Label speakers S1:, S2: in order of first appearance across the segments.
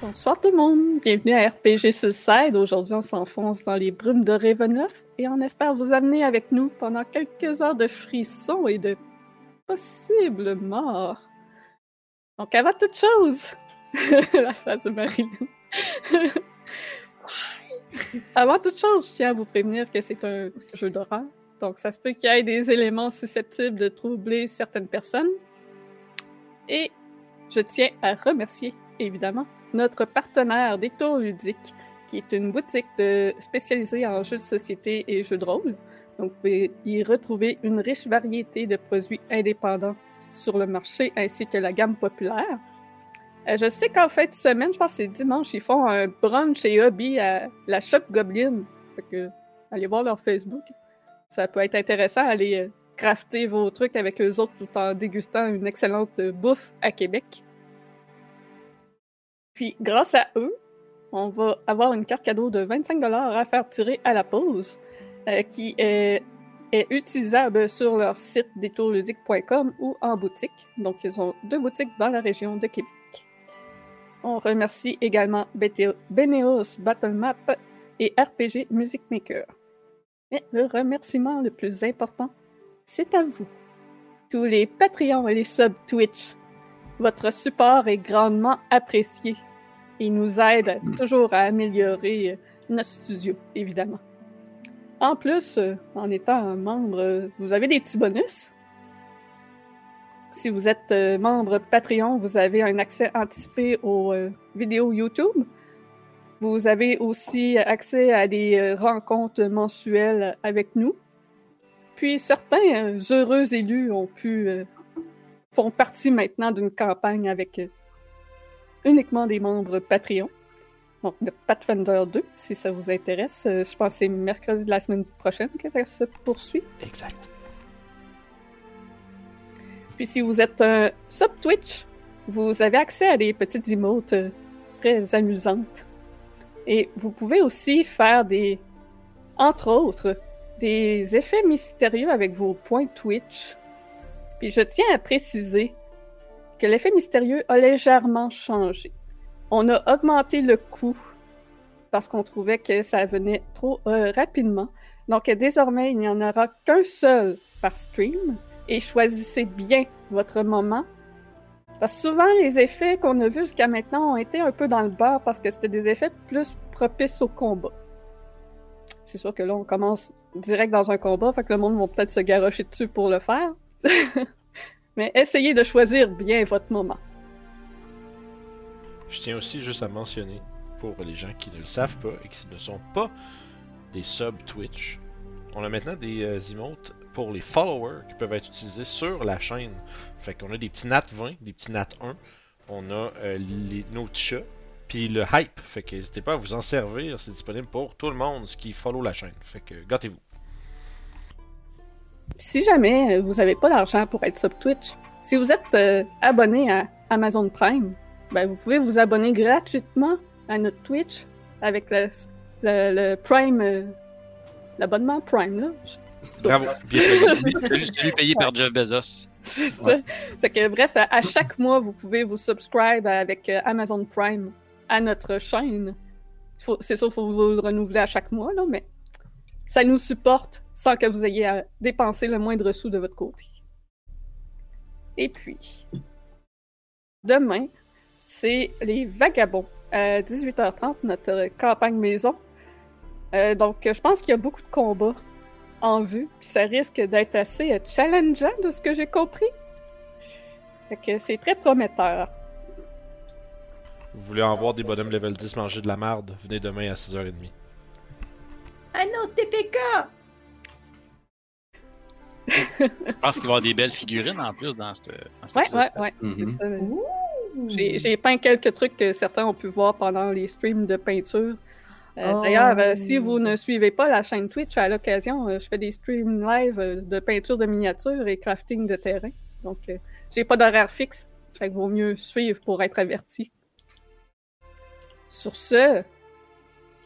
S1: Bonsoir tout le monde, bienvenue à RPG Suicide. Aujourd'hui, on s'enfonce dans les brumes de Ravenloft et on espère vous amener avec nous pendant quelques heures de frissons et de possibles morts. Donc, avant toute chose, la face de Marilyn. avant toute chose, je tiens à vous prévenir que c'est un jeu d'horreur. Donc, ça se peut qu'il y ait des éléments susceptibles de troubler certaines personnes. Et je tiens à remercier, évidemment, notre partenaire Détour Ludique, qui est une boutique spécialisée en jeux de société et jeux de rôle. Donc, vous pouvez y retrouver une riche variété de produits indépendants sur le marché ainsi que la gamme populaire. Euh, je sais qu'en fin de semaine, je pense que c'est dimanche, ils font un brunch et hobby à la Shop Goblin. Fait que, allez voir leur Facebook. Ça peut être intéressant, aller euh, crafter vos trucs avec eux autres tout en dégustant une excellente euh, bouffe à Québec. Puis, grâce à eux, on va avoir une carte cadeau de 25 à faire tirer à la pause, euh, qui est, est, utilisable sur leur site détourludique.com ou en boutique. Donc, ils ont deux boutiques dans la région de Québec. On remercie également Beneos Battle Map et RPG Music Maker. Mais le remerciement le plus important, c'est à vous, tous les Patreons et les subs Twitch. Votre support est grandement apprécié il nous aide toujours à améliorer euh, notre studio, évidemment. En plus, euh, en étant membre, euh, vous avez des petits bonus. Si vous êtes membre Patreon, vous avez un accès anticipé aux vidéos YouTube. Vous avez aussi accès à des rencontres mensuelles avec nous. Puis certains heureux élus ont pu font partie maintenant d'une campagne avec uniquement des membres Patreon. Donc, de Pathfinder 2, si ça vous intéresse. Euh, je pense que c'est mercredi de la semaine prochaine que ça se poursuit.
S2: Exact.
S1: Puis si vous êtes un sub Twitch, vous avez accès à des petites emotes euh, très amusantes. Et vous pouvez aussi faire des, entre autres, des effets mystérieux avec vos points Twitch. Puis je tiens à préciser que l'effet mystérieux a légèrement changé. On a augmenté le coût parce qu'on trouvait que ça venait trop euh, rapidement. Donc désormais, il n'y en aura qu'un seul par stream et choisissez bien votre moment. Parce que souvent, les effets qu'on a vus jusqu'à maintenant ont été un peu dans le bas parce que c'était des effets plus propices au combat. C'est sûr que là, on commence direct dans un combat, fait que le monde va peut-être se garrocher dessus pour le faire. mais essayez de choisir bien votre moment.
S2: Je tiens aussi juste à mentionner, pour les gens qui ne le savent pas et qui ne sont pas des subs Twitch, on a maintenant des euh, emotes pour les followers qui peuvent être utilisés sur la chaîne. Fait qu'on a des petits nat 20, des petits nat 1, on a euh, les, nos puis le hype. Fait que n'hésitez pas à vous en servir, c'est disponible pour tout le monde qui follow la chaîne. Fait que gâtez-vous.
S1: Si jamais vous n'avez pas l'argent pour être sub Twitch, si vous êtes euh, abonné à Amazon Prime, ben vous pouvez vous abonner gratuitement à notre Twitch avec le, Prime, euh, l'abonnement Prime là.
S2: Bravo, bien
S3: payé. Celui payé par Jeff Bezos.
S1: C'est ça. Fait que, bref, à, chaque mois, vous pouvez vous subscribe avec euh, Amazon Prime à notre chaîne. C'est sûr, il faut vous le renouveler à chaque mois, là, mais ça nous supporte sans que vous ayez à dépenser le moindre sou de votre côté. Et puis, demain, c'est les Vagabonds. À 18h30, notre campagne maison. Euh, donc, je pense qu'il y a beaucoup de combats en vue, puis ça risque d'être assez euh, challengeant de ce que j'ai compris. Fait que c'est très prometteur.
S2: Vous voulez en voir des bonhommes level 10 manger de la merde? Venez demain à 6h30.
S4: Un autre TPK!
S3: Je pense qu'il va y avoir des belles figurines en plus dans cette.
S1: Dans ouais, ouais, ouais, mhm. J'ai peint quelques trucs que certains ont pu voir pendant les streams de peinture. Euh, oh. D'ailleurs, euh, si vous ne suivez pas la chaîne Twitch, à l'occasion, euh, je fais des streams live de peinture de miniatures et crafting de terrain. Donc, j'ai pas d'horaire fixe. Fait qu'il vaut mieux suivre pour être averti. Sur ce,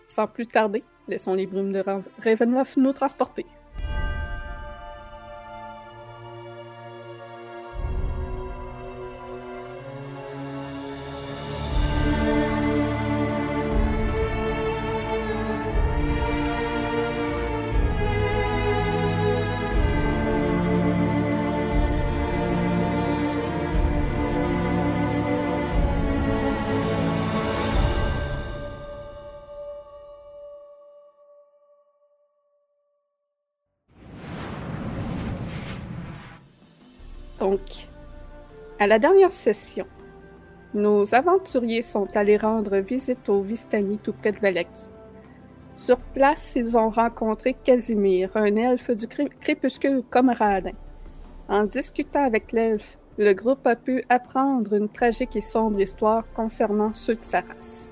S1: sans plus tarder, Laissons les brumes de Ravenloft nous transporter. À la dernière session, nos aventuriers sont allés rendre visite au Vistani tout près de Valaki. Sur place, ils ont rencontré Casimir, un elfe du cré- crépuscule comme Radin. En discutant avec l'elfe, le groupe a pu apprendre une tragique et sombre histoire concernant ceux de sa race.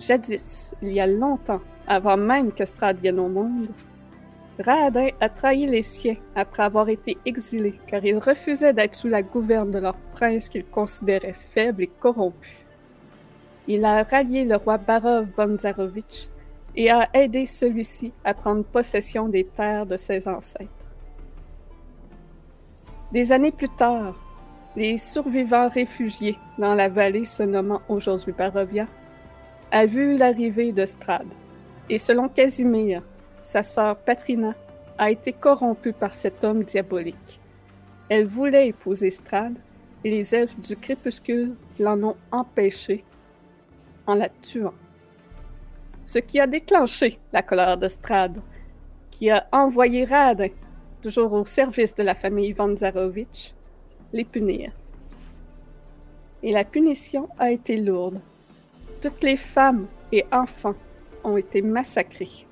S1: Jadis, il y a longtemps, avant même que Strad vienne au monde, Radin a trahi les siens après avoir été exilé car il refusait d'être sous la gouverne de leur prince qu'il considérait faible et corrompu. Il a rallié le roi Barov von Zarovitch et a aidé celui-ci à prendre possession des terres de ses ancêtres. Des années plus tard, les survivants réfugiés dans la vallée se nommant aujourd'hui Barovia a vu l'arrivée de Strad. Et selon Casimir, sa sœur Patrina a été corrompue par cet homme diabolique. Elle voulait épouser Strad et les elfes du crépuscule l'en ont empêché en la tuant. Ce qui a déclenché la colère de Strad, qui a envoyé Radin, toujours au service de la famille Von Zarovitch, les punir. Et la punition a été lourde. Toutes les femmes et enfants ont été massacrés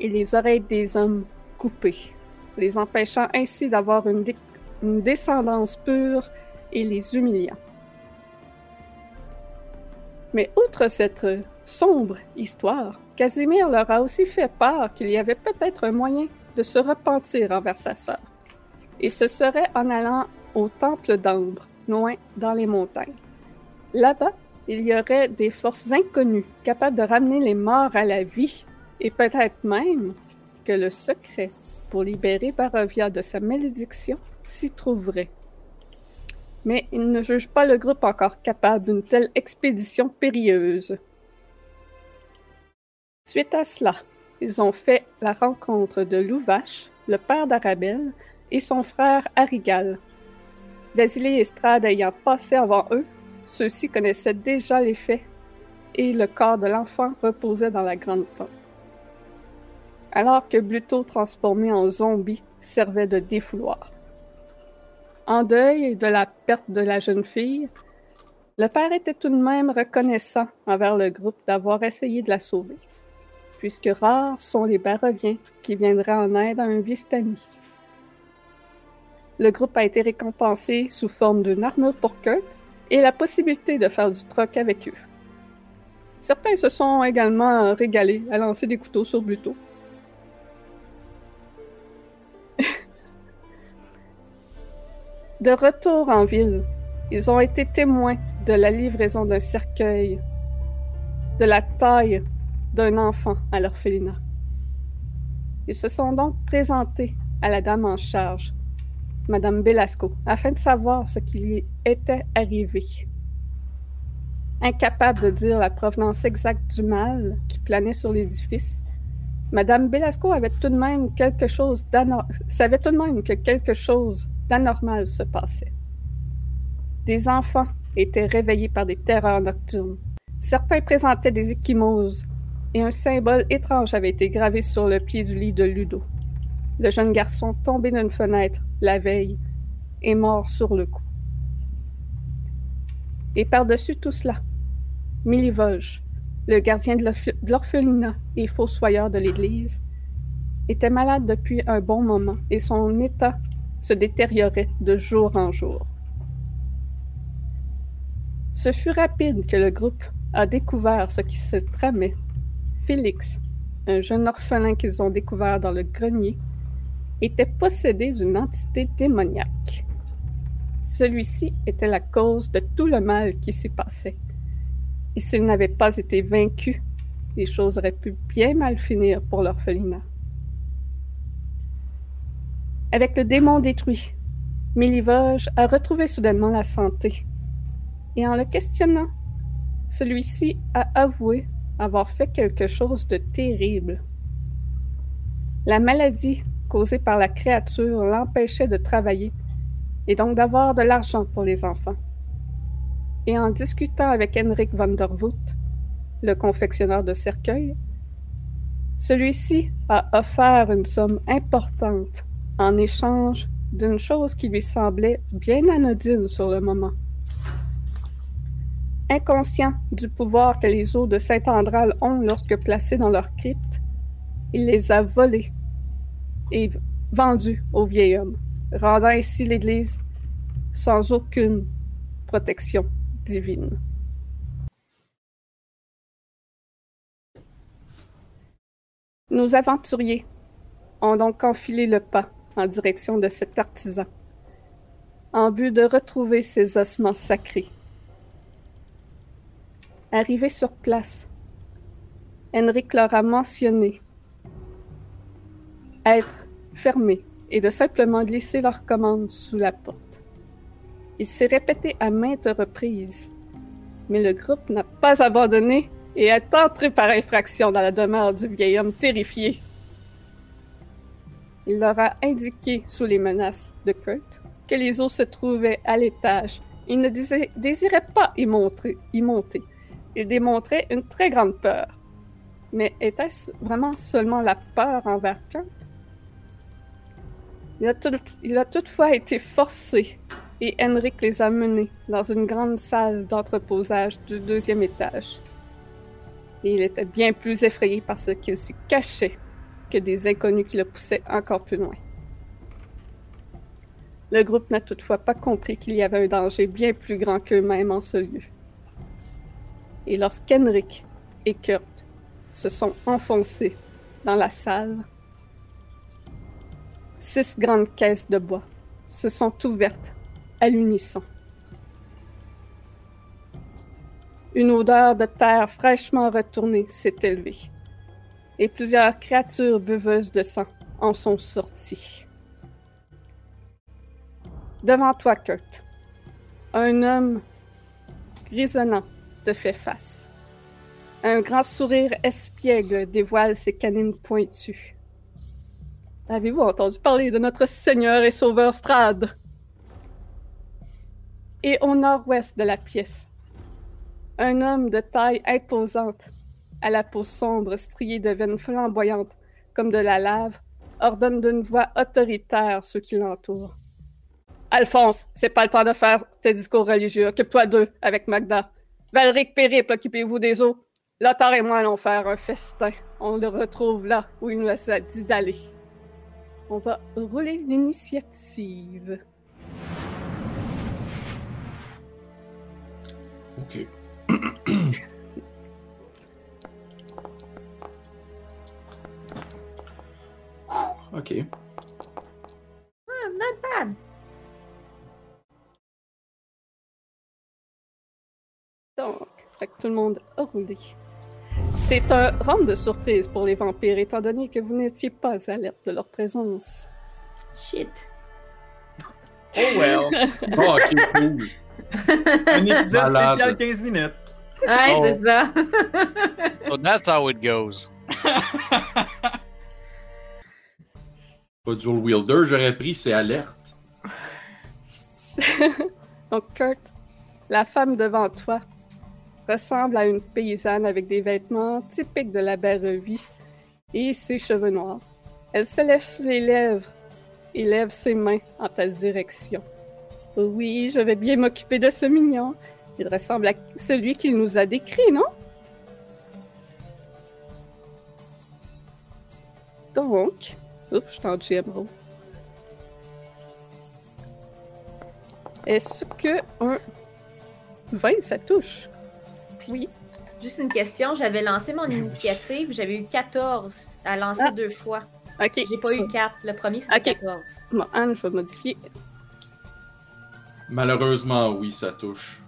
S1: et les oreilles des hommes coupées, les empêchant ainsi d'avoir une, descendance pure et les humiliant. Mais outre cette sombre histoire, Casimir leur a aussi fait part qu'il y avait peut-être un moyen de se repentir envers sa sœur. Et ce serait en allant au temple d'Ambre, loin dans les montagnes. Là-bas, il y aurait des forces inconnues capables de ramener les morts à la vie, et peut-être même que le secret pour libérer Barovia de sa malédiction s'y trouverait. Mais il ne juge pas le groupe encore capable d'une telle expédition périlleuse. Suite à cela, ils ont fait la rencontre de Louvache, le père d'Arabelle, et son frère Arigal. Vasily et ayant passé avant eux, ceux-ci connaissaient déjà les faits et le corps de l'enfant reposait dans la grande tente. Alors que Bluto, transformé en zombie, servait de défouloir. En deuil de la perte de la jeune fille, le père était tout de même reconnaissant envers le groupe d'avoir essayé de la sauver, puisque rares sont les Baroviens qui viendraient en aide à un Vistani. Le groupe a été récompensé sous forme d'une armure pour Kurt et la possibilité de faire du troc avec eux. Certains se sont également régalés à lancer des couteaux sur Bluto. De retour en ville, ils ont été témoins de la livraison d'un cercueil de la taille d'un enfant à l'orphelinat. Ils se sont donc présentés à la dame en charge, Madame Belasco, afin de savoir ce qui lui était arrivé. Incapable de dire la provenance exacte du mal qui planait sur l'édifice, Madame Belasco avait tout de même quelque chose savait tout de même que quelque chose d'anormal se passait. Des enfants étaient réveillés par des terreurs nocturnes. Certains présentaient des ecchymoses et un symbole étrange avait été gravé sur le pied du lit de Ludo. Le jeune garçon tombé d'une fenêtre la veille est mort sur le coup. Et par-dessus tout cela, Milivoge, le gardien de l'orphe- de l'orphelinat et fossoyeur de l'église, était malade depuis un bon moment et son état se détériorait de jour en jour. Ce fut rapide que le groupe a découvert ce qui se tramait. Félix, un jeune orphelin qu'ils ont découvert dans le grenier, était possédé d'une entité démoniaque. Celui-ci était la cause de tout le mal qui s'y passait. Et s'il n'avait pas été vaincu, les choses auraient pu bien mal finir pour l'orphelinat. Avec le démon détruit, Milivoge a retrouvé soudainement la santé. Et en le questionnant, celui-ci a avoué avoir fait quelque chose de terrible. La maladie causée par la créature l'empêchait de travailler et donc d'avoir de l'argent pour les enfants. Et en discutant avec Henrik van der Voort, le confectionneur de cercueils, celui-ci a offert une somme importante en échange d'une chose qui lui semblait bien anodine sur le moment. Inconscient du pouvoir que les eaux de Saint-Andral ont lorsque placées dans leur crypte, il les a volées et vendues au vieil homme, rendant ainsi l'Église sans aucune protection Nos aventuriers ont donc enfilé le pas en direction de cet artisan, en vue de retrouver ces ossements sacrés. Arrivé sur place, Henrik leur a mentionné être fermés et de simplement glisser leur commande sous la porte. Il s'est répété à maintes reprises, mais le groupe n'a pas abandonné et est entré par infraction dans la demeure du vieil homme terrifié. Il leur a indiqué, sous les menaces de Kurt, que les eaux se trouvaient à l'étage. Il ne désir- désirait pas y, montrer- y monter. Il démontrait une très grande peur. Mais était-ce vraiment seulement la peur envers Kurt? Il a, il a toutefois été forcé et Henrik les a menés dans une grande salle d'entreposage du deuxième étage. Et il était bien plus effrayé par ce qu'il s'y cachait que des inconnus qui le poussaient encore plus loin. Le groupe n'a toutefois pas compris qu'il y avait un danger bien plus grand qu'eux-mêmes en ce lieu. Et lorsqu'Henrik et Kurt se sont enfoncés dans la salle, six grandes caisses de bois se sont ouvertes à l'unisson. Une odeur de terre fraîchement retournée s'est élevée, et plusieurs créatures buveuses de sang en sont sorties. Devant toi, Kurt, un homme grisonnant te fait face. Un grand sourire espiègle dévoile ses canines pointues. Avez-vous entendu parler de notre Seigneur et Sauveur Strad? Et au nord-ouest de la pièce, un homme de taille imposante, à la peau sombre striée de veines flamboyantes comme de la lave, ordonne d'une voix autoritaire ceux qui l'entourent. Alphonse, c'est pas le temps de faire tes discours religieux. Occupe-toi d'eux avec Magda. Valric Périple, occupez-vous des eaux. Lothar et moi allons faire un festin. On le retrouve là où il nous a dit d'aller. On va rouler l'initiative.
S5: Ok. ok.
S4: Not bad.
S1: Donc, fait que tout le monde a roulé. C'est un round de surprise pour les vampires, étant donné que vous n'étiez pas alerte de leur présence.
S4: Shit.
S6: Oh well.
S5: Oh, ok, cool.
S6: Un épisode
S5: Malade.
S6: spécial 15 minutes.
S4: Ouais,
S5: Oh.
S4: c'est ça.
S3: So that's how it goes.
S5: Pas Joel Wielder, j'aurais pris, c'est alerte.
S1: Donc, Kurt, la femme devant toi ressemble à une paysanne avec des vêtements typiques de la Barovie et ses cheveux noirs. Elle se lèche les lèvres et lève ses mains en ta direction. Oui, je vais bien m'occuper de ce mignon. Il ressemble à celui qu'il nous a décrit, non? Donc, oups, je suis en GMO. Est-ce que un 20, ça touche? Oui.
S4: Juste une question, j'avais lancé mon initiative, j'avais eu 14 à lancer
S1: Ah.
S4: deux fois.
S1: Ok.
S4: J'ai pas eu 4. Le premier, c'était
S1: Ok.
S4: 14.
S1: Bon, Anne, je vais modifier
S5: Malheureusement, oui, ça touche.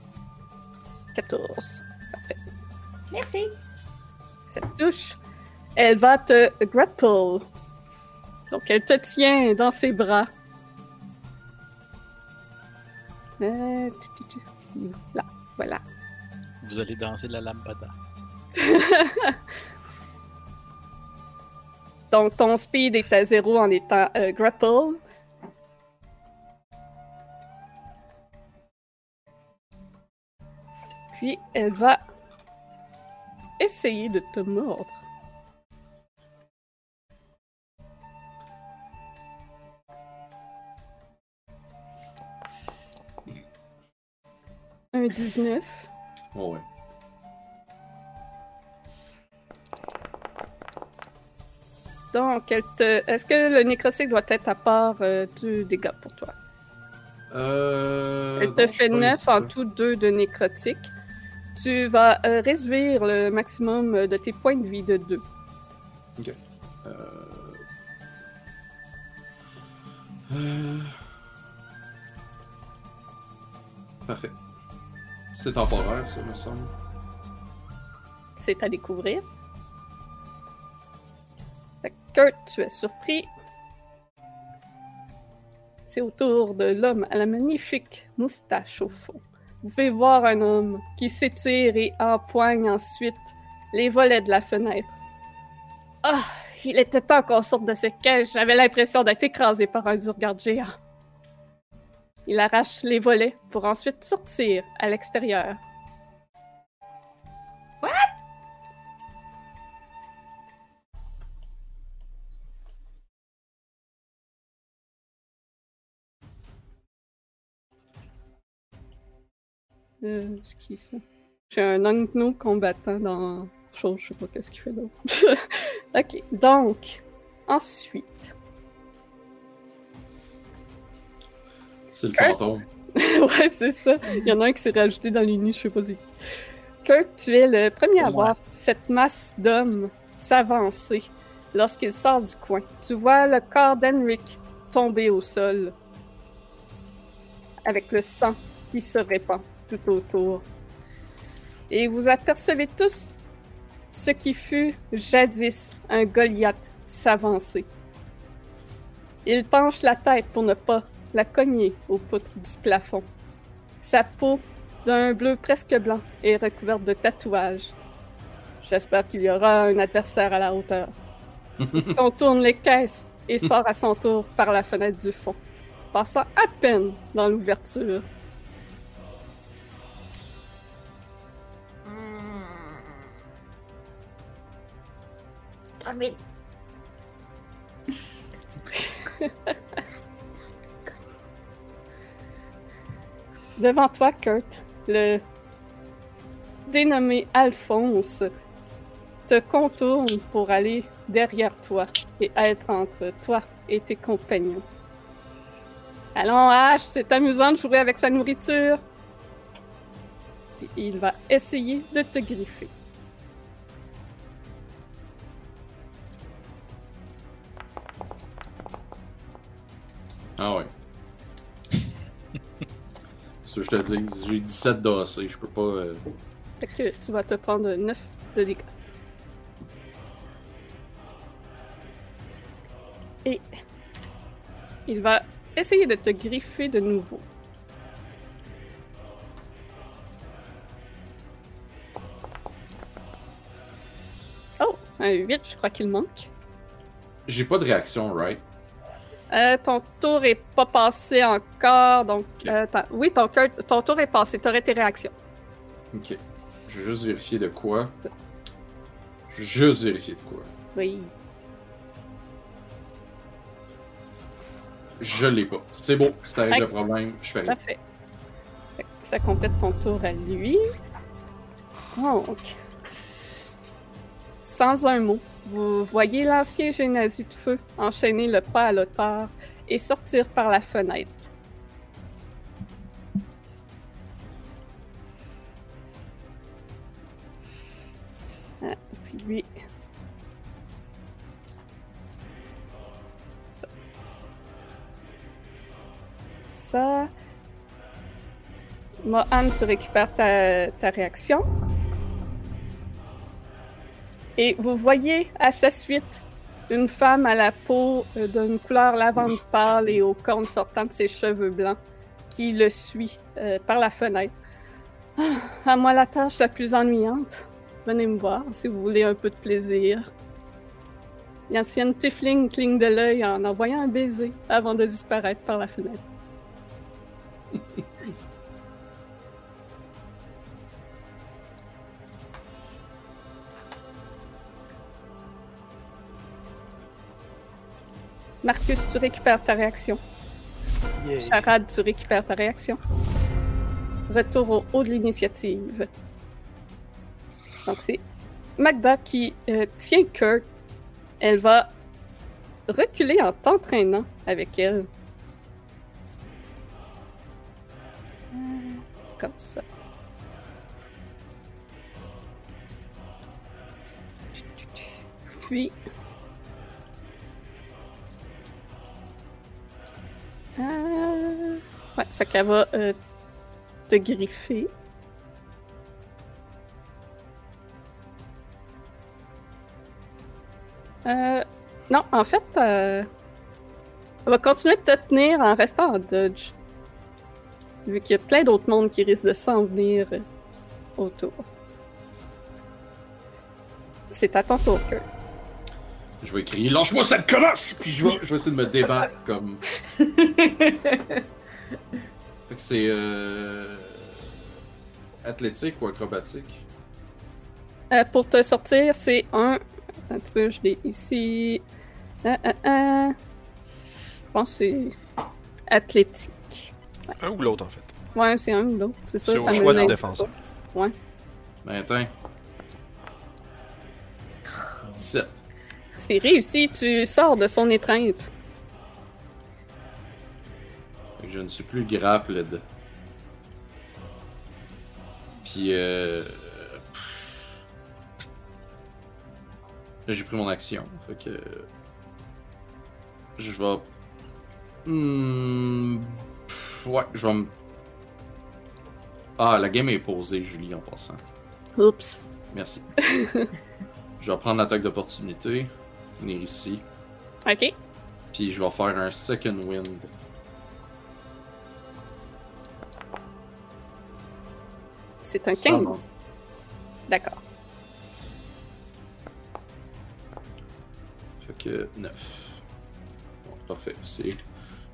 S1: 14.
S4: Merci.
S1: Ça touche. Elle va te grapple. Donc, elle te tient dans ses bras. Euh, tu, tu, tu. Là, voilà.
S3: Vous allez danser la lampada.
S1: Donc, ton speed est à zéro en étant euh, grapple. Puis elle va essayer de te mordre. Un 19.
S5: Oh ouais.
S1: Donc, te... est-ce que le nécrotique doit être à part euh, du dégât pour toi? Elle te fait 9 en tout 2 de nécrotique. Tu vas euh, réduire le maximum de tes points de vie de 2.
S5: Euh... euh, Parfait. C'est temporaire, ça me semble.
S1: C'est à découvrir. Fait que Kurt, tu es surpris. C'est au tour de l'homme à la magnifique moustache au fond. Vous pouvez voir un homme qui s'étire et empoigne ensuite les volets de la fenêtre. Ah, il était temps qu'on sorte de cette cage. J'avais l'impression d'être écrasé par un dur garde géant. Il arrache les volets pour ensuite sortir à l'extérieur. Euh, c'est qui ça? J'ai un Angno combattant dans chose, je sais pas qu'est-ce qu'il fait d'autre. ok, donc, ensuite.
S5: C'est le fantôme.
S1: ouais, c'est ça. Il y en a un qui s'est rajouté dans les nids, je sais pas qui. Kirk, tu es le premier à voir cette masse d'hommes s'avancer lorsqu'il sort du coin. Tu vois le corps d'Henrik tomber au sol avec le sang qui se répand autour. Et vous apercevez tous ce qui fut jadis un Goliath s'avancer. Il penche la tête pour ne pas la cogner aux poutres du plafond. Sa peau, d'un bleu presque blanc, est recouverte de tatouages. J'espère qu'il y aura un adversaire à la hauteur. Il contourne les caisses et sort à son tour par la fenêtre du fond, passant à peine dans l'ouverture. Devant toi, Kurt, le dénommé Alphonse te contourne pour aller derrière toi et être entre toi et tes compagnons. Allons, Ash, c'est amusant de jouer avec sa nourriture. Il va essayer de te griffer.
S5: Ah ouais. C'est ce que je te dis, j'ai 17 d'AC, je peux pas. euh,
S1: Fait que tu vas te prendre 9 de dégâts. Et il va essayer de te griffer de nouveau. Oh, un 8, je crois qu'il manque.
S5: J'ai pas de réaction, right?
S1: Euh, ton tour est pas passé encore, donc... Euh, oui, ton, cœur- ton tour est passé, t'aurais tes réactions.
S5: Ok. Je vais juste vérifier de quoi. Je vais Juste vérifier de quoi.
S1: Oui.
S5: Je l'ai pas. C'est bon, ça règle
S1: Ok.
S5: le problème, je fais rien.
S1: Parfait. Ça complète son tour à lui. Donc, sans un mot, vous voyez l'ancien génazie de feu enchaîner le pas à l'auteur et sortir par la fenêtre. Ah, lui. Ça. Ça. Mohan, tu récupères ta, ta réaction. Et vous voyez à sa suite une femme à la peau euh, d'une couleur lavande pâle et aux cornes sortant de ses cheveux blancs qui le suit euh, par la fenêtre. Ah, à moi la tâche la plus ennuyante. Venez me voir si vous voulez un peu de plaisir. L'ancienne Tifling cligne de l'œil en envoyant un baiser avant de disparaître par la fenêtre. Marcus, tu récupères ta réaction.
S7: Yeah.
S1: Charade, tu récupères ta réaction. retour au haut de l'initiative. Donc c'est Magda qui euh, tient Kurt. Elle va reculer en t'entraînant avec elle. Comme ça. Puis. Euh, Ouais, fait qu'elle va euh, te griffer. Euh, non, en fait, euh, elle va continuer de te tenir en restant en dodge. Vu qu'il y a plein d'autres mondes qui risquent de s'en venir euh, autour. C'est à ton tour, Kurt.
S5: Je vais crier Lâche-moi cette connasse Puis je vais, je vais essayer de me débattre comme. Fait que c'est. Euh... Athlétique ou acrobatique?
S1: Euh, pour te sortir, c'est un. Peu, je l'ai ici. Un. Je pense que c'est athlétique.
S2: Un ou l'autre, en fait.
S1: Ouais, c'est un ou l'autre. C'est ça,
S2: C'est
S1: ça
S2: au choix du défenseur.
S1: pas.
S5: Ben attends. 17.
S1: C'est réussi, tu sors de son étreinte.
S5: Je ne suis plus grappled. Puis euh. J'ai pris mon action. Fait que. Je vais. Hmm, Ouais, je vais me. Ah, la game est posée, Julie, en passant.
S1: Oups.
S5: Merci. je vais prendre l'attaque d'opportunité. Venir ici.
S1: Ok.
S5: Puis je vais faire un second wind.
S1: C'est un
S5: Ça, non.
S1: 15. D'accord.
S5: Fait que 9. Bon, parfait. C'est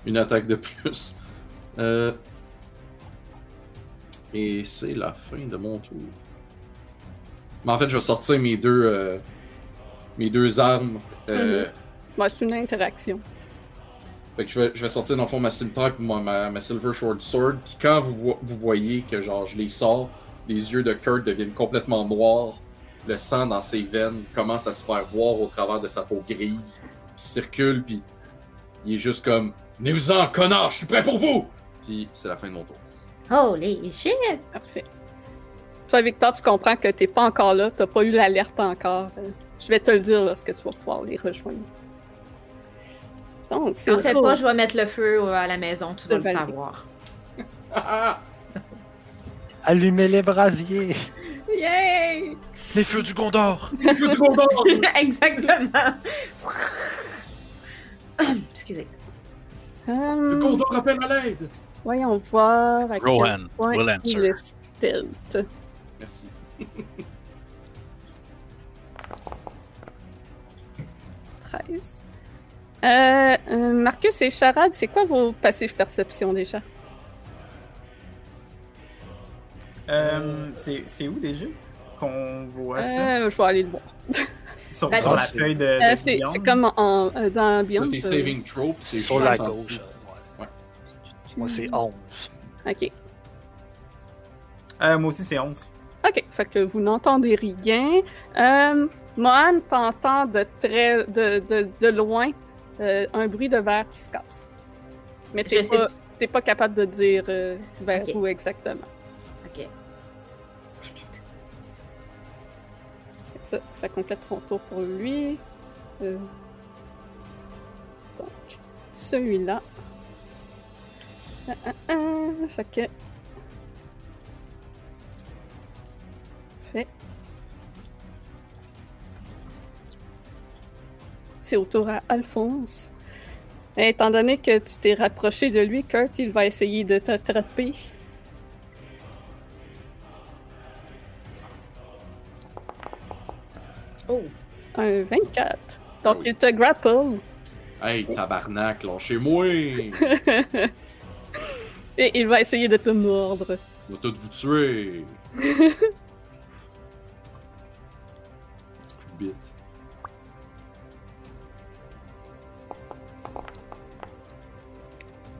S5: une attaque de plus. Euh... Et c'est la fin de mon tour. Mais en fait, je vais sortir mes deux, euh, mes deux armes. Euh,
S1: Ouais, c'est une interaction.
S5: Fait que je vais, je vais sortir dans le fond ma scimitar et ma, ma, ma Silver Short Sword. Puis quand vous, vo- vous voyez que genre je les sors, les yeux de Kurt deviennent complètement noirs. Le sang dans ses veines commence à se faire voir au travers de sa peau grise. Puis circule, puis il est juste comme Venez-vous-en, connard, je suis prêt pour vous! Puis c'est la fin de mon tour.
S4: Holy shit!
S1: Parfait. Toi, Victor, tu comprends que t'es pas encore là, t'as pas eu l'alerte encore. Euh, Je vais te le dire lorsque tu vas pouvoir les rejoindre. Donc, c'est
S4: En fait pas, je vais mettre le feu à la maison, tu vas le savoir.
S3: Allumez les brasiers!
S4: Yay!
S2: Les feux du Gondor!
S5: Feu du Gondor!
S4: Exactement! Excusez.
S5: Le
S1: Hum,
S5: Gondor appelle à l'aide!
S1: voyons voir à quel
S3: Rohan
S1: point
S3: will
S1: il
S3: answer.
S1: est stealth.
S5: Merci.
S1: « 13. Euh, euh, Marcus et Charade, c'est quoi vos passifs perception déjà?
S6: Euh, c'est où déjà qu'on voit ça?
S1: Euh, je vais aller le voir.
S6: Sur, sur la feuille de,
S1: Euh,
S6: de
S1: c'est
S6: Guillaume?
S1: c'est comme en, euh, dans Beyond. Euh,
S5: saving throws, pis c'est
S3: Sur la
S5: en-
S3: gauche. ouais.
S5: Ouais.
S3: Moi, c'est 11.
S1: Ok.
S6: Euh, moi aussi, c'est 11.
S1: Ok, fait que vous n'entendez rien. Euh, Mohan, t'entends de très de, de, de loin euh, un bruit de verre qui se casse. Mais t'es pas, pas capable de dire euh, vers où exactement.
S4: Ok.
S1: Ça, ça complète son tour pour lui. Euh, donc, celui-là. Ah, ah, ah, fait que. Fait. C'est au tour à Alphonse. Et étant donné que tu t'es rapproché de lui, Kurt, il va essayer de t'attraper.
S4: Oh!
S1: Un 24. Donc, il te grapple.
S5: Hey, tabarnak, lâchez-moi!
S1: Et il va essayer de te mordre.
S5: On va tous vous tuer! Petit coup de bite.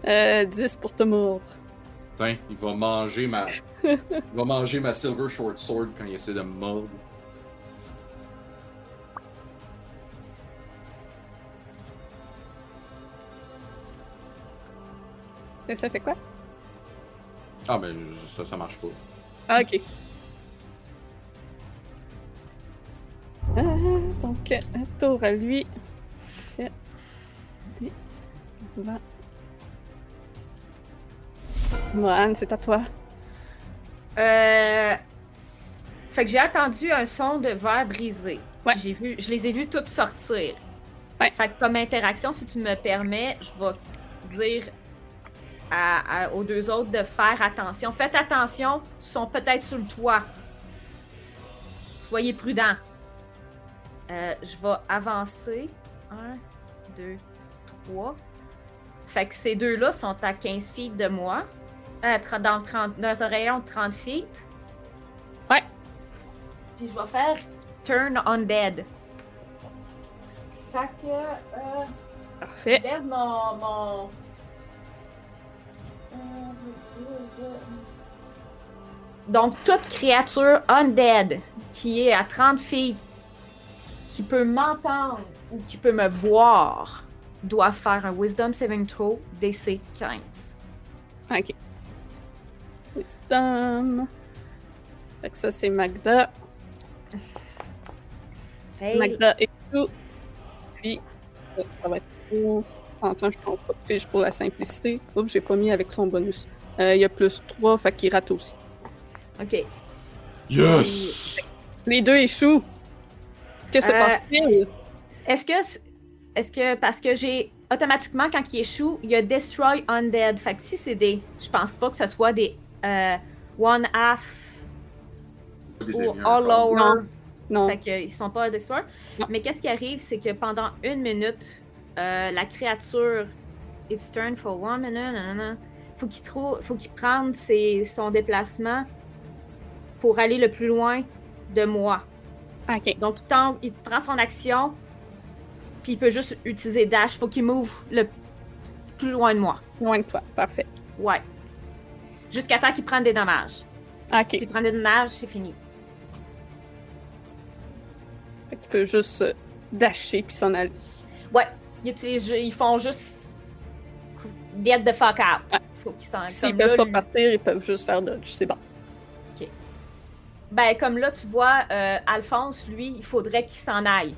S1: Euh, 10 pour te mordre.
S5: Putain, il va manger ma. il va manger ma Silver Short Sword quand il essaie de me mordre.
S1: Et ça fait quoi?
S5: Ah, ben, ça, ça marche pas.
S1: Ah, ok. Euh, donc, un tour à lui. 20. Mohan, c'est à toi.
S4: Euh... Fait que j'ai attendu un son de verre brisé.
S1: Ouais.
S4: J'ai vu, je les ai vus toutes sortir.
S1: Ouais.
S4: Fait que comme interaction, si tu me permets, je vais dire à- à- aux deux autres de faire attention. Faites attention, ils sont peut-être sur le toit. Soyez prudents. Euh, je vais avancer. Un, deux, trois. Fait que ces deux-là sont à 15 feet de moi. Euh, dans, le 30 dans un rayon de 30 feet.
S1: Ouais.
S4: Puis je vais faire Turn Undead. Fait que. Euh,
S1: Parfait.
S4: je mon. mon... Donc, toute créature undead qui est à 30 feet, qui peut m'entendre ou qui peut me voir, doit faire un Wisdom Saving Throw DC 15.
S1: Ok. Wisdom. Fait que ça, c'est Magda.
S4: Fail.
S1: Magda et tout. Puis, euh, ça va être pour. S'entend, je prends pas de fiche pour la simplicité. Oups, j'ai pas mis avec son bonus. Euh, Il y a plus 3, fait qu'il rate aussi.
S4: Ok.
S5: Yes!
S1: Les deux échouent. Que se
S4: Euh,
S1: passe-t-il?
S4: Est-ce que. Est-ce que. Parce que j'ai. Automatiquement, quand il échoue, il y a Destroy Undead. Fait que si c'est des. Je pense pas que ce soit des. Euh, one half ou all lower.
S1: Non.
S4: Fait qu'ils sont pas destroy.
S1: Non.
S4: Mais qu'est-ce qui arrive, c'est que pendant une minute, euh, la créature. It's turn for one minute. nanana, Faut qu'il trouve. Faut qu'il prenne ses- son déplacement pour aller le plus loin de moi.
S1: Ok.
S4: Donc, il, tente, il prend son action, puis il peut juste utiliser dash. Faut qu'il move le plus loin de moi.
S1: Loin de toi. Parfait.
S4: Ouais. Jusqu'à temps qu'il prenne des dommages.
S1: Ok.
S4: S'il prend des dommages, c'est fini.
S1: Fait qu'il peut juste euh, dasher puis s'en aller.
S4: Ouais. Ils, utilisent, ils font juste. Get the fuck out.
S1: Ouais.
S4: Faut qu'ils s'en.
S1: S'ils
S4: comme
S1: peuvent
S4: là,
S1: pas
S4: lui-
S1: partir, ils peuvent juste faire dodge. C'est bon.
S4: Ben, comme là, tu vois, euh, Alphonse, lui, il faudrait qu'il s'en aille.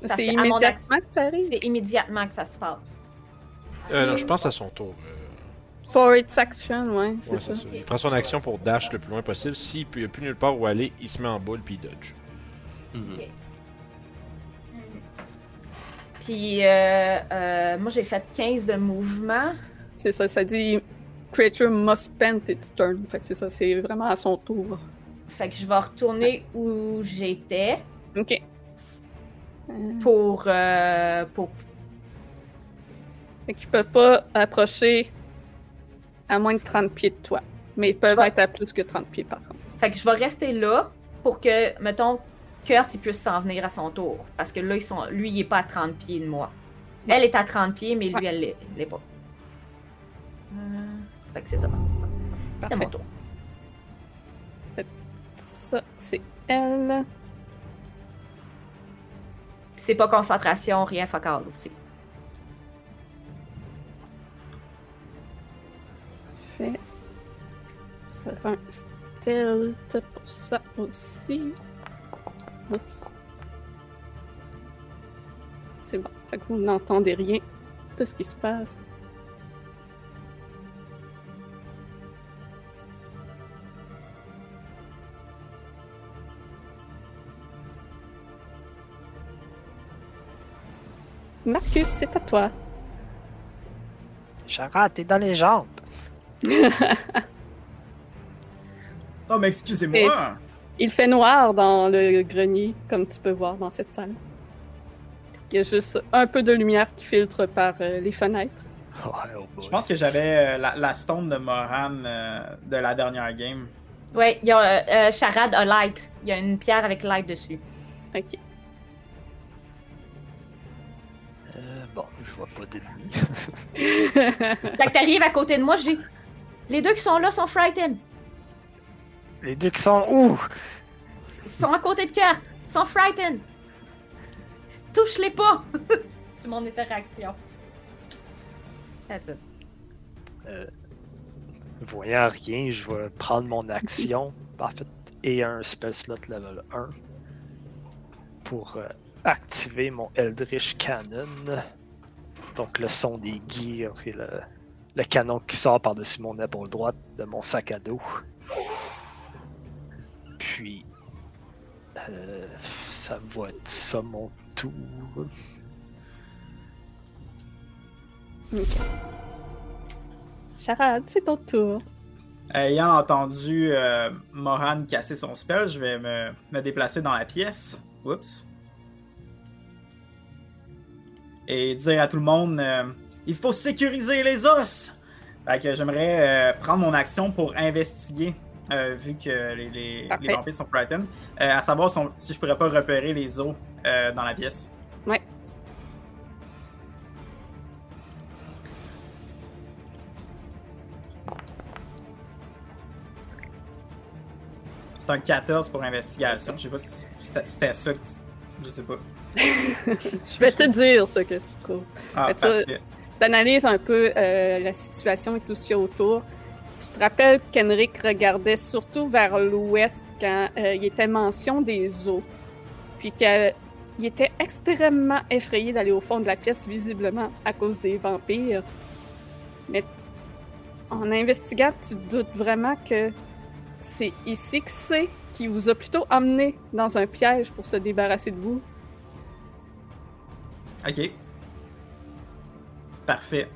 S4: Parce
S1: C'est
S4: que à mon
S1: immédiatement que ça arrive?
S4: C'est immédiatement que ça se passe.
S2: Euh, non, je pense à son tour. euh,
S1: For its action, ouais, c'est
S2: ouais,
S1: ça.
S2: Il prend son action pour dash le plus loin possible. S'il n'y a plus nulle part où aller, il se met en boule puis il dodge.
S5: Mhm.
S4: Puis, euh, euh, moi, j'ai fait 15 de mouvement.
S1: C'est ça, ça dit Creature must spend its turn. Fait que c'est ça, c'est vraiment à son tour.
S4: Fait que je vais retourner où j'étais
S1: Ok. Euh,
S4: pour, euh, pour.
S1: Fait qu'ils peuvent pas approcher à moins de 30 pieds de toi. Mais ils peuvent être à plus que 30 pieds par contre.
S4: Fait que je vais rester là pour que, mettons, Kurt il puisse s'en venir à son tour. Parce que là, ils sont, lui, il est pas à 30 pieds de moi. Elle est à 30 pieds, mais lui,
S1: Ouais.
S4: elle l'est- l'est pas. Euh, fait que c'est ça. C'est mon tour.
S1: Ça, c'est elle.
S4: C'est pas concentration, rien, fuck all aussi.
S1: Fait. Je vais faire un stealth pour ça aussi. Oups. C'est bon. Fait que vous n'entendez rien de ce qui se passe. Marcus, c'est à toi.
S7: Charade, t'es dans les jambes.
S6: Oh, mais excusez-moi.
S1: Il fait noir dans le grenier, comme tu peux voir dans cette salle. Il y a juste un peu de lumière qui filtre par euh, les fenêtres.
S7: Oh boy.
S6: Je pense que j'avais euh, la, la stone de Moran euh, de la dernière game.
S4: Ouais, il y a Charade a light. Il y a une pierre avec light dessus.
S1: Ok.
S7: Euh, bon, je vois pas d'ennemis.
S4: Fait que t'arrives à côté de moi, j'ai. Les deux qui sont là sont frightened.
S7: Les deux qui sont où?
S4: Ils sont à côté de. Ils sont frightened. Touche-les pas. C'est mon interaction. That's it.
S7: Euh, voyant rien, je vais prendre mon action, en fait, et un spell slot level 1 pour euh, activer mon Eldritch Cannon. Donc le son des gears et le, le canon qui sort par-dessus mon épaule droite de mon sac à dos. Puis, euh, ça va être ça mon tour.
S1: Ok. Charade, c'est ton tour.
S6: Ayant entendu euh, Moran casser son spell, je vais me, me déplacer dans la pièce. Oups. Et dire à tout le monde euh, il faut sécuriser les os! Fait que j'aimerais euh, prendre mon action pour investiguer, euh, vu que les, les,
S1: Parfait.
S6: les vampires sont frightened, euh, à savoir si, on- si je pourrais pas repérer les os dans la pièce.
S1: Ouais.
S6: C'est un 14 pour investigation. Je sais pas si c'était ça que tu- Je sais pas.
S1: Je vais te dire ce que tu trouves.
S6: Ah, parfait.
S1: T'analyses un peu euh, la situation et tout ce qu'il y a autour. Tu te rappelles qu'Henrik regardait surtout vers l'ouest quand euh, il était mention des eaux. Puis qu'il était extrêmement effrayé d'aller au fond de la pièce, visiblement à cause des vampires. Mais en investiguant, tu doutes vraiment que c'est ici que c'est qui vous a plutôt amené dans un piège pour se débarrasser de vous.
S6: Ok. Parfait.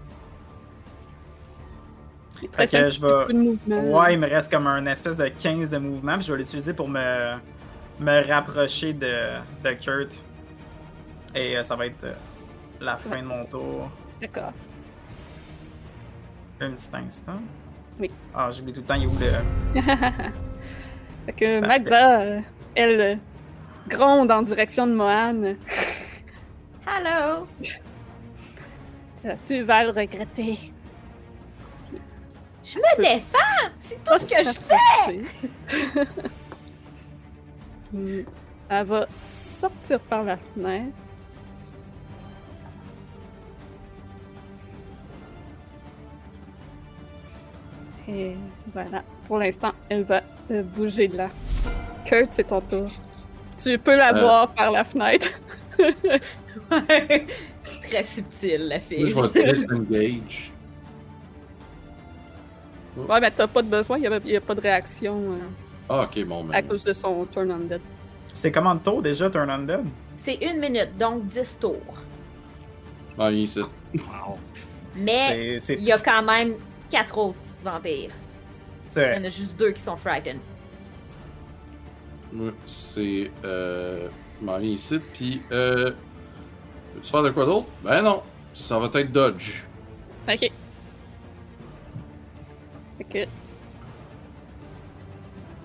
S1: Il te reste
S6: Fait que je vais-
S1: de.
S6: Ouais, il me reste comme un espèce de 15 de mouvement, puis je vais l'utiliser pour me, me rapprocher de, de Kurt. Et euh, ça va être euh, la fin de mon tour.
S1: D'accord.
S6: Un petit instant.
S1: Oui.
S6: Ah, j'oublie tout le temps, il est où le.
S1: Fait que
S6: Parfait.
S1: Magda, euh, elle gronde en direction de Mohan.
S4: Hello!
S1: Tu- Tu vas le regretter.
S4: Je me défends! C'est tout ce que je fais!
S1: Elle va sortir par la fenêtre. Et voilà. Pour l'instant, elle va euh, bouger de là. Kurt, c'est ton tour. Tu peux la
S5: Euh.
S1: voir par la fenêtre.
S4: Très subtil, la
S5: Moi,
S4: fille.
S5: je vais disengage.
S1: Ouais, mais t'as pas de besoin, il y a, il y a pas de réaction euh,
S5: Ah, ok, bon,
S1: à
S5: ben.
S1: cause de son turn on dead.
S6: C'est comment de tour déjà, Turn Undead?
S4: C'est une minute, donc 10 tours.
S5: Ah, il est ici.
S3: Wow.
S4: Mais il y a quand même 4 autres vampires. Il y en a juste deux qui sont frightened.
S5: Moi, c'est. Euh. m'en viens ici, puis. Euh. Veux-tu faire de quoi d'autre? Ben non. Ça va être dodge.
S1: Ok. Que.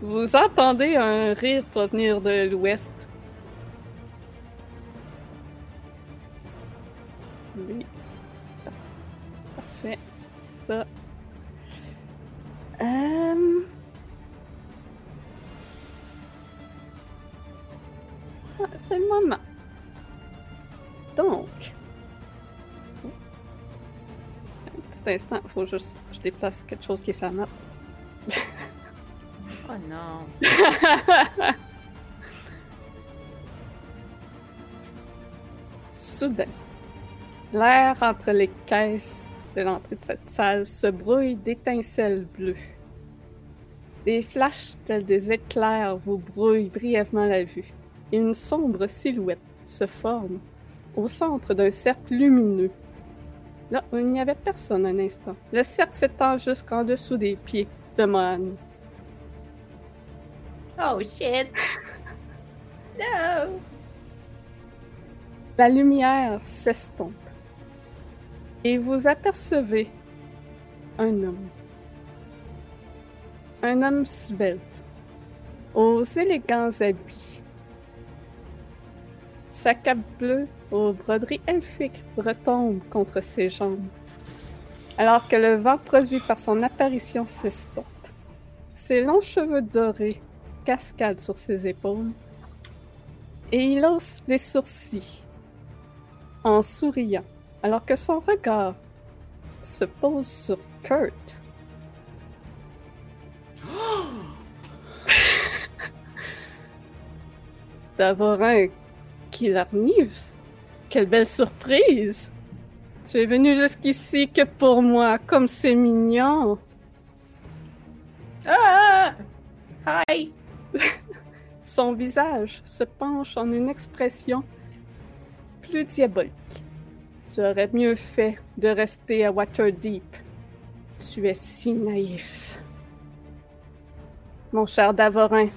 S1: Vous entendez un rire provenir de l'ouest. Oui. Parfait. Ça. Euh... Ah, c'est le moment. Donc. Un petit instant, faut juste que je déplace quelque chose qui est sur map.
S4: Oh non.
S1: Soudain, l'air entre les caisses de l'entrée de cette salle se brouille d'étincelles bleues. Des flashs tels des éclairs vous brouillent brièvement la vue. Et une sombre silhouette se forme au centre d'un cercle lumineux. Là où il n'y avait personne un instant. Le cercle s'étend jusqu'en dessous des pieds de Mohan.
S4: Oh shit! no!
S1: La lumière s'estompe et vous apercevez un homme. Un homme svelte, aux élégants habits. Sa cape bleue aux broderies elfiques retombe contre ses jambes. alors que le vent produit par son apparition s'estompe. Ses longs cheveux dorés cascadent sur ses épaules et il hausse les sourcils en souriant alors que son regard se pose sur Kurt. D'avoir un Killer News. Quelle belle surprise! Tu es venu jusqu'ici que pour moi, comme c'est mignon.
S4: Ah! Hi!
S1: Son visage se penche en une expression plus diabolique. Tu aurais mieux fait de rester à Waterdeep. Tu es si naïf. Mon cher Davorin,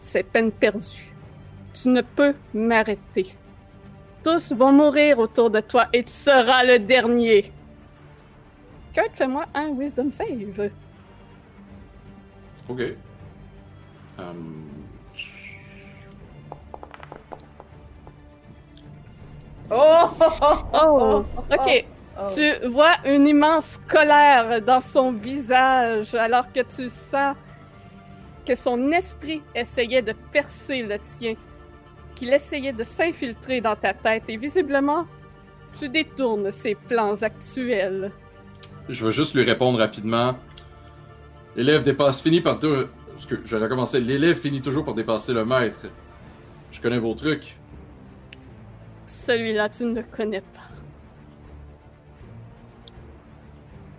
S1: c'est peine perdue. Tu ne peux m'arrêter. Tous vont mourir autour de toi et tu seras le dernier. Kurt, fais-moi un Wisdom Save.
S5: Ok. Hum,
S4: Oh!
S1: Oh, ok.
S4: Oh.
S1: Tu vois une immense colère dans son visage alors que tu sens que son esprit essayait de percer le tien, qu'il essayait de s'infiltrer dans ta tête et visiblement, tu détournes ses plans actuels.
S5: Je vais juste lui répondre rapidement. L'élève dépasse, finit par deux. Que je vais recommencer. L'élève finit toujours par dépasser le maître. Je connais vos trucs.
S1: Celui-là, tu ne le connais pas.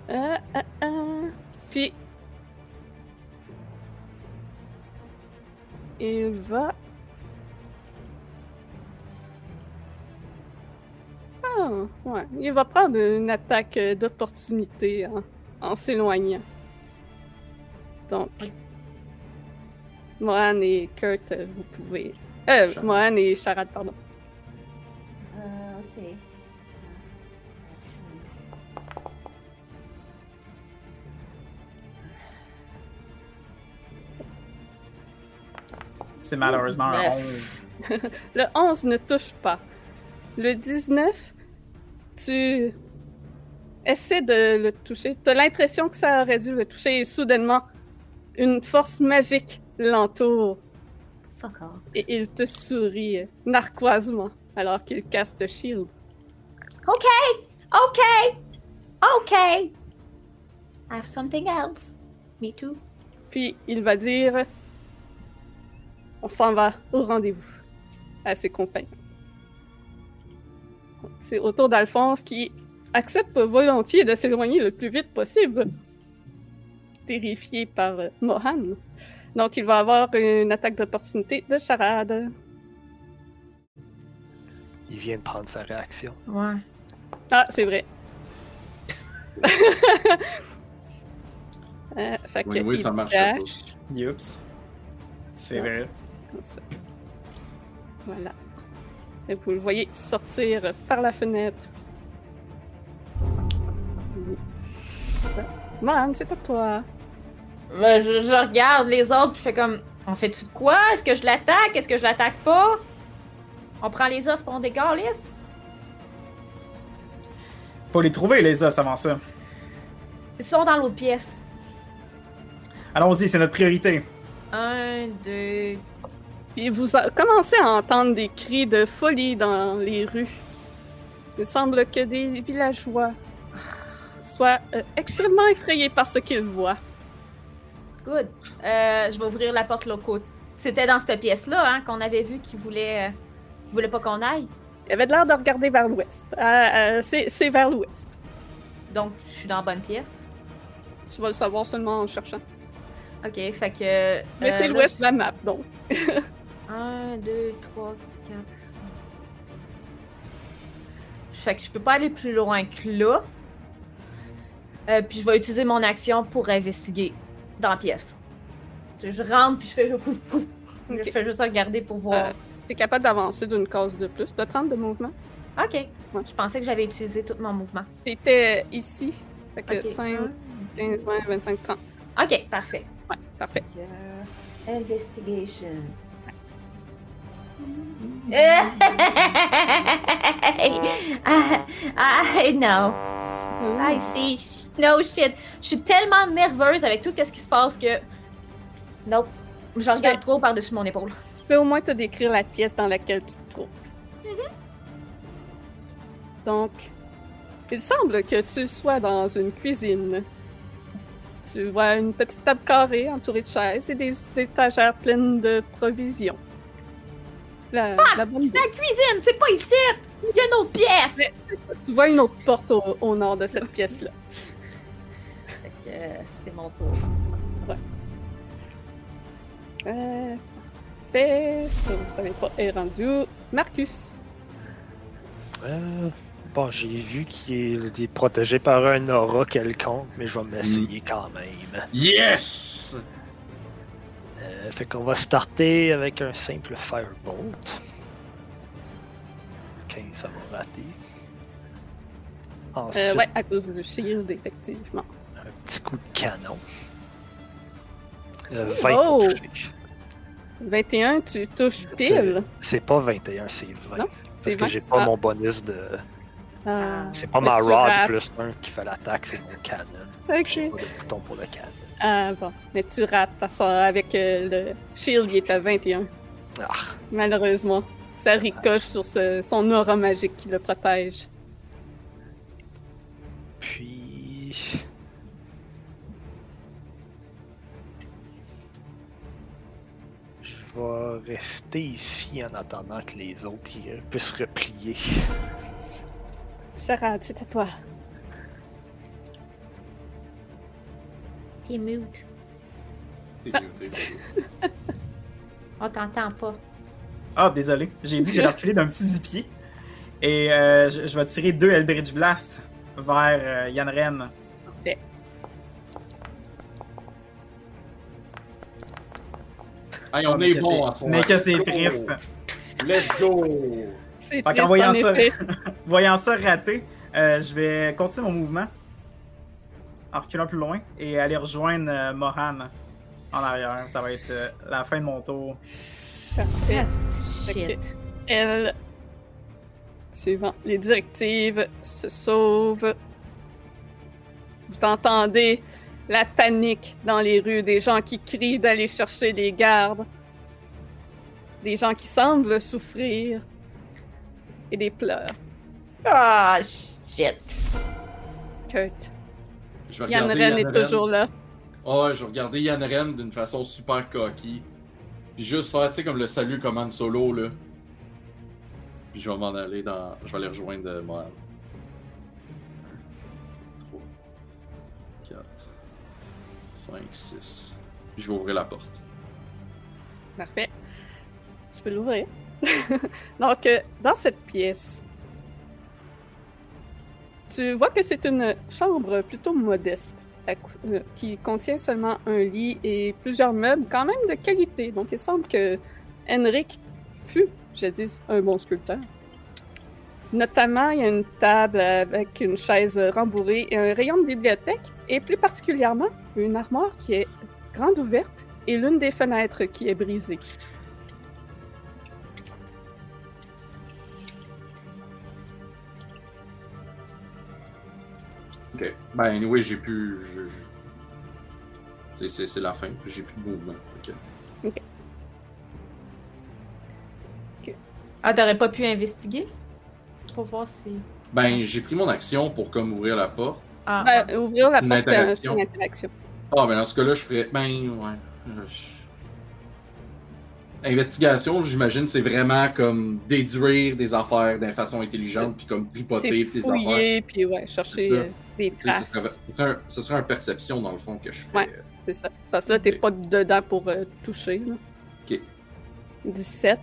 S1: Euh, euh, euh. Puis. Il va. Ah, ouais. Il va prendre une attaque euh, d'opportunité en, en s'éloignant. Donc. Mohan et Kurt, euh, vous pouvez. Euh,
S5: Charade.
S1: Mohan et Charade, pardon.
S4: Euh, ok.
S6: C'est malheureusement un
S4: Neuf.
S6: 11.
S1: Le 11 ne touche pas. Le 19, tu essaies de le toucher. Tu as l'impression que ça aurait dû le toucher et soudainement, une force magique l'entoure
S4: Fuck off.
S1: et il te sourit narquoisement alors qu'il caste Shield.
S4: Ok! Ok! Ok! I have something else. Me too.
S1: Puis il va dire On s'en va au rendez-vous à ses compagnons. C'est au tour d'Alphonse qui accepte volontiers de s'éloigner le plus vite possible, terrifié par euh, Mohan. Donc il va avoir une attaque d'opportunité de charade.
S7: Il vient de prendre sa réaction.
S4: Ouais.
S1: Ah, c'est vrai. euh, fait que
S5: Oui, ça marche.
S6: Youps. C'est vrai.
S1: Comme ça. Voilà. Et vous le voyez sortir par la fenêtre. Man, c'est à toi.
S4: Ben, je, je regarde les autres, puis je fais comme. On fait-tu de quoi? Est-ce que je l'attaque? Est-ce que je l'attaque pas? On prend les os pour on décalisse?
S6: Faut les trouver, les os, avant ça.
S4: Ils sont dans l'autre pièce.
S6: Allons-y, c'est notre priorité.
S4: Un, deux.
S1: Puis vous commencez à entendre des cris de folie dans les rues. Il semble que des villageois soient euh, extrêmement effrayés par ce qu'ils voient.
S4: Good. Euh, je vais ouvrir la porte l'autre côté. C'était dans cette pièce-là hein, qu'on avait vu qu'ils voulaient, euh, voulaient pas qu'on aille.
S1: Il avait l'air de regarder vers l'ouest. Euh, c'est vers l'ouest.
S4: Donc, je suis dans la bonne pièce.
S1: Tu vas le savoir seulement en cherchant.
S4: Ok, fait que.
S1: Mais c'est l'ouest de la map, donc.
S4: 1, 2, 3, 4, 5. Fait que je peux pas aller plus loin que là. Euh, puis je vais utiliser mon action pour investiguer dans la pièce. Je rentre puis je fais, je
S1: Ok.
S4: fais juste regarder pour voir.
S1: Euh, T'es capable d'avancer d'une case de plus, de 30 de mouvement.
S4: Ok. Je pensais que j'avais utilisé tout mon mouvement.
S1: T'étais ici. Fait que
S4: Ok.
S1: 5,
S4: Un,
S1: 15, 20, 25, 30.
S4: Ok, parfait.
S1: Ouais, parfait.
S4: Euh, investigation. I, I know. I see. No shit. Je suis tellement nerveuse avec tout ce qui se passe que. Nope. Je regarde trop par-dessus mon épaule.
S1: Je peux au moins te décrire la pièce dans laquelle tu te trouves. Donc, il semble que tu sois dans une cuisine. Tu vois une petite table carrée entourée de chaises et des étagères pleines de provisions. La, la bonne
S4: C'est la cuisine, c'est pas ici! Il y a une autre pièce!
S1: Mais- Tu vois une autre porte au, au nord de cette pièce-là.
S4: Fait que euh, c'est mon tour.
S1: Euh, parfait. Ça, vous savez pas, est rendu où? Marcus.
S7: Euh, bon, j'ai vu qu'il est protégé par un aura quelconque, mais je vais m'essayer quand même.
S5: Yes!
S7: Euh, fait qu'on va starter avec un simple Firebolt. 15, ça va rater. Ensuite,
S1: Euh, ouais, à cause du shield, effectivement.
S7: un petit coup de canon. Euh, 20
S1: Oh!
S7: pour toucher.
S1: 21, tu touches pile?
S7: C'est pas 21, c'est 20.
S1: Non,
S7: Parce que
S1: 20.
S7: j'ai pas
S1: Ah.
S7: mon bonus de.
S1: Ah,
S7: C'est pas
S1: Mais
S7: ma rod
S1: rates.
S7: plus 1 qui fait l'attaque, c'est mon canon. J'ai
S1: ok.
S7: pas de bouton pour le canon.
S1: Ah, bon. Mais tu rates parce qu'avec euh, le shield, il est à 21.
S7: Ah,
S1: Malheureusement. Ça ricoche sur ce- son aura magique qui le protège.
S7: puis. Je vais rester ici en attendant que les autres puissent replier.
S1: Charade, c'est à toi.
S4: T'es mute.
S5: T'es
S1: Ah.
S5: muté.
S4: On t'entend pas.
S6: Ah, désolé. J'ai dit que j'allais reculer d'un petit 10 pieds. Et euh, je, je vais tirer deux Eldritch Blast vers euh, Yanren.
S1: Parfait.
S5: Hey, on
S6: mais
S5: est
S6: que
S5: bon
S6: c'est-
S5: à soir.
S6: Mais que c'est
S5: Let's go!
S6: triste.
S5: Let's go!
S1: C'est triste,
S6: qu'en voyant
S1: en
S6: ça,
S1: effet.
S6: voyant ça rater, euh, je vais continuer mon mouvement en reculant plus loin et aller rejoindre euh, Mohan en arrière. Ça va être euh, la fin de mon tour.
S1: Parfait.
S4: That's
S1: Ok.
S4: shit.
S1: Elle, suivant les directives, se sauve. Vous entendez la panique dans les rues, des gens qui crient d'aller chercher les gardes, des gens qui semblent souffrir et des pleurs.
S4: Ah, shit.
S1: Kurt,
S5: Je vais
S1: Yann Ren est toujours là.
S5: Ah ouais, je vais regarder Yann Ren d'une façon super cocky. Puis juste faire, tu sais, comme le salut commande solo, là. Puis je vais m'en aller dans. Je vais aller rejoindre euh, Mohan. 3, 4, 5, 6. Puis je vais ouvrir la porte.
S1: Parfait. Tu peux l'ouvrir. Donc, euh, dans cette pièce, tu vois que c'est une chambre plutôt modeste, euh, qui contient seulement un lit et plusieurs meubles quand même de qualité. Donc, il semble que Henrik fut, jadis, un bon sculpteur. Notamment, il y a une table avec une chaise rembourrée et un rayon de bibliothèque, et plus particulièrement, une armoire qui est grande ouverte et l'une des fenêtres qui est brisée.
S5: Ok. Ben, anyway, j'ai plus. je- je- C'est- C'est c'est la fin. J'ai plus de mouvement. Ok.
S4: Ah, t'aurais pas pu investiguer? Pour voir si.
S5: Ben, j'ai pris mon action pour comme ouvrir la porte.
S4: Ah,
S1: Ben, ouvrir la porte, c'est une interaction.
S5: Ah, ben dans ce cas-là, je ferais. Ben, ouais. Euh, je- Investigation, j'imagine, c'est vraiment comme déduire des affaires d'une façon intelligente, puis comme tripoter des affaires.
S1: puis ouais, chercher euh, des traces.
S5: ce serait un, ce serait un perception, dans le fond, que je ferais.
S1: Ouais. C'est ça. Parce que là, t'es
S5: Ok.
S1: pas dedans pour euh, toucher. là.
S5: Ok.
S1: 17.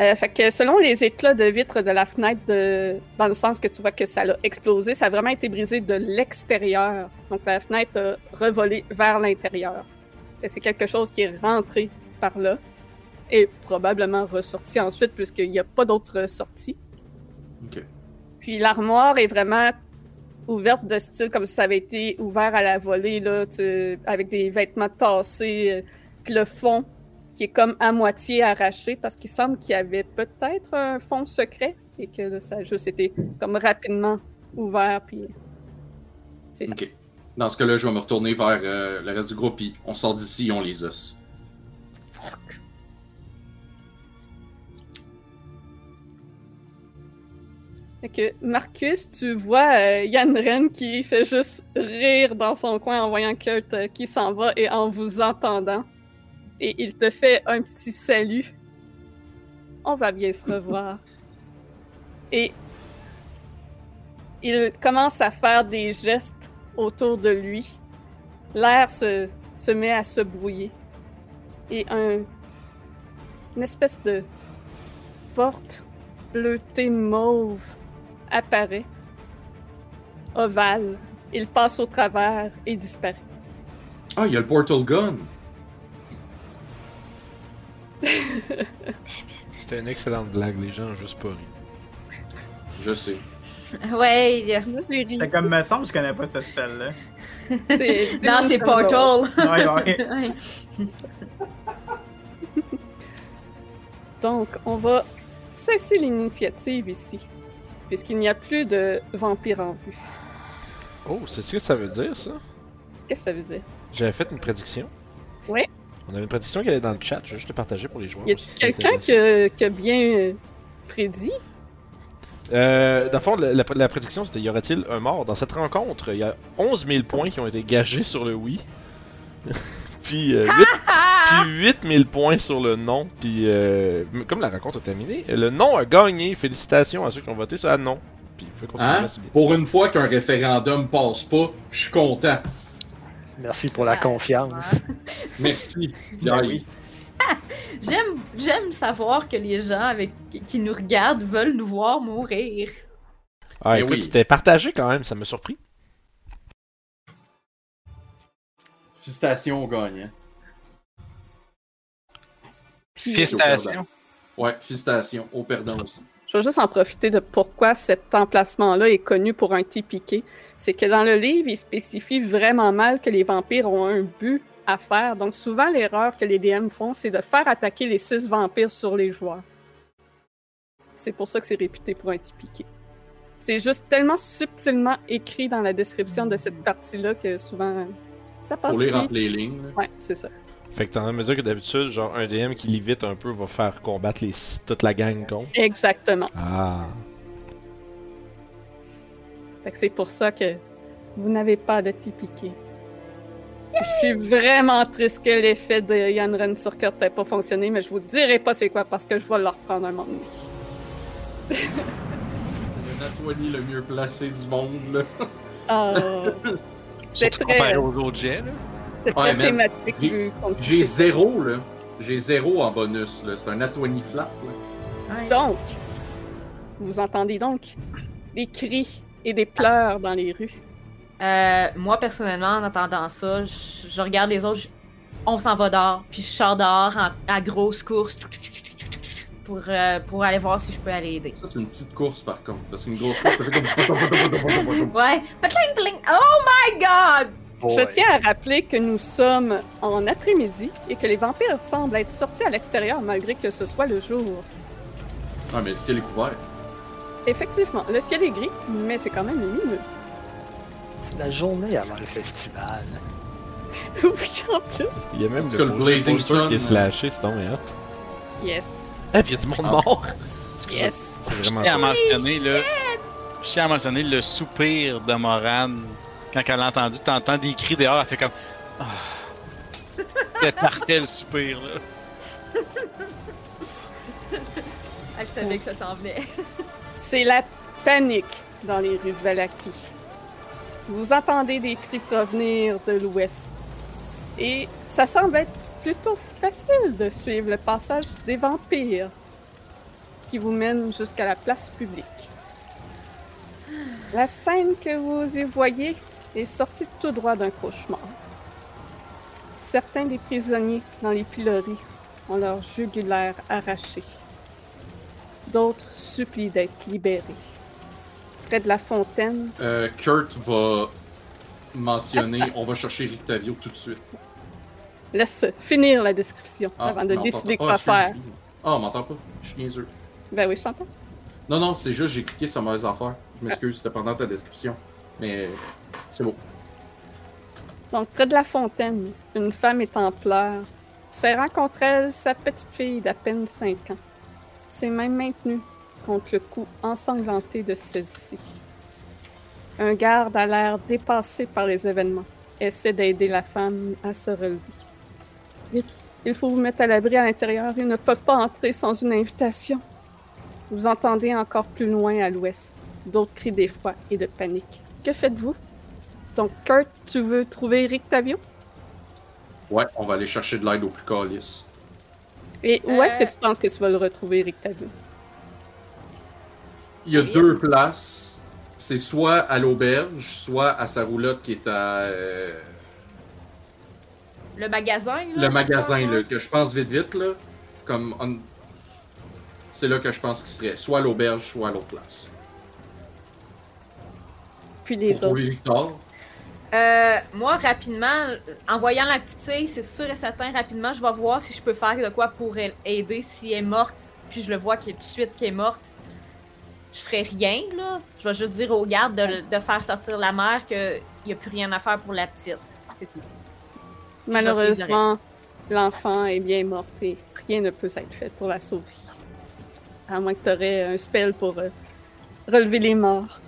S1: Euh, fait que selon les éclats de vitre de la fenêtre, de... dans le sens que tu vois que ça a explosé, ça a vraiment été brisé de l'extérieur. Donc la fenêtre a revolé vers l'intérieur. Et C'est quelque chose qui est rentré par là et probablement ressorti ensuite puisqu'il n'y a pas d'autres sorties.
S5: Ok.
S1: Puis l'armoire est vraiment ouverte de style comme si ça avait été ouvert à la volée, là, tu- avec des vêtements tassés, euh, puis le fond qui est comme à moitié arraché parce qu'il semble qu'il y avait peut-être un fond secret et que là, ça a juste été comme rapidement ouvert puis C'est ça.
S5: Dans ce cas-là, je vais me retourner vers euh, le reste du groupe, puis on sort d'ici, on les os.
S1: Fait que Marcus, tu vois euh, Yann Ren qui fait juste rire dans son coin en voyant Kurt euh, qui s'en va et en vous entendant. Et il te fait un petit salut. On va bien se revoir. et il commence à faire des gestes autour de lui. L'air se, se met à se brouiller. Et un, une espèce de porte bleutée mauve apparaît, ovale. Il passe au travers et disparaît.
S5: Ah, il y a le Portal Gun!
S2: C'était une excellente blague, les gens ont juste pas ri.
S5: Je sais.
S4: Ouais, il y a-
S6: comme me semble, je connais pas ce spell-là.
S4: Non, c'est Portal.
S6: Ouais. Ouais.
S1: Donc, on va cesser l'initiative ici, puisqu'il n'y a plus de vampires en vue.
S2: Oh, c'est ce que ça veut dire, ça?
S1: Qu'est-ce que ça veut dire?
S2: J'avais fait une prédiction.
S1: Ouais.
S2: On avait une prédiction qui allait dans le chat, je vais juste le partager pour les joueurs.
S1: Y
S2: pour ceux
S1: a
S2: qui
S1: quelqu'un qui, a- bien euh, prédit?
S2: Euh, dans le fond, la, la- la prédiction c'était y aurait-il un mort? Dans cette rencontre, il y a 11 000 points qui ont été gagés sur le oui. puis, euh, 8, puis 8 000 points sur le non. Puis, euh, comme la rencontre est terminée, le non a gagné. Félicitations à ceux qui ont voté sur le non. Puis, continuer
S5: Hein?
S2: bien.
S5: Pour une fois qu'un référendum passe pas, je suis content.
S7: Merci pour la
S4: Ah,
S7: confiance.
S5: Merci.
S6: Ben oui.
S4: J'aime, j'aime savoir que les gens avec, qui nous regardent veulent nous voir mourir.
S2: Ah,
S5: Mais
S2: écoute,
S5: oui.
S2: c'était partagé quand même, ça m'a surpris.
S5: Félicitations aux gagnants.
S3: Félicitations.
S5: Ouais, félicitations aux perdants aussi.
S1: Je vais juste en profiter de pourquoi cet emplacement-là est connu pour un TPK. C'est que dans le livre, il spécifie vraiment mal que les vampires ont un but à faire. Donc souvent, l'erreur que les DM font, c'est de faire attaquer les six vampires sur les joueurs. C'est pour ça que c'est réputé pour un TPK. C'est juste tellement subtilement écrit dans la description de cette partie-là que souvent, ça passe
S5: Faut lire entre les lignes. là.
S1: Ouais, c'est ça.
S2: Fait que t'es en train de me dire que d'habitude, genre, un DM qui lit vite un peu va faire combattre les, toute la gang contre.
S1: Exactement.
S2: Ah.
S1: Fait que c'est pour ça que vous n'avez pas de TPK. Je suis vraiment triste que l'effet de Yann Ren sur Kurt n'ait pas fonctionné, mais je vous dirai pas c'est quoi parce que je vais le reprendre un moment donné.
S5: Le Natwani le mieux placé du monde, là.
S1: Ah, c'est
S3: Surtout
S1: très,
S3: comparé aux autres jets, là.
S1: c'est très
S5: Ouais, man.
S1: thématique.
S5: J'ai-
S1: vu qu'on-
S5: J'ai
S1: c'est-
S5: zéro, là. J'ai zéro en bonus, là. C'est un Natwani flat, là.
S1: Donc, vous entendez donc des cris et des pleurs dans les rues.
S4: Euh, moi, personnellement, en entendant ça, je, je regarde les autres, je- on s'en va dehors, puis je sors dehors en, à grosse course pour, euh, pour aller voir si je peux aller aider.
S5: Ça, c'est une petite course, par contre. Parce qu'une grosse course, ça fait comme...
S4: Ouais, patling, oh my god!
S1: Je tiens à rappeler que nous sommes en après-midi et que les vampires semblent être sortis à l'extérieur malgré que ce soit le jour.
S5: Ah, mais le ciel est couvert.
S1: Effectivement, le ciel est gris, mais c'est quand même lumineux.
S7: C'est la journée avant le festival.
S1: oui, en plus.
S2: Il y a même le,
S5: le Blazing Sun,
S2: qui est slashé, c'est hot.
S1: Yes.
S2: Eh, puis il y a du monde
S5: Ah.
S2: mort!
S1: Yes.
S2: C'est
S3: Je tiens à mentionner, là. Je tiens à mentionner le soupir de Morane. Quand elle a entendu, t'entends des cris dehors, elle fait comme. Ah. C'est parfait le soupir, là.
S4: Elle savait que ça s'en venait.
S1: C'est la panique dans les rues de Valaki. Vous entendez des cris provenir de l'ouest. Et ça semble être plutôt facile de suivre le passage des vampires qui vous mène jusqu'à la place publique. La scène que vous y voyez est sortie tout droit d'un cauchemar. Certains des prisonniers dans les pilories ont leur jugulaire arraché. D'autres supplient d'être libérés. Près de la fontaine,
S5: Euh, Kurt va mentionner on va chercher Rictavio tout de suite.
S1: Laisse finir la description
S5: Ah,
S1: avant de décider quoi faire.
S5: Ah, on m'entend pas. Je suis niaiseux.
S1: Ben oui, je t'entends.
S5: Non, non, c'est juste j'ai cliqué sur mauvaise affaire. Je m'excuse, c'était pendant ta description. Mais c'est beau.
S1: Donc, près de la fontaine, une femme est en pleurs, serrant contre elle sa petite fille d'à peine 5 ans. Ses mains maintenues contre le cou ensanglanté de celle-ci. Un garde a l'air dépassé par les événements, essaie d'aider la femme à se relever. Il faut vous mettre à l'abri à l'intérieur. Ils ne peuvent pas entrer sans une invitation. Vous entendez encore plus loin à l'ouest d'autres cris d'effroi et de panique. Que faites-vous? Donc, Kurt, tu veux trouver Eric Tavio?
S5: Ouais, on va aller chercher de l'aide au plus calice.
S1: Et où est-ce
S4: Euh.
S1: que tu penses que tu vas le retrouver, Eric Tavio?
S5: Il y a
S4: Oui.
S5: deux places. C'est soit à l'auberge, soit à sa roulotte qui est à euh,
S4: Le magasin, là.
S5: le magasin, là, que je pense vite vite, là. Comme on- C'est là que je pense qu'il serait. Soit à l'auberge, soit à l'autre place.
S1: Puis
S5: Pour
S1: les autres.
S5: trouver Victor.
S4: Euh, moi, rapidement, en voyant la petite fille, c'est sûr et certain, rapidement, je vais voir si je peux faire de quoi pour elle aider si elle est morte, puis je le vois tout de suite qu'elle est morte. Je ferai rien, là. Je vais juste dire aux gardes de, de faire sortir la mère qu'il n'y a plus rien à faire pour la petite. C'est tout.
S1: Malheureusement, l'enfant est bien morte et rien ne peut être fait pour la sauver. À moins que tu aurais un spell pour euh, relever les morts.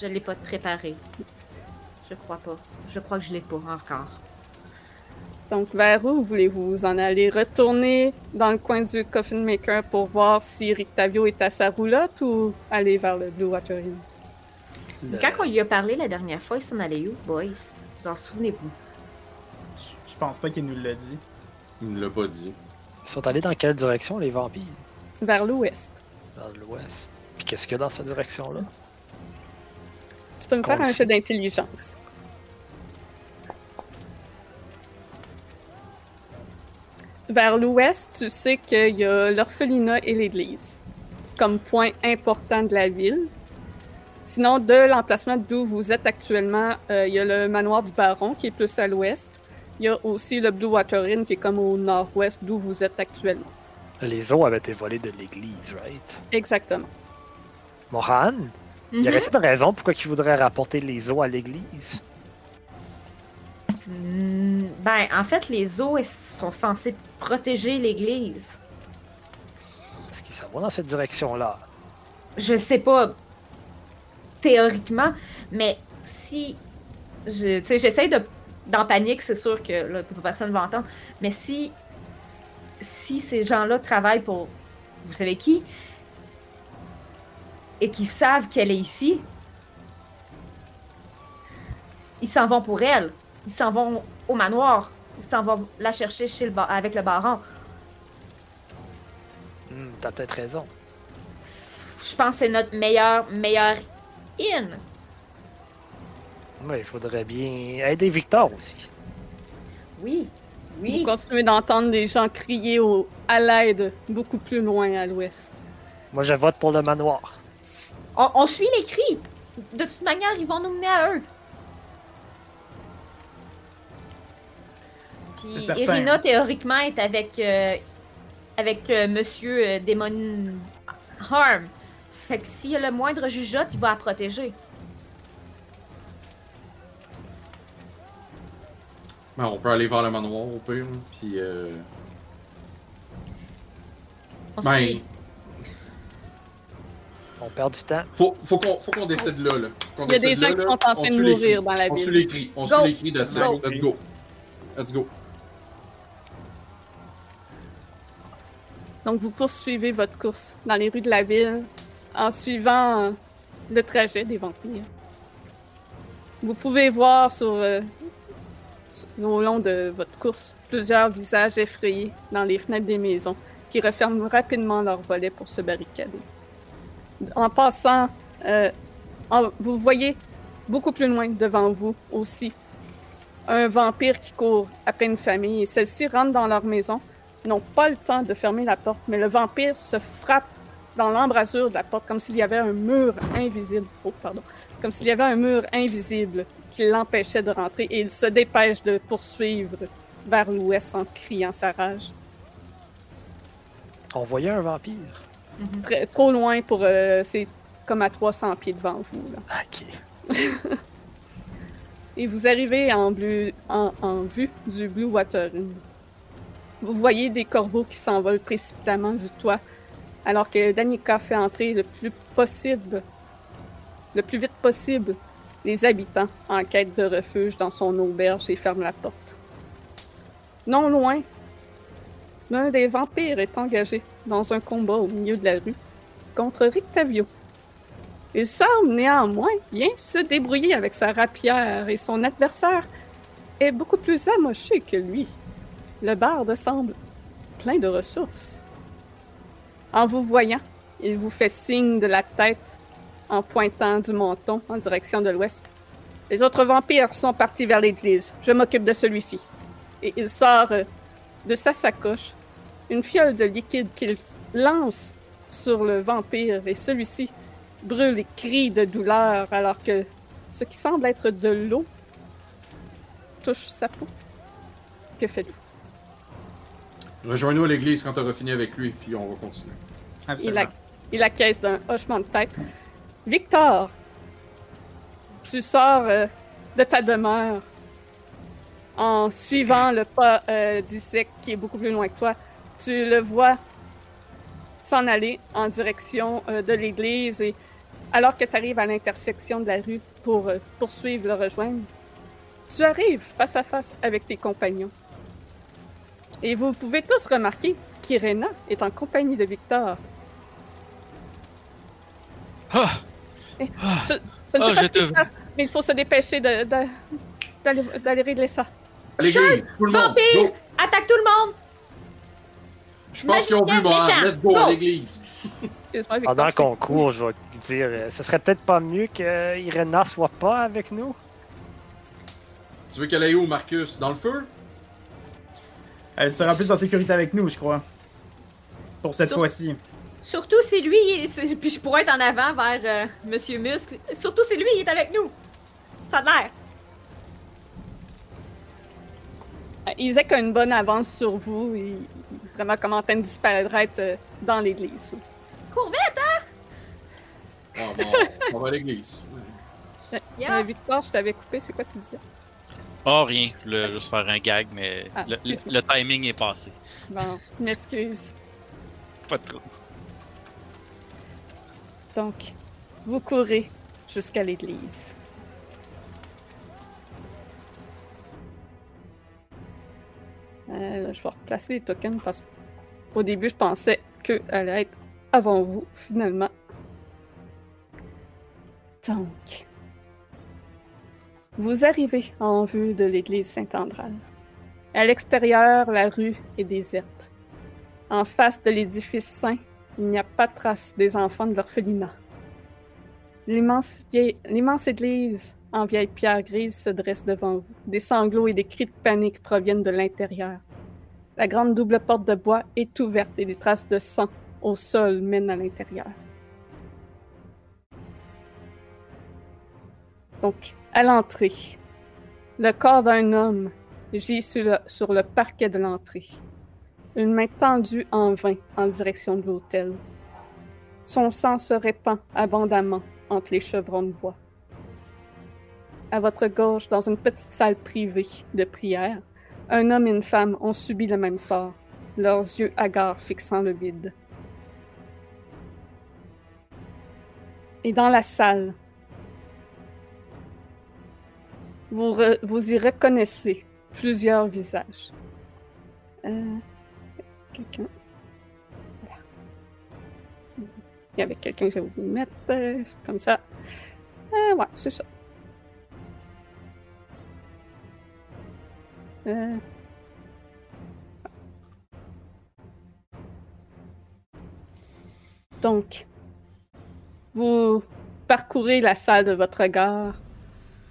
S4: Je l'ai pas préparé. Je crois pas. Je crois que je l'ai pas encore.
S1: Donc, vers où voulez-vous en aller? Retourner dans le coin du Coffin Maker pour voir si Rick Tavio est à sa roulotte ou aller vers le Blue Water Inn?
S7: Le-
S4: Quand on lui a parlé la dernière fois, il s'en allait où, boys? Vous en souvenez-vous?
S6: Je- pense pas qu'il nous l'a dit.
S5: Il ne l'a pas dit.
S7: Ils sont allés dans quelle direction, les vampires?
S1: Vers l'ouest.
S7: Dans l'ouest. Puis qu'est-ce qu'il y a dans cette direction-là?
S1: Tu peux me faire un jeu d'intelligence. Vers l'ouest, tu sais qu'il y a l'orphelinat et l'église comme point important de la ville. Sinon, de l'emplacement d'où vous êtes actuellement, euh, il y a le manoir du baron qui est plus à l'ouest. Il y a aussi le Blue Water Inn qui est comme au nord-ouest d'où vous êtes actuellement.
S7: Les eaux avaient été volées de l'église, right?
S1: Exactement.
S7: Mohan,
S4: Mhm.
S7: y aurait-il une raison pourquoi il voudrait rapporter les eaux à l'église?
S4: Hmm, Ben, en fait, les eaux sont censés protéger l'église.
S7: Est-ce qu'il s'en va dans cette direction-là?
S4: Je sais pas théoriquement, mais si je, tu sais, j'essaie de d'en panique, c'est sûr que là, personne va entendre, mais si si ces gens-là travaillent pour vous savez qui et qui savent qu'elle est ici, ils s'en vont pour elle. Ils s'en vont au manoir. Ils s'en vont la chercher chez le avec le baron.
S7: Hmm, T'as peut-être raison.
S4: Je pense que c'est notre meilleur meilleur in.
S7: Oui, il faudrait bien aider Victor aussi.
S4: Oui.
S1: Vous
S4: Oui.
S1: continuez d'entendre des gens crier au- à l'aide beaucoup plus loin à l'ouest.
S7: Moi, je vote pour le manoir.
S4: On, on suit les cris. De toute manière, ils vont nous mener à eux. Puis. Irina, théoriquement, est avec, euh, avec euh, Monsieur euh, Demon Harm. Fait que s'il y a le moindre jugeote, il va la protéger.
S5: Ben, on peut aller vers le manoir au pire. Puis. Euh...
S4: On
S5: Ben.
S7: On perd du temps.
S5: faut, faut qu'on faut qu'on décide là. là. Qu'on
S1: Il y a des gens
S5: là,
S1: qui
S5: là.
S1: sont en train de mourir dans la
S5: On suit
S1: ville.
S5: les cris. On
S4: Go.
S5: suit les cris.
S4: Go.
S5: Let's go. Let's go.
S1: Donc, vous poursuivez votre course dans les rues de la ville en suivant euh, le trajet des vampires. Vous pouvez voir sur, euh, au long de votre course plusieurs visages effrayés dans les fenêtres des maisons qui referment rapidement leurs volets pour se barricader. En passant, euh, vous voyez beaucoup plus loin devant vous aussi un vampire qui court après une famille et celle-ci rentre dans leur maison n'ont pas le temps de fermer la porte, mais le vampire se frappe dans l'embrasure de la porte comme s'il y avait un mur invisible. Oh, pardon. Comme s'il y avait un mur invisible qui l'empêchait de rentrer et il se dépêche de poursuivre vers l'ouest en criant sa rage.
S7: On voyait un vampire.
S1: Très- trop loin pour. euh, c'est comme à 300 pieds devant vous. Là.
S7: Ok.
S1: Et vous arrivez en, bleu- en, en vue du Blue Water Inn. Vous voyez des corbeaux qui s'envolent précipitamment du toit, alors que Danica fait entrer le plus possible, le plus vite possible, les habitants en quête de refuge dans son auberge et ferme la porte. Non loin, l'un des vampires est engagé dans un combat au milieu de la rue contre Rictavio. Il semble néanmoins bien se débrouiller avec sa rapière et son adversaire est beaucoup plus amoché que lui. Le barde semble plein de ressources. En vous voyant, il vous fait signe de la tête en pointant du menton en direction de l'ouest. Les autres vampires sont partis vers l'église. Je m'occupe de celui-ci. Et il sort euh, de sa sacoche une fiole de liquide qu'il lance sur le vampire et celui-ci brûle et crie de douleur alors que ce qui semble être de l'eau touche sa peau. Que faites-vous?
S5: Rejoins-nous à l'église quand t'auras fini avec lui, puis on va continuer.
S1: Il,
S6: Absolument.
S1: a- il acquiesce d'un hochement de tête. Victor, tu sors euh, de ta demeure en suivant le pas euh, d'Isaac qui est beaucoup plus loin que toi. Tu le vois s'en aller en direction euh, de l'église et alors que tu arrives à l'intersection de la rue pour euh, poursuivre le rejoindre, tu arrives face à face avec tes compagnons. Et vous pouvez tous remarquer qu'Irena est en compagnie de Victor.
S3: Ah!
S1: Ce, ce ne
S3: Ah,
S1: sais pas
S3: je
S1: ce qui
S3: te-
S1: se passe, mais il faut se dépêcher de- de- d'aller d'aller régler ça.
S5: À l'église, tout le monde,
S4: Vampire!
S5: go!
S4: Attaque tout le monde!
S5: Je pense qu'ils ont vu, moi. Let's go à l'église.
S7: Pendant qu'on court, je vais te dire, euh, ce serait peut-être pas mieux que Irena soit pas avec nous?
S5: Tu veux qu'elle aille où, Marcus? Dans le feu?
S6: Elle sera plus en sécurité avec nous, je crois. Pour cette
S4: Sur-
S6: fois-ci.
S4: Surtout si lui, est- puis je pourrais être en avant vers euh, Monsieur Muscle. Surtout si lui, il est avec nous. Ça a l'air.
S1: Isaac a une bonne avance sur vous. Il est vraiment comme en train de disparaître euh, dans l'église.
S4: Cours vite!
S5: Ah, bon, on va à l'église.
S4: Yeah.
S1: Euh, Victor, je t'avais coupé, c'est quoi tu disais?
S3: Oh, rien. Je voulais juste faire un gag, mais
S1: Ah,
S3: le, le- timing est passé.
S1: Bon, je m'excuse.
S3: Pas trop.
S1: Donc, vous courez jusqu'à l'église. Euh, je vais replacer les tokens parce qu'au début, je pensais qu'elle allait être avant vous, finalement. Donc, vous arrivez en vue de l'église Saint-Andral. À l'extérieur, la rue est déserte. En face de l'édifice saint, il n'y a pas de trace des enfants de l'orphelinat. L'immense église en vieille pierre grise se dresse devant vous. Des sanglots et des cris de panique proviennent de l'intérieur. La grande double porte de bois est ouverte et des traces de sang au sol mènent à l'intérieur. Donc, à l'entrée, le corps d'un homme gît sur le parquet de l'entrée. Une main tendue en vain en direction de l'autel. Son sang se répand abondamment entre les chevrons de bois. À votre gauche, dans une petite salle privée de prière, un homme et une femme ont subi le même sort, leurs yeux hagards fixant le vide. Et dans la salle, vous, y reconnaissez plusieurs visages. Euh, quelqu'un. Voilà. Il y avait quelqu'un que j'ai oublié de mettre. euh, comme ça. Euh, ouais, c'est ça. Euh. Donc, vous parcourez la salle de votre regard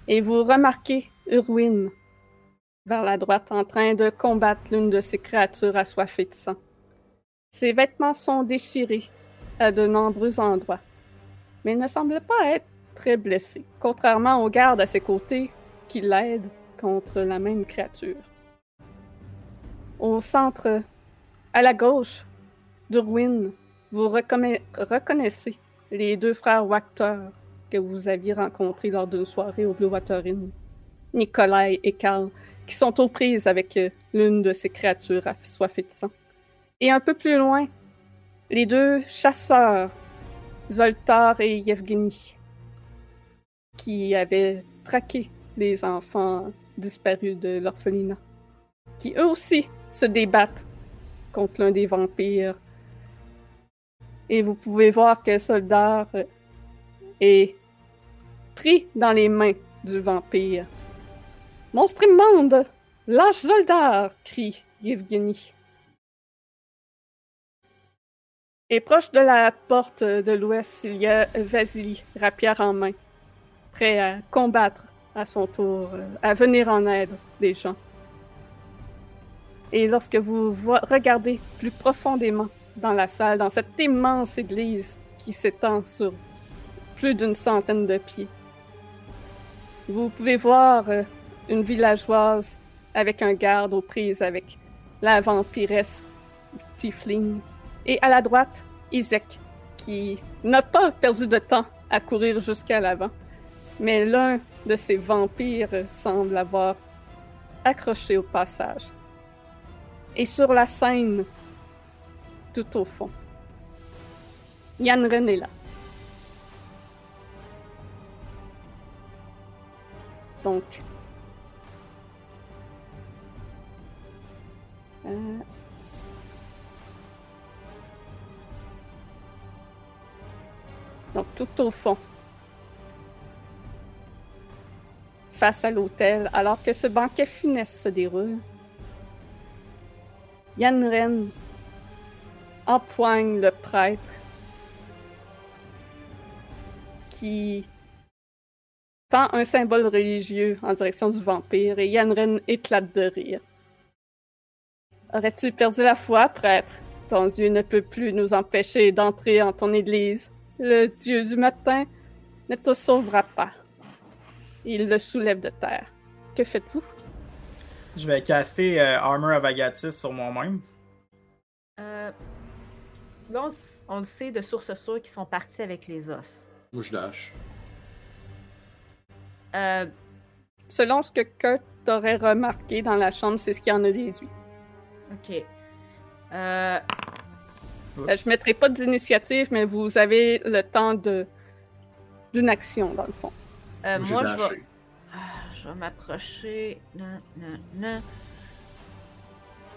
S1: et vous remarquez Urwin vers la droite en train de combattre l'une de ces créatures assoiffées de sang. Ses vêtements sont déchirés à de nombreux endroits, mais il ne semble pas être très blessé, contrairement aux gardes à ses côtés qui l'aident contre la même créature. Au centre, à la gauche d'Urwin, vous reconna- reconnaissez les deux frères Wactor que vous aviez rencontrés lors d'une soirée au Blue Water Inn. Nikolai et Karl, qui sont aux prises avec euh, l'une de ces créatures assoiffées de sang. Et un peu plus loin, les deux chasseurs, Zoltar et Yevgeny, qui avaient traqué les enfants disparus de l'orphelinat, qui eux aussi se débattent contre l'un des vampires. Et vous pouvez voir que Soldar est pris dans les mains du vampire. Monstre immonde! Lâche Zoldar! crie Yevgeny. Et proche de la porte de l'ouest, il y a Vasily, rapière en main, prêt à combattre à son tour, euh, à venir en aide des gens. Et lorsque vous vo- regardez plus profondément dans la salle, dans cette immense église qui s'étend sur plus d'une centaine de pieds, vous pouvez voir euh, une villageoise avec un garde aux prises avec la vampiresse Tiefling. Et à la droite, Isaac, qui n'a pas perdu de temps à courir jusqu'à l'avant. Mais l'un de ces vampires semble avoir accroché au passage. Et sur la scène, tout au fond, Yann Ren est là. Donc, euh, Donc, tout au fond. Face à l'hôtel, alors que ce banquet funeste se déroule, Yann Ren empoigne le prêtre qui tend un symbole religieux en direction du vampire et Yann Ren éclate de rire. Aurais-tu perdu la foi, prêtre? Ton Dieu ne peut plus nous empêcher d'entrer en ton église. Le Dieu du matin ne te sauvera pas. Il le soulève de terre. Que faites-vous?
S6: Je vais caster euh, Armor of Agatis sur moi-même.
S4: Euh, là, on, le sait de sources sûres qu'ils sont partis avec les os.
S5: Moi, je lâche.
S4: Euh,
S1: Selon ce que Kurt aurait remarqué dans la chambre, c'est ce qu'il en a déduit.
S4: Ok. Euh,
S1: Euh, je mettrai pas d'initiative, mais vous avez le temps de d'une action, dans le fond.
S4: euh,
S5: Moi,
S4: je vais. Ah, je vais m'approcher.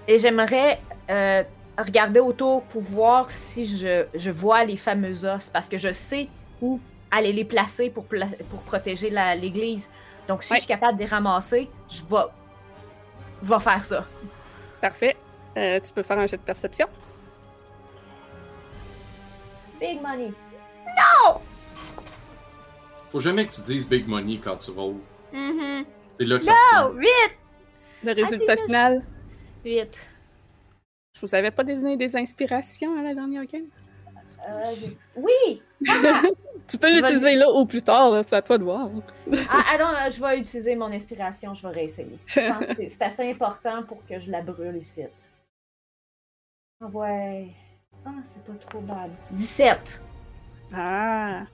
S4: Et j'aimerais euh, regarder autour pour voir si je, je vois les fameux os, parce que je sais où aller les placer pour, pla- pour protéger l'église. Donc, si
S1: Ouais.
S4: je suis capable de les ramasser, je vais, je vais faire ça.
S1: Parfait. Euh, tu peux faire un jet de perception.
S4: Big money.
S5: Faut jamais que tu dises big money quand tu roules.
S4: Mhm.
S5: C'est là que ça se!
S1: Le résultat
S4: c'est
S1: final.
S4: Vite.
S1: Je vous avais pas donné des inspirations à la dernière game?
S4: Euh, oui!
S1: Tu peux l'utiliser là ou plus tard, c'est à toi de voir.
S4: Ah, ah non, je vais utiliser mon inspiration, je vais réessayer. Je pense que c'est- c'est assez important pour que je la brûle ici. Ah ouais. Ah, c'est pas trop bad. 17.
S1: Ah.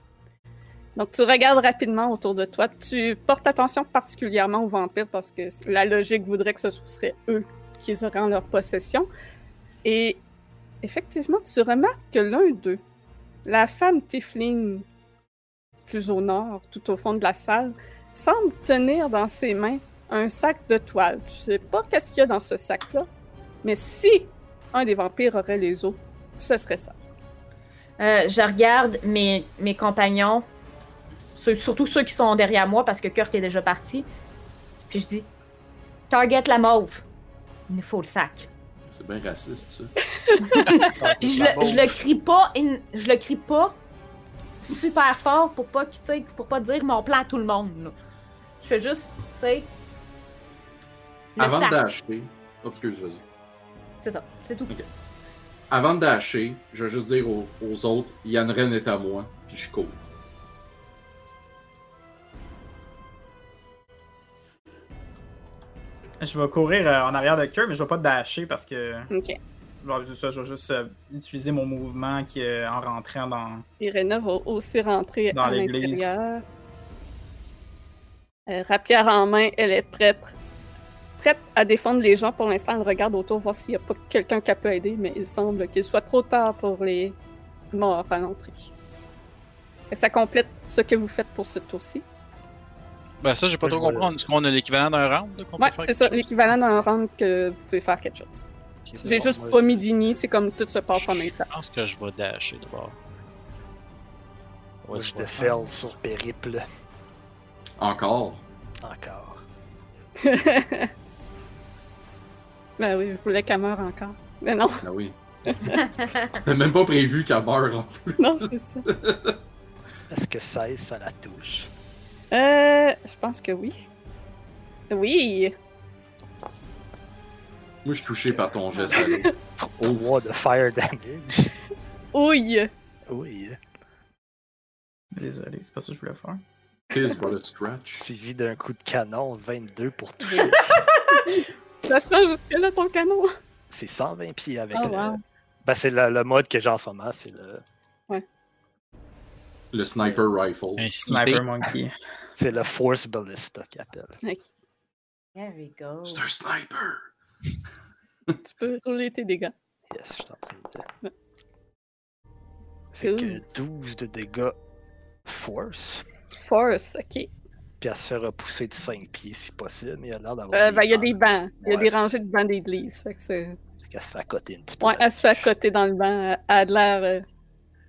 S1: Donc, tu regardes rapidement autour de toi. Tu portes attention particulièrement aux vampires parce que la logique voudrait que ce serait eux qui auraient en leur possession. Et effectivement, tu remarques que l'un d'eux, la femme Tifling, plus au nord, tout au fond de la salle, semble tenir dans ses mains un sac de toile. Tu sais pas qu'est-ce qu'il y a dans ce sac-là, mais si un des vampires aurait les os, ce serait ça.
S4: Euh, je regarde mes, mes compagnons, ceux- surtout ceux qui sont derrière moi parce que Kurt est déjà parti. Puis je dis Target la mauve. Il nous faut le sac.
S5: C'est bien raciste, ça.
S4: Puis je le, je le crie pas, in- je le crie pas super fort pour pas, pour pas dire mon plan à tout le monde. là. Je fais juste, tu sais. le
S5: Avant dasher. Oh, excuse, vas-y.
S4: C'est ça, c'est tout.
S5: Avant de dasher, je vais juste dire aux, aux autres Yann Ren est à moi, puis je cours.
S6: Je vais courir euh, en arrière de Kurt, mais je vais pas dasher parce que
S1: Ok.
S6: Ça, je vais juste euh, utiliser mon mouvement qui est en rentrant dans.
S1: Irena va aussi rentrer
S6: Dans
S1: à
S6: l'église.
S1: l'intérieur. Euh, rapière en main, elle est prête. Prête à défendre les gens. Pour l'instant, elle regarde autour, voir s'il n'y a pas quelqu'un qui peut aider, mais il semble qu'il soit trop tard pour les morts à l'entrée. Et ça complète ce que vous faites pour ce tour-ci.
S3: Ben ça, j'ai pas
S7: Moi,
S3: trop compris. Est-ce qu'on a l'équivalent d'un round?
S1: Ouais, c'est ça, l'équivalent d'un round que vous pouvez faire quelque chose.
S7: Ok,
S1: J'ai juste
S7: moi,
S1: pas mis d'ini, c'est comme tout se passe en même temps.
S3: Je pense que je vais dasher d'abord. Ouais,
S7: je
S3: vais
S7: déferle
S3: faire-
S7: sur périple
S5: Encore?
S7: encore.
S1: Ben oui, je voulais qu'elle meure encore. Mais non,
S5: Ah oui. T'as même pas prévu qu'elle meure en plus.
S1: non, c'est ça.
S7: Est-ce que 16, ça la touche?
S1: Euh, je pense que oui. Oui!
S5: Moi, je suis touché par ton geste. Allo.
S7: 3 de fire damage.
S1: Ouille!
S7: Oui.
S6: Désolé, c'est pas ça que je voulais faire.
S5: But a scratch.
S7: Suivi d'un coup de canon, 22 pour toucher.
S1: Ça se rend jusque-là ton canon?
S7: C'est 120 pieds avec
S1: Oh,
S7: le.
S1: wow.
S7: Ben, c'est le, le mode que j'ai en ce moment, c'est le,
S5: Le sniper rifle.
S3: Un
S6: Sniper. Monkey.
S7: c'est le Force Ballista qu'il appelle.
S1: Ok.
S4: There we go.
S5: C'est un sniper.
S1: Tu peux rouler tes dégâts.
S7: Yes, je suis en train de.
S1: Ouais.
S7: Fait
S1: Cool.
S7: que 12 de dégâts Force.
S1: Force, ok.
S7: Puis elle se fait repousser de 5 pieds si possible, il a l'air d'avoir.
S1: Euh, ben, il y a des
S7: bancs.
S1: Il y a des rangées de bancs d'église. Fait que c'est.
S7: Fait qu'elle se fait accoter un petit peu.
S1: Ouais, elle se fait accoter dans le banc. Elle a de l'air. euh,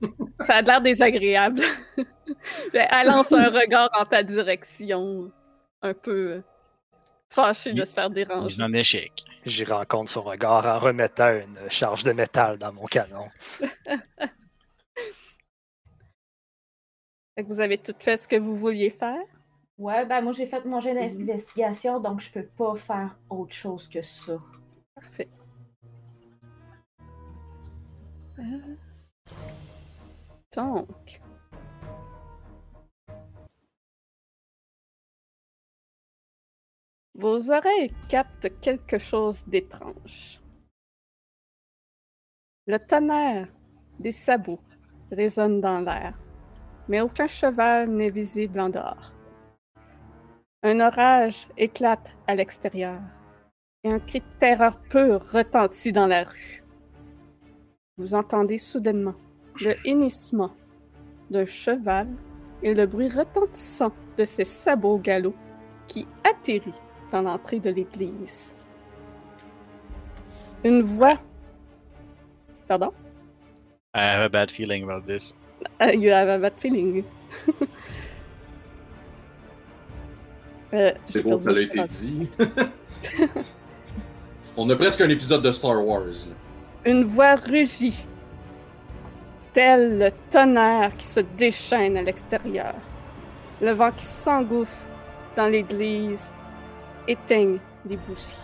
S1: Ça a de l'air désagréable. elle lance un regard en ta direction. Un peu euh, fâchée de se faire déranger.
S3: en échec.
S7: J'y rencontre son regard en remettant une charge de métal dans mon canon.
S1: Fait que vous avez tout fait ce que vous vouliez faire?
S4: Ouais, ben moi j'ai fait mon jet d'investigation, donc je peux pas faire autre chose que ça.
S1: Parfait. Euh, Donc. Vos oreilles captent quelque chose d'étrange. Le tonnerre des sabots résonne dans l'air, mais aucun cheval n'est visible en dehors. Un orage éclate à l'extérieur et un cri de terreur pur retentit dans la rue. Vous entendez soudainement le hennissement d'un cheval et le bruit retentissant de ses sabots galops qui atterrit dans l'entrée de l'église. Une voix. Pardon?
S3: I have a bad feeling about this.
S1: Uh, you have a bad feeling. Euh,
S5: C'est beau, ça a été dit. On a presque un épisode de Star Wars. là.
S1: Une voix rugit, tel le tonnerre qui se déchaîne à l'extérieur. Le vent qui s'engouffre dans l'église éteigne les bougies.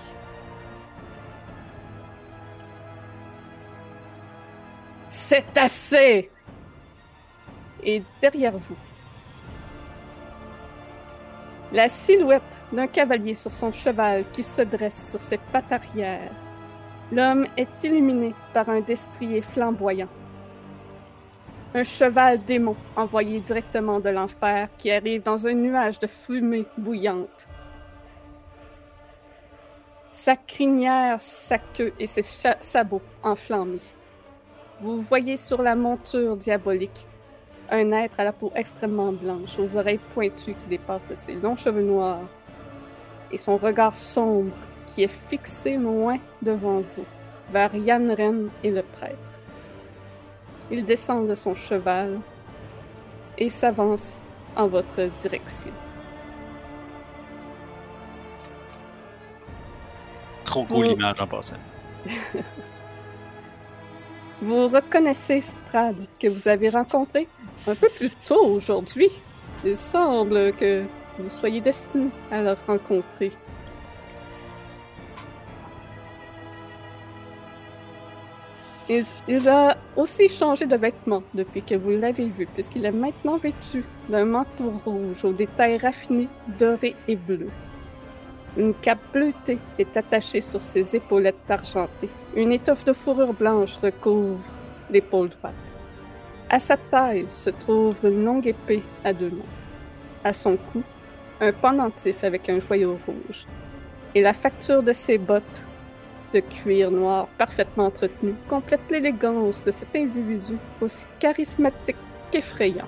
S1: C'est assez! Et derrière vous, la silhouette d'un cavalier sur son cheval qui se dresse sur ses pattes arrière. L'homme est illuminé par un destrier flamboyant. Un cheval démon envoyé directement de l'enfer qui arrive dans un nuage de fumée bouillante. Sa crinière, sa queue et ses sabots enflammés. Vous voyez sur la monture diabolique un être à la peau extrêmement blanche, aux oreilles pointues qui dépassent de ses longs cheveux noirs, et son regard sombre qui est fixé loin devant vous, vers Yann Ren et le prêtre. Il descend de son cheval et s'avance en votre direction.
S3: Trop cool
S1: Oh.
S3: l'image en passant.
S1: Vous reconnaissez Strad que vous avez rencontré un peu plus tôt aujourd'hui. Il semble que vous soyez destiné à le rencontrer. Il, il a aussi changé de vêtements depuis que vous l'avez vu, puisqu'il est maintenant vêtu d'un manteau rouge aux détails raffinés, dorés et bleus. Une cape bleutée est attachée sur ses épaulettes argentées. Une étoffe de fourrure blanche recouvre l'épaule droite. À sa taille se trouve une longue épée à deux mains. À son cou, un pendentif avec un joyau rouge. Et la facture de ses bottes de cuir noir parfaitement entretenues complète l'élégance de cet individu aussi charismatique qu'effrayant.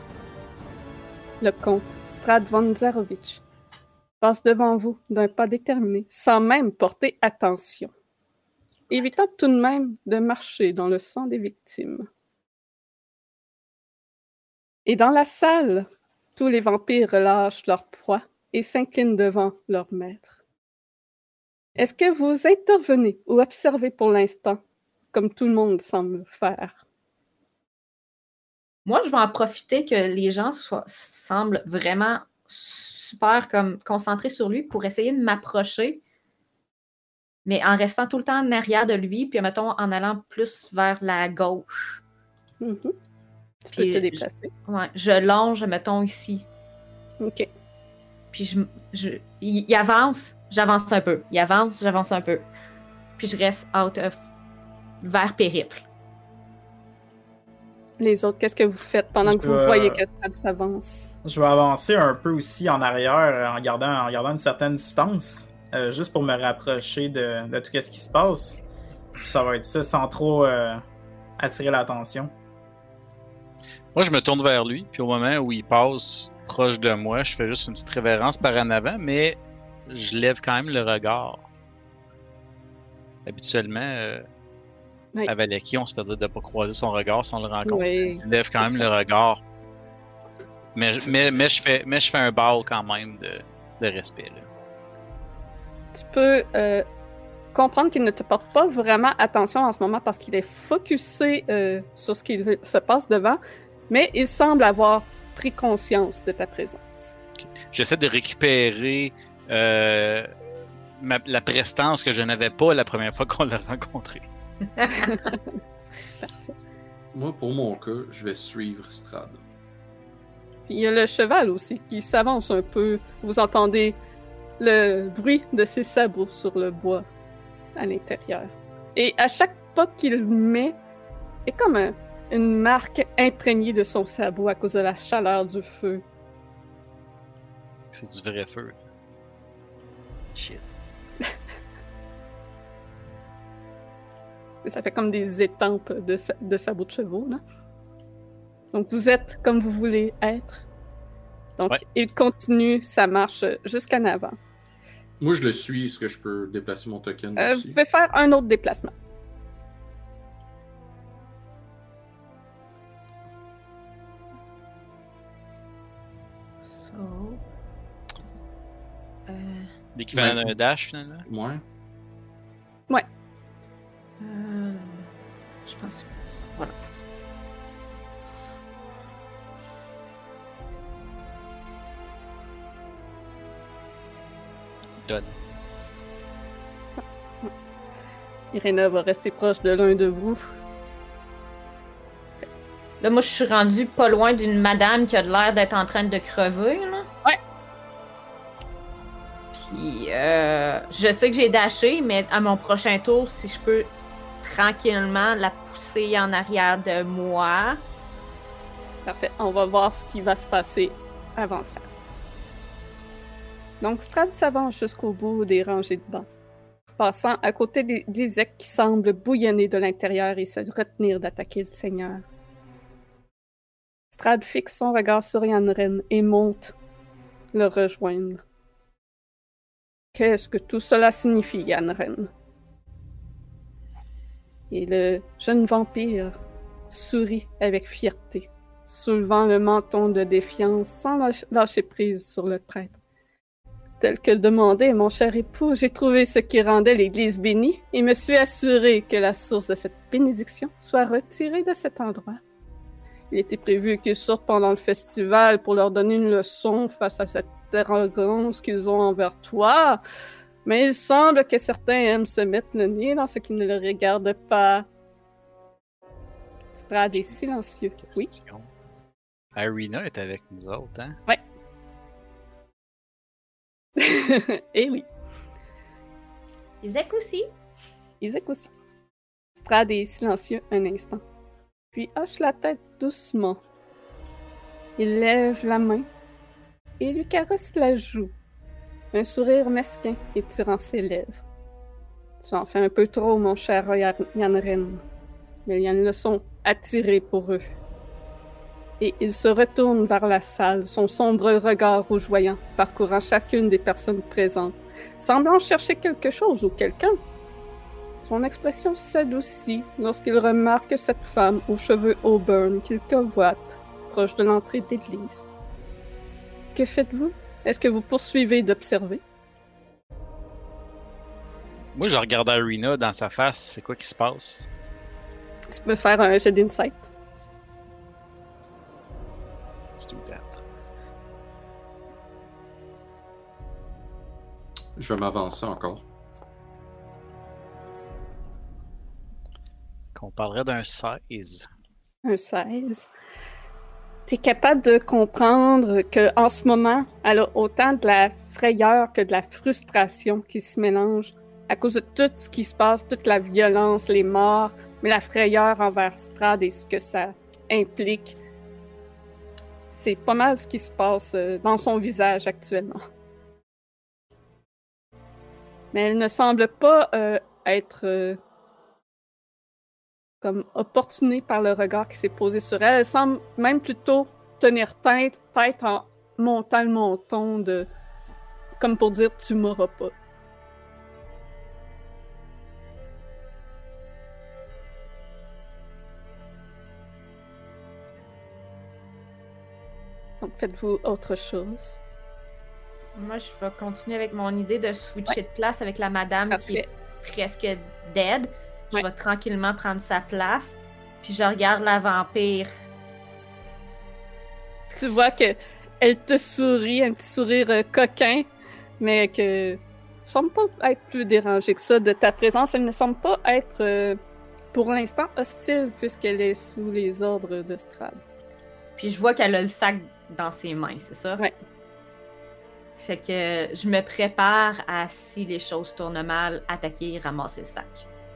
S1: Le comte Strad von passe devant vous d'un pas déterminé, sans même porter attention, évitant tout de même de marcher dans le sang des victimes. Et dans la salle, tous les vampires relâchent leur proie et s'inclinent devant leur maître. Est-ce que vous intervenez ou observez pour l'instant, comme tout le monde semble faire?
S4: Moi, je vais en profiter que les gens soient, semblent vraiment super comme concentrés sur lui pour essayer de m'approcher, mais en restant tout le temps en arrière de lui, puis mettons en allant plus vers la gauche.
S1: Mhm. Tu
S4: Puis,
S1: peux te
S4: je-
S1: déplacer.
S4: Ouais, je longe, mettons ici.
S1: OK.
S4: Puis je, je, il, il avance, j'avance un peu. Il avance, j'avance un peu. Puis je reste out of vers périple.
S1: Les autres, qu'est-ce que vous faites pendant
S6: Je
S1: que vous voyez que Strad s'avance?
S6: Je vais avancer un peu aussi en arrière en gardant, en gardant une certaine distance, euh, juste pour me rapprocher de, de tout ce qui se passe. Ça va être ça sans trop euh, attirer l'attention.
S3: Moi, je me tourne vers lui, puis au moment où il passe proche de moi, je fais juste une petite révérence par en avant, mais je lève quand même le regard. Habituellement, euh,
S1: Oui.
S3: à Valaki, on se faisait de pas croiser son regard si on le rencontre.
S1: Oui.
S3: Je lève quand même
S1: ça.
S3: le regard. Mais, je- mais, mais, je fais, mais je fais un bow quand même de, de respect. Là.
S1: Tu peux euh, comprendre qu'il ne te porte pas vraiment attention en ce moment parce qu'il est focusé euh, sur ce qui se passe devant, mais il semble avoir pris conscience de ta présence.
S3: J'essaie de récupérer euh, ma- la prestance que je n'avais pas la première fois qu'on l'a rencontré.
S5: Moi, pour mon cas, je vais suivre Strad.
S1: Puis il y a le cheval aussi qui s'avance un peu. Vous entendez le bruit de ses sabots sur le bois à l'intérieur. Et à chaque pas qu'il met, a comme un- une marque imprégnée de son sabot à cause de la chaleur du feu.
S3: C'est du vrai feu. Shit.
S1: Ça fait comme des étampes de, sa- de sabots de chevaux, là. Donc vous êtes comme vous voulez être. Donc
S3: Ouais.
S1: il continue sa marche jusqu'en avant.
S5: Moi, je le suis. Est-ce que je peux déplacer mon token
S1: Euh, vous
S5: aussi?
S1: pouvez faire un autre déplacement.
S4: So. Euh,
S3: L'équivalent
S5: Ouais.
S3: d'un dash finalement.
S5: Ouais.
S4: euh, je pense que c'est ça. Voilà.
S3: Donne.
S1: Irena va rester proche de l'un de vous.
S4: Là, moi, je suis rendue pas loin d'une madame qui a l'air d'être en train de crever, là. Euh, je sais que j'ai dashé, mais à mon prochain tour, si je peux tranquillement la pousser en arrière de moi.
S1: Parfait. On va voir ce qui va se passer avant ça. Donc, Strad s'avance jusqu'au bout des rangées de bancs, passant à côté des- d'Isaac qui semble bouillonner de l'intérieur et se retenir d'attaquer le Seigneur. Strad fixe son regard sur Yanren et monte le rejoindre. Qu'est-ce que tout cela signifie, Yanren? Et le jeune vampire sourit avec fierté, soulevant le menton de défiance sans lâch- lâcher prise sur le prêtre. Tel que le demandait mon cher époux, j'ai trouvé ce qui rendait l'Église bénie et me suis assuré que la source de cette bénédiction soit retirée de cet endroit. Il était prévu qu'ils sortent pendant le festival pour leur donner une leçon face à cette arrogance qu'ils ont envers toi, mais il semble que certains aiment se mettre le nez dans ce qui ne les regarde pas. Strad est silencieux. Oui.
S3: Question. Irina est avec nous autres, hein?
S1: Eh oui.
S4: Isaac aussi.
S1: Isaac aussi. Strad est silencieux un instant, puis hoche la tête doucement. Il lève la main et lui caresse la joue, un sourire mesquin étirant ses lèvres. Tu en fais un peu trop, mon cher Yan- Yanren. Mais il y a une leçon tirer pour eux. Et il se retourne vers la salle, son sombre regard rougeoyant parcourant chacune des personnes présentes, semblant chercher quelque chose ou quelqu'un. Son expression s'adoucit lorsqu'il remarque cette femme aux cheveux auburn qu'il convoite, proche de l'entrée d'église. Que faites-vous? Est-ce que vous poursuivez d'observer?
S3: Moi, je regarde Arena dans sa face, c'est quoi qui se passe?
S1: Tu peux faire un jet d'insight.
S3: Let's do that.
S5: Je vais m'avancer encore.
S3: Qu'on parlerait d'un 16.
S1: Un 16. Tu es capable de comprendre que en ce moment, elle a autant de la frayeur que de la frustration qui se mélangent à cause de tout ce qui se passe, toute la violence, les morts, mais la frayeur envers Strad et ce que ça implique. C'est pas mal ce qui se passe euh, dans son visage actuellement. Mais elle ne semble pas euh, être euh, comme opportunée par le regard qui s'est posé sur elle. Elle semble même plutôt tenir tête, tête en montant le menton de comme pour dire tu m'auras pas. Donc faites-vous autre chose.
S4: Moi, je vais continuer avec mon idée de switcher de place avec la madame qui est presque dead. Je vais tranquillement prendre sa place. Puis je regarde la vampire.
S1: Tu vois que elle te sourit, un petit sourire euh, coquin, mais que semble pas être plus dérangée que ça de ta présence. Elle ne semble pas être euh, pour l'instant hostile puisqu'elle est sous les ordres de Strad.
S4: Puis je vois qu'elle a le sac dans ses mains, c'est ça?
S1: Ouais.
S4: Fait que je me prépare à, si les choses tournent mal, attaquer et ramasser le sac.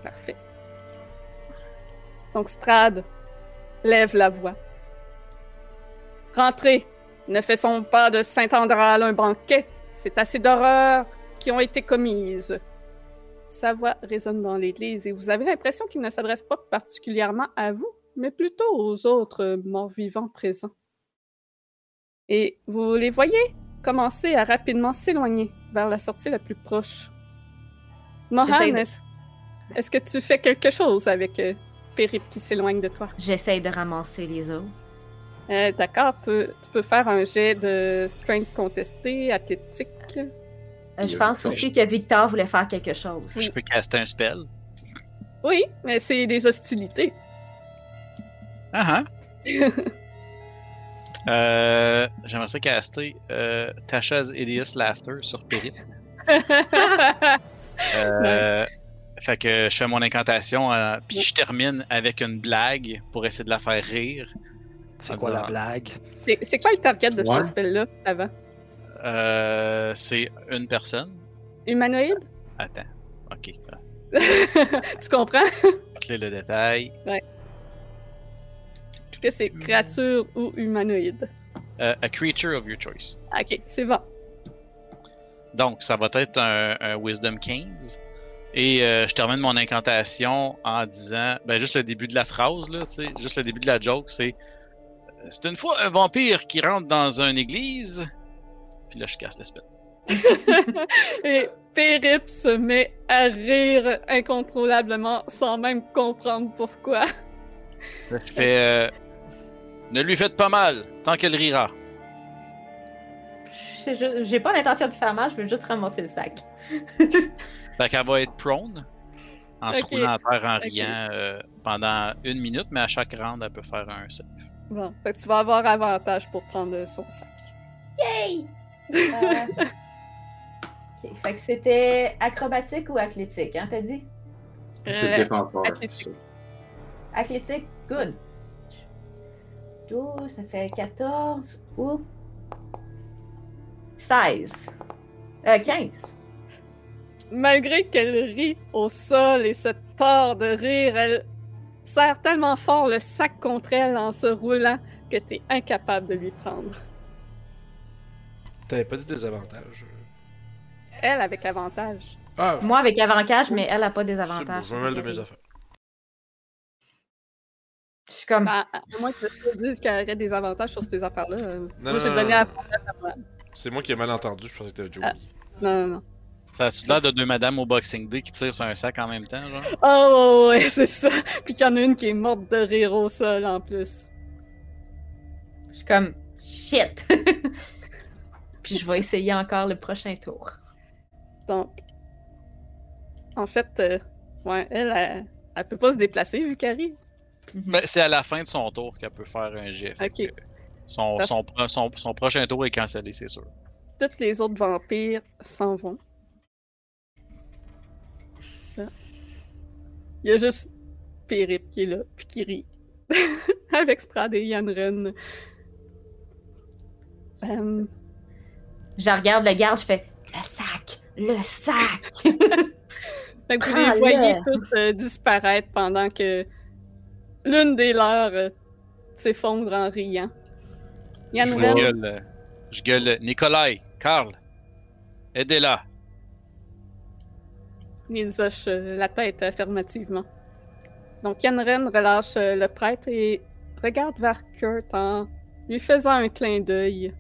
S1: Parfait. Donc Strad lève la voix. Rentrez, ne faisons pas de Saint-Andral un banquet. C'est assez d'horreurs qui ont été commises. Sa voix résonne dans l'église et vous avez l'impression qu'il ne s'adresse pas particulièrement à vous, mais plutôt aux autres morts-vivants présents. Et vous les voyez commencer à rapidement s'éloigner vers la sortie la plus proche. Mohan,
S4: de-
S1: est-ce est-ce que tu fais quelque chose avec euh, Périp qui s'éloigne de toi?
S4: J'essaye de ramasser les os.
S1: Euh, D'accord, tu, tu peux faire un jet de strength contesté, athlétique.
S4: Euh, je
S5: a-
S4: pense aussi que Victor voulait faire quelque chose.
S3: Je peux caster un spell.
S1: Oui, mais c'est des hostilités.
S3: Ah ah. euh, J'aimerais ça caster euh, Tasha's Hideous Laughter sur Périp. Euh, Fait que je fais mon incantation, euh, puis je termine avec une blague pour essayer de la faire rire.
S7: C'est quoi la blague?
S1: c'est quoi le target de
S5: Ouais.
S1: ce spell-là avant?
S3: Euh, C'est une personne.
S1: Humanoïde?
S3: Attends. Ok.
S1: tu comprends?
S3: Clé le détail.
S1: Est-ce que c'est créature ou humanoïde?
S3: Euh, a creature of your choice.
S1: Ok, c'est bon.
S3: Donc, ça va être un, un Wisdom 15. Et euh, je termine mon incantation en disant, ben juste le début de la phrase, là, tu sais, juste le début de la joke, c'est euh, C'est une fois un vampire qui rentre dans une église. Puis là, je casse l'espèce.
S1: Et Périp se met à rire incontrôlablement sans même comprendre pourquoi.
S3: Je fais euh, Ne lui faites pas mal, tant qu'elle rira.
S4: J'ai pas l'intention de faire mal, je veux juste ramasser le sac.
S3: Fait qu'elle va être prone, en se
S1: Ok.
S3: roulant à terre en riant euh, pendant une minute, mais à chaque round, elle peut faire un save.
S1: Bon, fait que tu vas avoir avantage pour prendre son sac.
S4: Yay! Euh, ok, Fait que c'était acrobatique ou athlétique, hein, t'as dit?
S5: C'est
S1: Euh,
S5: le défenseur.
S1: athlétique.
S4: Athlétique, good. 12, ça fait 14 ou 16. Euh, 15.
S1: Malgré qu'elle rit au sol et se tord de rire, elle serre tellement fort le sac contre elle en se roulant que t'es incapable de lui prendre.
S2: T'avais pas dit des avantages.
S1: Elle avec avantage.
S2: Ah,
S4: Moi avec avantage, mais elle a pas des
S2: c'est bon,
S4: avantages.
S2: je de mes affaires.
S4: Je suis comme.
S1: Ben, à moins que tu dises qu'elle aurait des avantages sur ces affaires-là. euh,
S2: Non,
S1: Moi,
S2: non,
S1: j'ai donné à moi.
S2: C'est moi qui ai mal entendu, je pensais que t'avais déjà
S1: Ah.
S2: oublié.
S1: Non, non, non.
S3: Ça a-tu l'air de deux madames au Boxing Day qui tirent sur un sac en même temps, genre?
S1: Oh, ouais, c'est ça. Puis qu'il y en a une qui est morte de rire au sol en plus.
S4: Je suis comme. Shit! Puis je vais essayer encore le prochain tour.
S1: Donc, en fait, euh, ouais, elle, elle, elle peut pas se déplacer vu qu'elle rit.
S4: Mhm.
S3: Ben, c'est à la fin de son tour qu'elle peut faire un que Son,
S1: Parce-
S3: son, son, son prochain tour est cancellé, c'est sûr.
S1: Toutes les autres vampires s'en vont. Il y a juste Périp qui est là, puis qui rit. Avec Strad et Yanren. Euh,
S4: Je regarde le garde, je fais le sac! Le sac!
S1: Fait que vous les voyez tous euh, disparaître pendant que l'une des leurs euh, s'effondre en riant.
S3: Je
S1: Yanren,
S3: gueule, je gueule, Nikolai, Karl, aidez-la.
S1: Ils hochent euh, la tête affirmativement. Donc Yanren relâche euh, le prêtre et regarde vers Kurt en lui faisant un clin d'œil.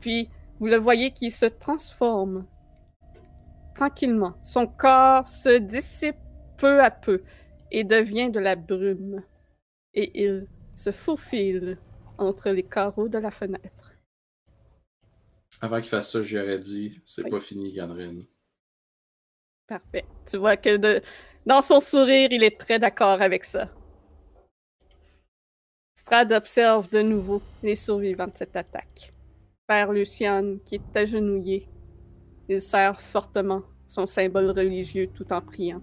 S1: Puis vous le voyez qui se transforme tranquillement. Son corps se dissipe peu à peu et devient de la brume. Et il se faufile entre les carreaux de la fenêtre.
S5: Avant qu'il fasse ça, j'aurais dit c'est
S1: Oui.
S5: pas fini, Ganrin.
S1: Parfait. Tu vois que dans son sourire, il est très d'accord avec ça. Strad observe de nouveau les survivants de cette attaque. Père Lucian, qui est agenouillé, il serre fortement son symbole religieux tout en priant.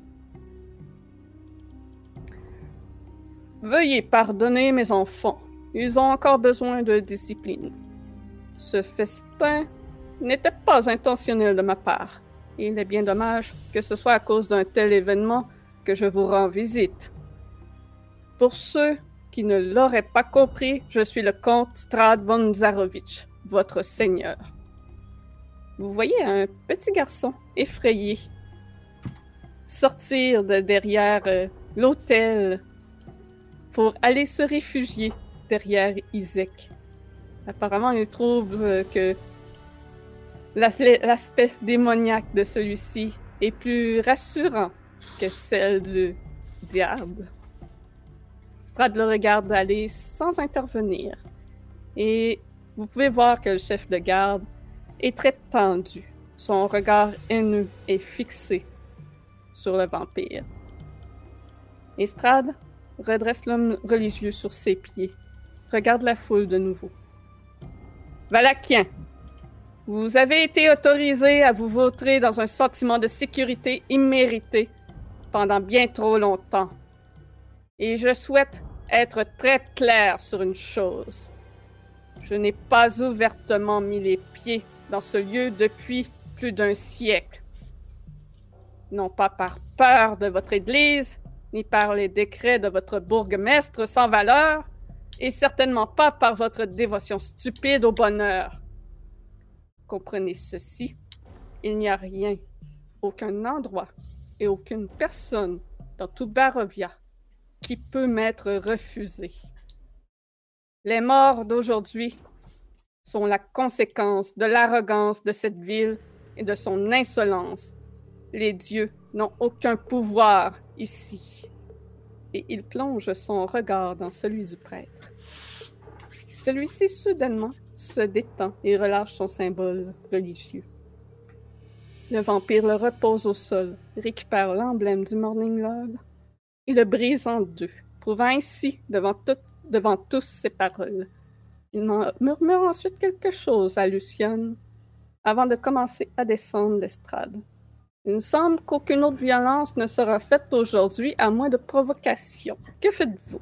S1: Veuillez pardonner mes enfants, ils ont encore besoin de discipline. Ce festin n'était pas intentionnel de ma part. Et il est bien dommage que ce soit à cause d'un tel événement que je vous rends visite. Pour ceux qui ne l'auraient pas compris, je suis le comte Strad von Zarovich, votre seigneur. Vous voyez un petit garçon effrayé sortir de derrière euh, l'hôtel pour aller se réfugier derrière Isaac. Apparemment, il trouve euh, que L'aspect démoniaque de celui-ci est plus rassurant que celle du diable. Strad le regarde aller sans intervenir. Et vous pouvez voir que le chef de garde est très tendu. Son regard haineux est fixé sur le vampire. Et Strad redresse l'homme religieux sur ses pieds, regarde la foule de nouveau. Valakien, vous avez été autorisé à vous vautrer dans un sentiment de sécurité immérité pendant bien trop longtemps. Et je souhaite être très clair sur une chose. Je n'ai pas ouvertement mis les pieds dans ce lieu depuis plus d'un siècle. Non pas par peur de votre Église, ni par les décrets de votre bourgmestre sans valeur, et certainement pas par votre dévotion stupide au bonheur. Comprenez ceci, il n'y a rien, aucun endroit et aucune personne dans tout Barovia qui peut m'être refusé. Les morts d'aujourd'hui sont la conséquence de l'arrogance de cette ville et de son insolence. Les dieux n'ont aucun pouvoir ici. Et il plonge son regard dans celui du prêtre. Celui-ci soudainement se détend et relâche son symbole religieux. Le vampire le repose au sol, récupère l'emblème du Morning Lord et le brise en deux, prouvant ainsi devant, tout- devant tous ses paroles. Il murmure ensuite quelque chose à Luciane avant de commencer à descendre l'estrade. Il me semble qu'aucune autre violence ne sera faite aujourd'hui à moins de provocation. Que faites-vous?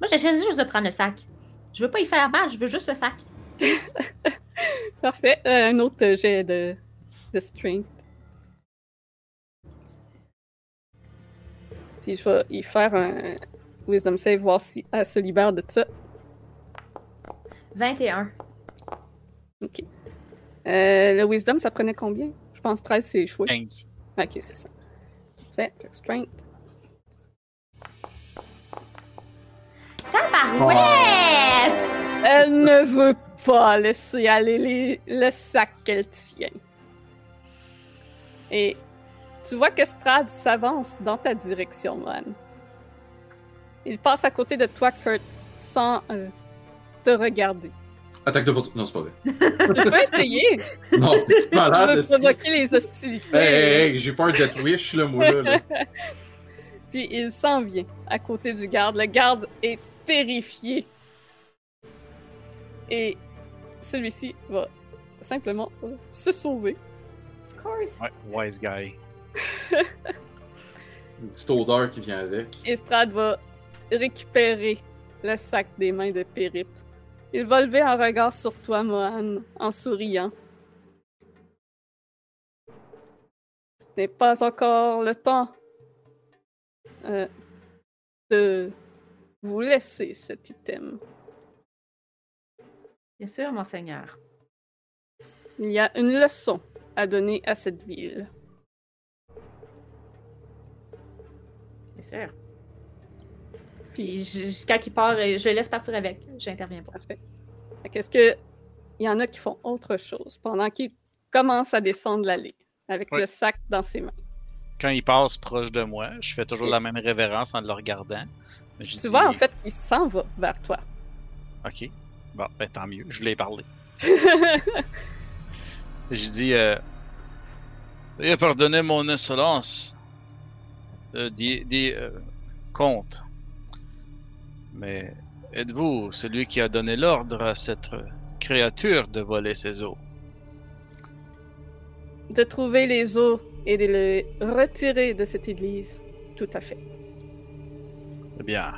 S4: Moi, choisi juste de prendre le sac. Je veux pas y faire mal, je veux juste le sac.
S1: Parfait. Euh, un autre jet de, de strength. Puis je vais y faire un Wisdom save, voir si elle se libère de ça.
S4: 21.
S1: Ok. Euh, le Wisdom, ça prenait combien? Je pense 13, c'est échoué.
S3: 15.
S1: Ok, c'est ça. Fait, Strength.
S4: Tabarouette!
S1: Elle ne veut pas laisser aller les- le sac qu'elle tient. Et tu vois que Strad s'avance dans ta direction, man. Il passe à côté de toi, Kurt, sans euh, te regarder.
S5: Attaque d'opportunité. Non, c'est pas vrai.
S1: Tu peux essayer.
S5: Non, c'est
S1: tu
S5: malade.
S1: veux
S5: esti.
S1: provoquer les hostilités.
S5: Hey, hey, hey, j'ai peur d'être wish, là, moi, là. là.
S1: Puis il s'en vient à côté du garde. Le garde est terrifié. Et celui-ci va simplement euh, se sauver.
S4: Of course.
S3: Ouais, wise guy.
S5: Une petite odeur qui vient avec.
S1: Estrade va récupérer le sac des mains de Périp. Il va lever un regard sur toi, Mohan, en souriant. Ce n'est pas encore le temps euh, de vous laisser cet item.
S4: Bien sûr, monseigneur.
S1: Il y a une leçon à donner à cette ville.
S4: Bien sûr. Puis je- je- quand il part, euh, je le laisse partir avec. J'interviens pas.
S1: Parfait. Fait qu'est-ce que il y en a qui font autre chose pendant qu'il commence à descendre l'allée avec le sac dans ses mains?
S3: Quand il passe proche de moi, je fais toujours la même révérence en le regardant. Mais je
S1: Tu
S3: dis,
S1: vois en fait qu'il s'en va vers toi.
S3: Ok. Bon, ben tant mieux. Je voulais parler. J'ai dit, euh, Veuillez pardonner mon insolence. Euh, dit, dit, euh, comte. Mais êtes-vous celui qui a donné l'ordre à cette créature de voler ses os
S1: de trouver les os et de les retirer de cette église. Tout à fait.
S3: Eh bien,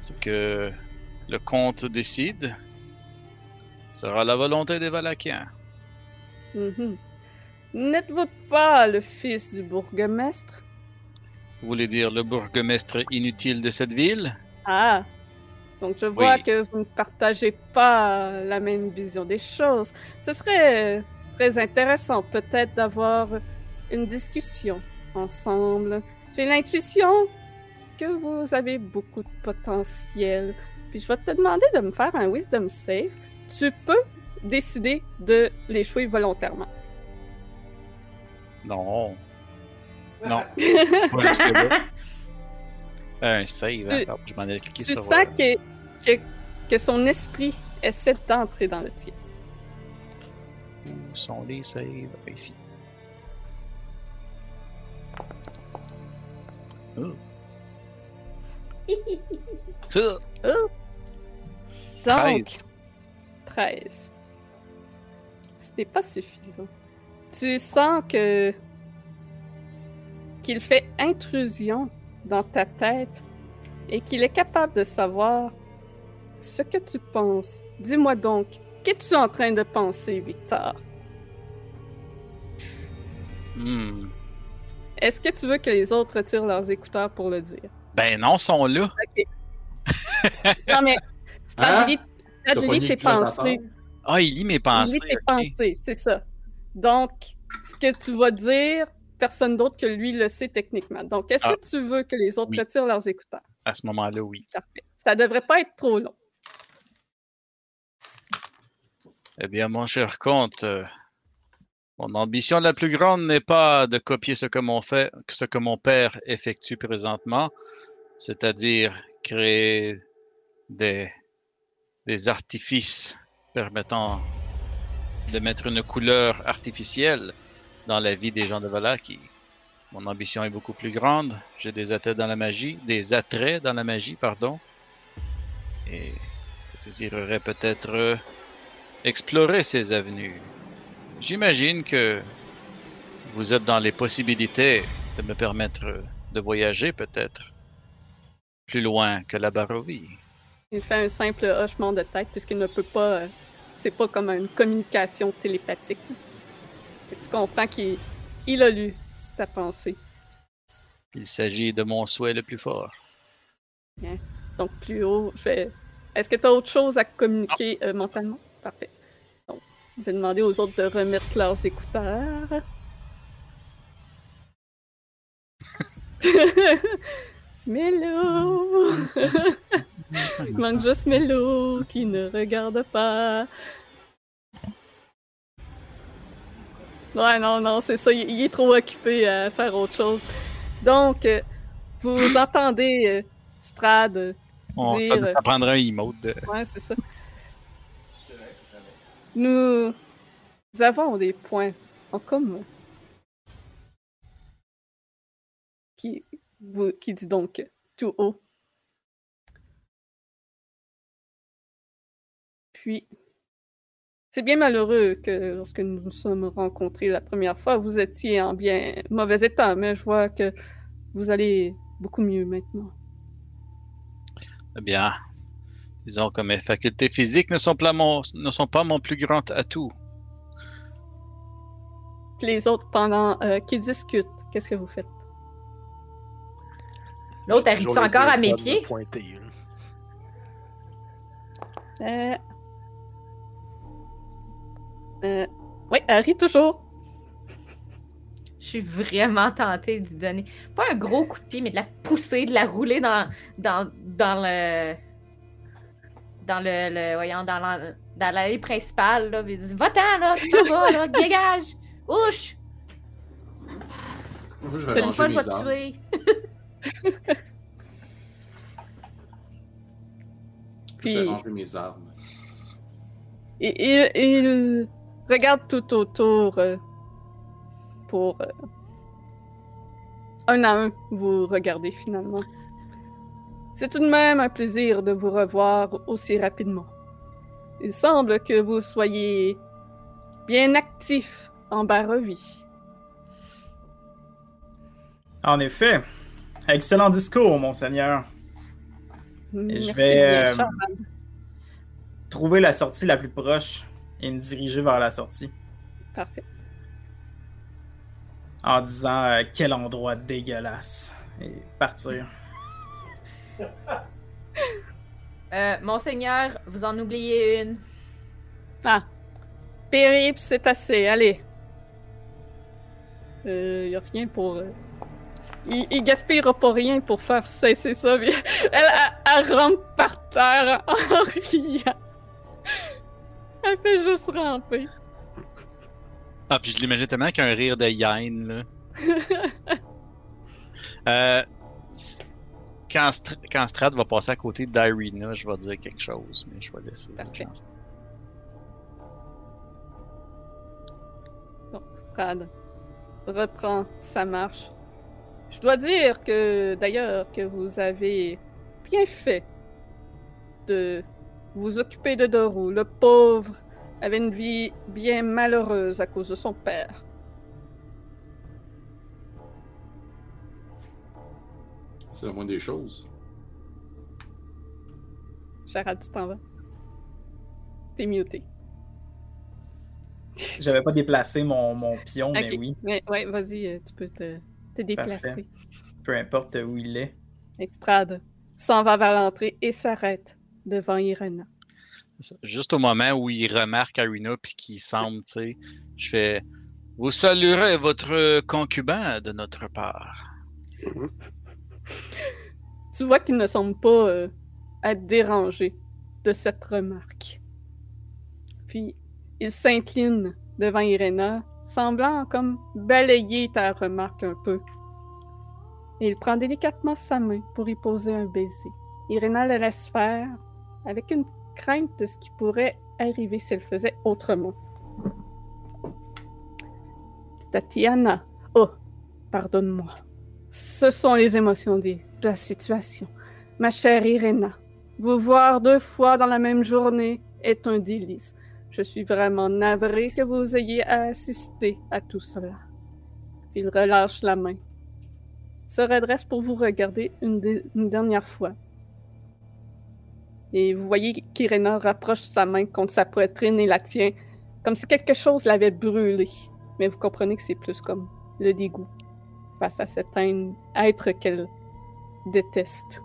S3: ce que le comte décide sera la volonté des Valakiens.
S1: Mhm. N'êtes-vous pas le fils du bourgmestre?
S3: Vous voulez dire le bourgmestre inutile de cette ville?
S1: Ah! Donc je vois
S3: Oui.
S1: que vous ne partagez pas la même vision des choses. Ce serait très intéressant peut-être d'avoir une discussion ensemble. J'ai l'intuition que vous avez beaucoup de potentiel. Puis je vais te demander de me faire un wisdom save. Tu peux décider de l'échouer volontairement.
S3: Non. Non. Jusque-là. Un save, hein,
S1: Tu-
S3: pardon, je m'en ai cliqué
S1: tu
S3: sur.
S1: sens
S3: euh,
S1: que, que, que son esprit essaie d'entrer dans le tien.
S3: Où sont les saves? Ici. Oh. Ah,
S1: Donc,
S3: 13.
S1: 13. Ce n'est pas suffisant. Tu sens que qu'il fait intrusion dans ta tête et qu'il est capable de savoir ce que tu penses. Dis-moi donc, qu'es-tu en train de penser, Victor?
S3: Hmm.
S1: Est-ce que tu veux que les autres retirent leurs écouteurs pour le dire?
S3: Ben non, sont là.
S1: Non, mais Stradley,
S5: mis
S1: tes pensées.
S3: Ah, il lit mes
S1: Il
S3: pensées.
S1: lit tes pensées, c'est ça. Donc, ce que tu vas dire, personne d'autre que lui le sait techniquement. Donc, est-ce
S3: Ah.
S1: que tu veux que les autres
S3: Oui.
S1: retirent leurs écouteurs?
S3: À ce moment-là, oui.
S1: Parfait. Ça devrait pas être trop long.
S3: Eh bien, mon cher comte, euh, mon ambition la plus grande n'est pas de copier ce que mon, fait, ce que mon père effectue présentement, c'est-à-dire créer des, des artifices permettant de mettre une couleur artificielle dans la vie des gens de Valaki. Mon ambition est beaucoup plus grande. J'ai des attraits dans la magie, des attraits dans la magie, pardon. Et je désirerais peut-être explorer ces avenues. J'imagine que vous êtes dans les possibilités de me permettre de voyager peut-être plus loin que la Barovie.
S1: Il fait un simple hochement de tête puisqu'il ne peut pas. euh, c'est pas comme une communication télépathique. Que tu comprends qu'il il a lu ta pensée.
S3: Il s'agit de mon souhait le plus fort.
S1: Donc, plus haut, je vais... Est-ce que tu as autre chose à communiquer euh, mentalement? Parfait. Donc, je vais demander aux autres de remettre leurs écouteurs. Mélo! Il manque juste Mélo qui ne regarde pas. Ouais, non, non, c'est ça. Il, il est trop occupé à faire autre chose. Donc, euh, vous entendez euh, Strad.
S3: On,
S1: Dire,
S3: ça,
S1: euh,
S3: ça prendra un emote. de-
S1: Ouais, c'est ça. Nous... nous avons des points en commun. Qui, qui dit donc tout haut. Puis, c'est bien malheureux que lorsque nous nous sommes rencontrés la première fois, vous étiez en bien mauvais état, mais je vois que vous allez beaucoup mieux maintenant.
S3: Eh bien, disons que mes facultés physiques ne sont, pas mon, ne sont pas mon plus grand atout.
S1: Les autres, pendant euh, qu'ils discutent, qu'est-ce que vous faites?
S4: L'autre arrive encore à mes pieds?
S7: pointer.
S1: Euh... Euh... Oui, Harry, toujours.
S4: Je suis vraiment tentée de lui donner, pas un gros coup de pied, mais de la pousser, de la rouler dans, dans, dans le. Dans le. le- voyons, dans la- dans l'allée principale, là. Puis Va-t'en, là, tu vas, là, dégage! Ouche!
S5: Moi, je vais
S4: Une fois,
S5: ranger
S4: je vais
S5: mes
S4: te
S5: armes.
S4: tuer.
S5: Vais ranger mes armes.
S1: il, il- il regarde tout autour euh, pour... euh, un à un, vous regardez finalement. C'est tout de même un plaisir de vous revoir aussi rapidement. Il semble que vous soyez bien actif en Barovie.
S6: En effet. Excellent discours, monseigneur.
S1: Merci
S6: vais,
S1: bien,
S6: euh. Trouver la sortie la plus proche et me diriger vers la sortie.
S1: Parfait.
S6: En disant euh, quel endroit dégueulasse. Et partir.
S4: Euh, Monseigneur, vous en oubliez une.
S1: Ah. Périple, c'est assez. Allez. Euh, y a rien pour. Il, il gaspillera pas rien pour faire cesser ça. Elle, elle, elle rampe par terre en riant. Elle fait juste ramper.
S3: Ah, puis je l'imagine tellement qu'un rire de Yen, là. euh, quand, Str- quand Strad va passer à côté d'Irina, je vais dire quelque chose, mais je vais laisser. la
S1: Parfait.
S3: chance.
S1: Donc, Strad reprend sa marche. Je dois dire que, d'ailleurs, que vous avez bien fait de vous occuper de Doru. Le pauvre avait une vie bien malheureuse à cause de son père.
S5: C'est la moindre des choses.
S1: Gérald, tu t'en vas. T'es muté.
S6: J'avais pas déplacé mon, mon pion, mais oui.
S1: Ouais, ouais, vas-y, euh, tu peux te, te déplacer.
S6: Peu importe où il est.
S1: Estrade s'en va vers l'entrée et s'arrête devant Irena.
S3: Juste au moment où il remarque Irina puis qu'il semble, tu sais, je fais Vous saluerez votre concubin de notre part.
S1: Tu vois qu'il ne semble pas euh, être dérangé de cette remarque. Puis, il s'incline devant Irena, semblant comme balayer ta remarque un peu. Il prend délicatement sa main pour y poser un baiser. Irena le laisse faire, avec une crainte de ce qui pourrait arriver si elle faisait autrement. Tatiana. Oh, pardonne-moi. Ce sont les émotions de la situation. Ma chère Irena, vous voir deux fois dans la même journée est un délice. Je suis vraiment navré que vous ayez à assister à tout cela. Il relâche la main, se redresse pour vous regarder une, une dernière fois. Et vous voyez qu'Irena rapproche sa main contre sa poitrine et la tient, comme si quelque chose l'avait brûlé. Mais vous comprenez que c'est plus comme le dégoût. face à cet être qu'elle déteste.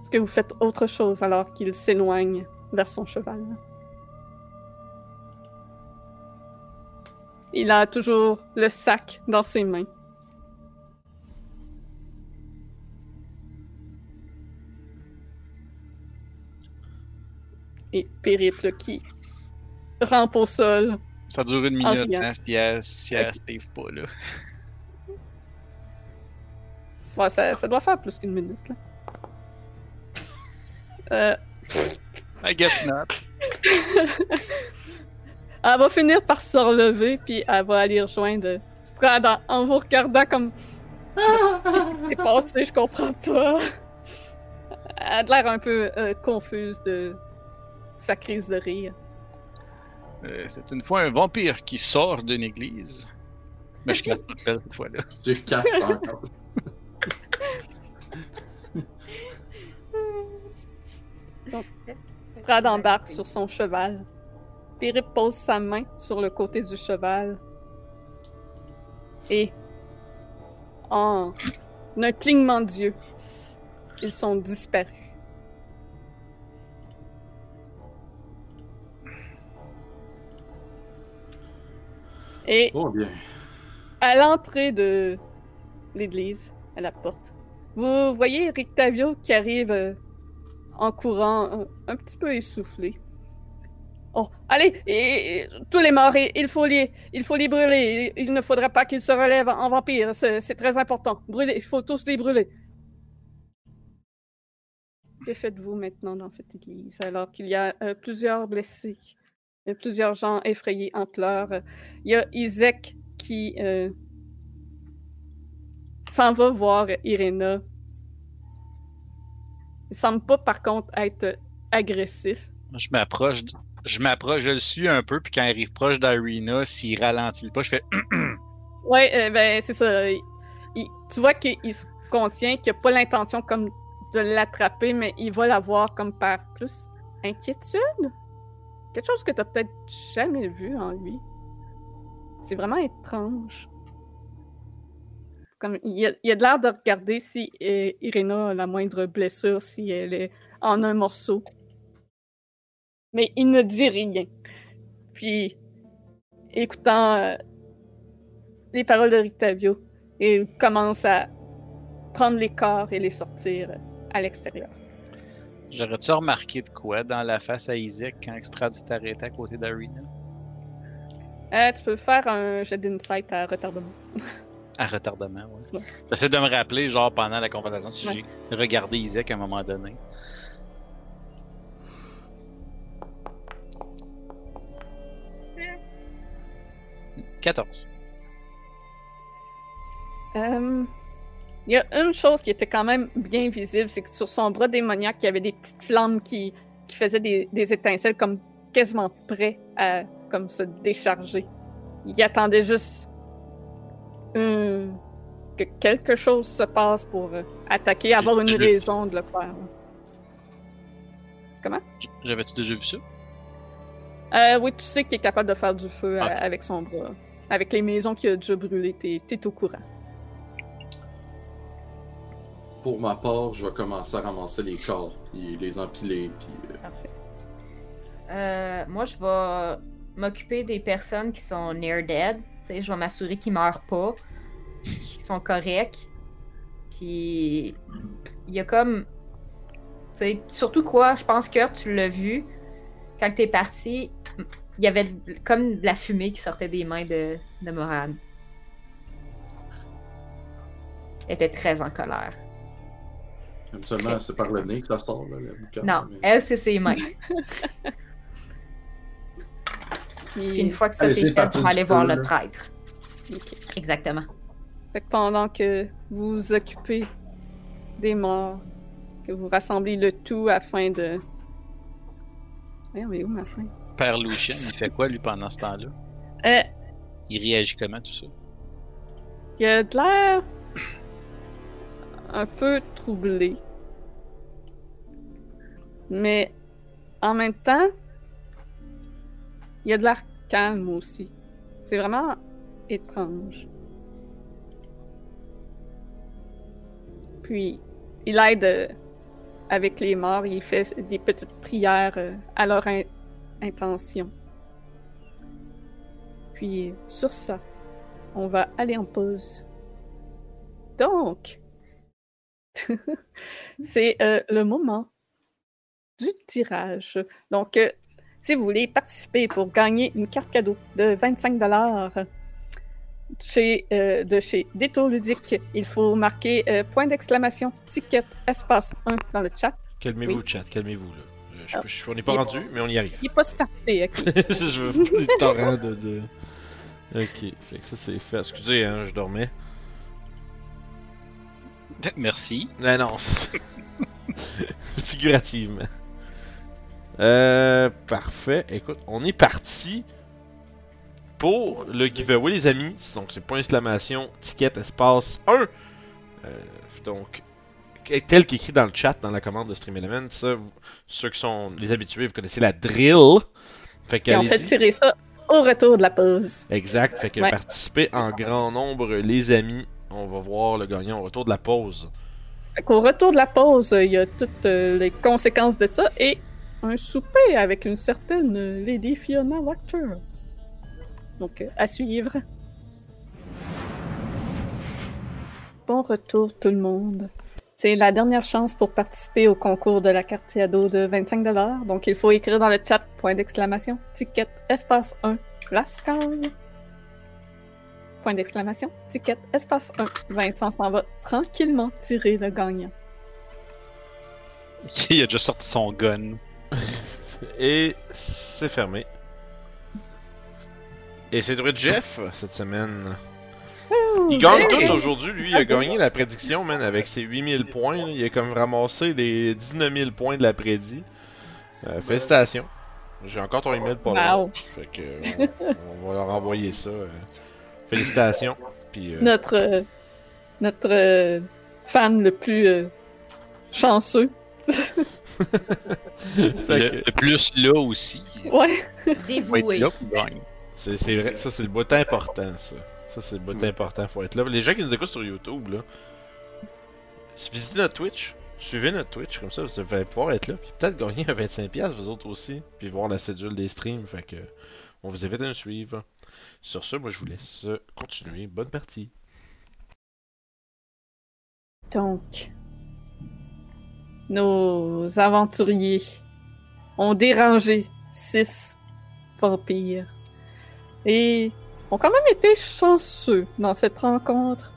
S1: Est-ce que vous faites autre chose alors qu'il s'éloigne? Vers son cheval? Il a toujours le sac dans ses mains. Et Périple qui rampe au sol.
S3: Ça dure une
S1: En
S3: minute, hein, si elle, si elle save pas, là.
S1: Ouais, ça, ça doit faire plus qu'une minute, là. Euh,
S3: I guess not.
S1: elle va finir par se relever, puis elle va aller rejoindre Strad en, en vous regardant comme. Ah, Qu'est-ce qui s'est passé? Je comprends pas. Elle a l'air un peu euh, confuse de sa crise de rire.
S3: Euh, c'est une fois un vampire qui sort d'une église. Mais je casse pas cette fois-là.
S5: Tu casses encore.
S1: Strad embarque sur son cheval. Périple pose sa main sur le côté du cheval. Et, en un clignement d'yeux, ils sont disparus. Et
S5: Oh bien.
S1: à l'entrée de l'église, à la porte, vous voyez Rictavio qui arrive euh, en courant, un, un petit peu essoufflé. Oh, allez, tous les morts, il faut les, il faut les brûler. Il, ne faudra pas qu'ils se relèvent en vampire. C'est très important. Brûler, il faut tous les brûler. Que faites-vous maintenant dans cette église alors qu'il y a euh, plusieurs blessés, a plusieurs gens effrayés en pleurs? Il y a Isaac qui euh, s'en va voir Irena. Il semble pas, par contre, être agressif.
S3: Je m'approche, je m'approche, je le suis un peu, puis quand il arrive proche d'Arena, s'il ralentit pas, je fais
S1: Ouais, euh, ben, c'est ça. Il- il- tu vois qu'il se contient, qu'il n'a pas l'intention comme de l'attraper, mais il va la voir comme par plus inquiétude. Quelque chose que tu peut-être jamais vu en lui. C'est vraiment étrange. Comme, il, a, il a de l'air de regarder si euh, Irena a la moindre blessure, si elle est en un morceau. Mais il ne dit rien. Puis, écoutant euh, les paroles de Rictavio, il commence à prendre les corps et les sortir à l'extérieur.
S3: J'aurais-tu remarqué de quoi dans la face à Isaac quand Strad s'est arrêté à côté d'Arena?
S1: Euh, tu peux faire un jet d'insight à retardement.
S3: À retardement. Ouais. J'essaie de me rappeler, genre pendant la conversation, si
S1: Ouais.
S3: j'ai regardé Isaac à un moment donné. Hmm. 14.
S1: Euh, Il y a une chose qui était quand même bien visible, c'est que sur son bras démoniaque, il y avait des petites flammes qui, qui faisaient des, des étincelles comme quasiment prêts à comme se décharger. Il attendait juste euh, que quelque chose se passe pour euh, attaquer, avoir une
S3: je-
S1: raison de le faire.
S3: J- J'avais-tu déjà vu ça?
S1: Euh, oui, tu sais qu'il est capable de faire du feu euh, avec son bras. Avec les maisons qu'il a déjà brûlées, t'es t'es au courant.
S5: Pour ma part, je vais commencer à ramasser les corps, puis les empiler, puis... euh,
S1: Parfait.
S4: Euh, moi, je vais m'occuper des personnes qui sont near dead. Tu sais, je vais m'assurer qu'ils meurent pas, qu'ils sont corrects. Puis il y a comme, tu sais, surtout quoi, je pense que tu l'as vu quand t'es parti. Il y avait comme de la fumée qui sortait des mains de, de Morane. Elle était très en colère.
S5: Habituellement, c'est par le nez que ça sort, là, la boucane.
S4: Non,
S5: mais-
S4: elle, c'est ses mains. Puis une fois que ça c'est fait, tu vas aller voir le prêtre. Exactement.
S1: Fait que pendant que vous vous occupez des morts, que vous rassemblez le tout afin de. Mais où ma scène?
S3: Père Lucien, il fait quoi lui pendant ce temps-là?
S1: Euh,
S3: Il réagit comment tout ça?
S1: il a de l'air un peu troublé. Mais en même temps, il a de l'air calme aussi. C'est vraiment étrange. Puis, il aide euh, avec les morts, il fait des petites prières euh, à leur in- intention. Puis, sur ça, on va aller en pause. Donc, c'est euh, le moment du tirage. Donc, si vous voulez participer pour gagner une carte cadeau de 25 chez, euh, de chez Détour Ludique, il faut marquer euh, point d'exclamation, ticket, espace 1 dans le chat.
S2: Calmez-vous,
S1: Oui.
S2: chat, calmez-vous. Là. Euh, Je,
S1: Ah.
S2: je- on n'est pas rendu, mais on y arrive.
S1: Il n'est pas starté, ok?
S2: je veux des torrents de, de... Ok, fait que ça c'est fait. Excusez, hein, je dormais.
S3: Merci.
S2: Non, non. Figurativement. Euh, parfait. Écoute, on est parti pour le giveaway, les amis. Donc, c'est point exclamation, ticket, espace 1. Euh, donc, tel qu'écrit dans le chat, dans la commande de Stream Element, ça, vous- ceux qui sont les habitués, vous connaissez la drill. Fait
S1: Et on fait tirer ça au retour de la pause.
S2: Exact. Fait que
S1: Ouais.
S2: participez en grand nombre, les amis. On va voir le gagnant au retour de la pause.
S1: Qu'au retour de la pause, il y a toutes euh, les conséquences de ça et un souper avec une certaine Lady Fiona Wachter. Donc, euh, à suivre. Bon retour tout le monde. C'est la dernière chance pour participer au concours de la carte cadeau de 25 Donc, il faut écrire dans le chat point d'exclamation, ticket, espace 1, place calme. Point d'exclamation, ticket, espace 1. Vincent s'en va tranquillement tirer le gagnant.
S3: Il a déjà sorti son gun.
S2: Et c'est fermé. Et c'est de Jeff cette semaine. Il gagne tout aujourd'hui, lui. Il a gagné la prédiction, man, avec ses 8000 points. Il a comme ramassé les 19 000 points de la prédit. Euh, félicitations. J'ai encore ton email là.
S1: Wow.
S2: Fait que euh, on, on va leur envoyer ça. euh. Félicitations. Puis euh,
S1: Notre, euh, notre euh, fan le plus euh, chanceux.
S2: fait
S3: Le,
S2: que
S3: le plus là aussi.
S1: Ouais.
S3: Il va être
S4: Dévoué.
S3: là pour gagner.
S2: C'est c'est vrai, ça c'est le bout important, ça. Ça c'est le bout important, faut être là. Les gens qui nous écoutent sur YouTube, là, visitez notre Twitch, suivez notre Twitch, comme ça vous allez pouvoir être là, puis peut-être gagner un 25$ vous autres aussi, puis voir la cédule des streams, fait que on vous invite à nous suivre. Sur ce, moi je vous laisse continuer. Bonne partie.
S1: Donc, nos aventuriers ont dérangé six vampires et ont quand même été chanceux dans cette rencontre,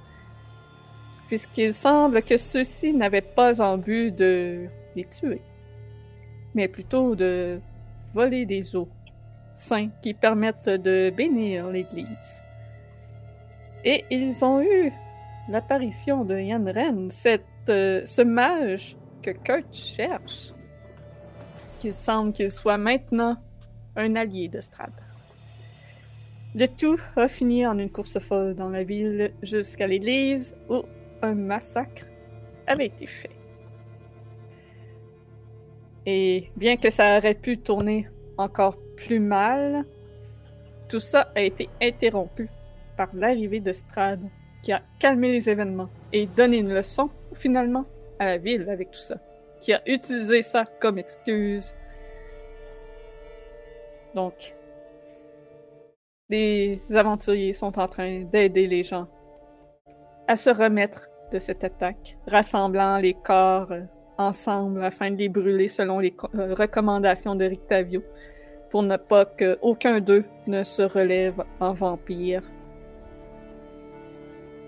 S1: puisqu'il semble que ceux-ci n'avaient pas en but de les tuer, mais plutôt de voler des eaux saints qui permettent de bénir l'Église. Et ils ont eu l'apparition de Yann Ren, euh, ce mage que Kurt cherche, qu'il semble qu'il soit maintenant un allié de Strad. Le tout a fini en une course folle dans la ville jusqu'à l'église où un massacre avait été fait. Et bien que ça aurait pu tourner encore plus mal, tout ça a été interrompu par l'arrivée de Strad qui a calmé les événements et donné une leçon finalement à la ville avec tout ça, qui a utilisé ça comme excuse. Donc, les aventuriers sont en train d'aider les gens à se remettre de cette attaque, rassemblant les corps euh, ensemble afin de les brûler selon les euh, recommandations de Rictavio, pour ne pas qu'aucun d'eux ne se relève en vampire.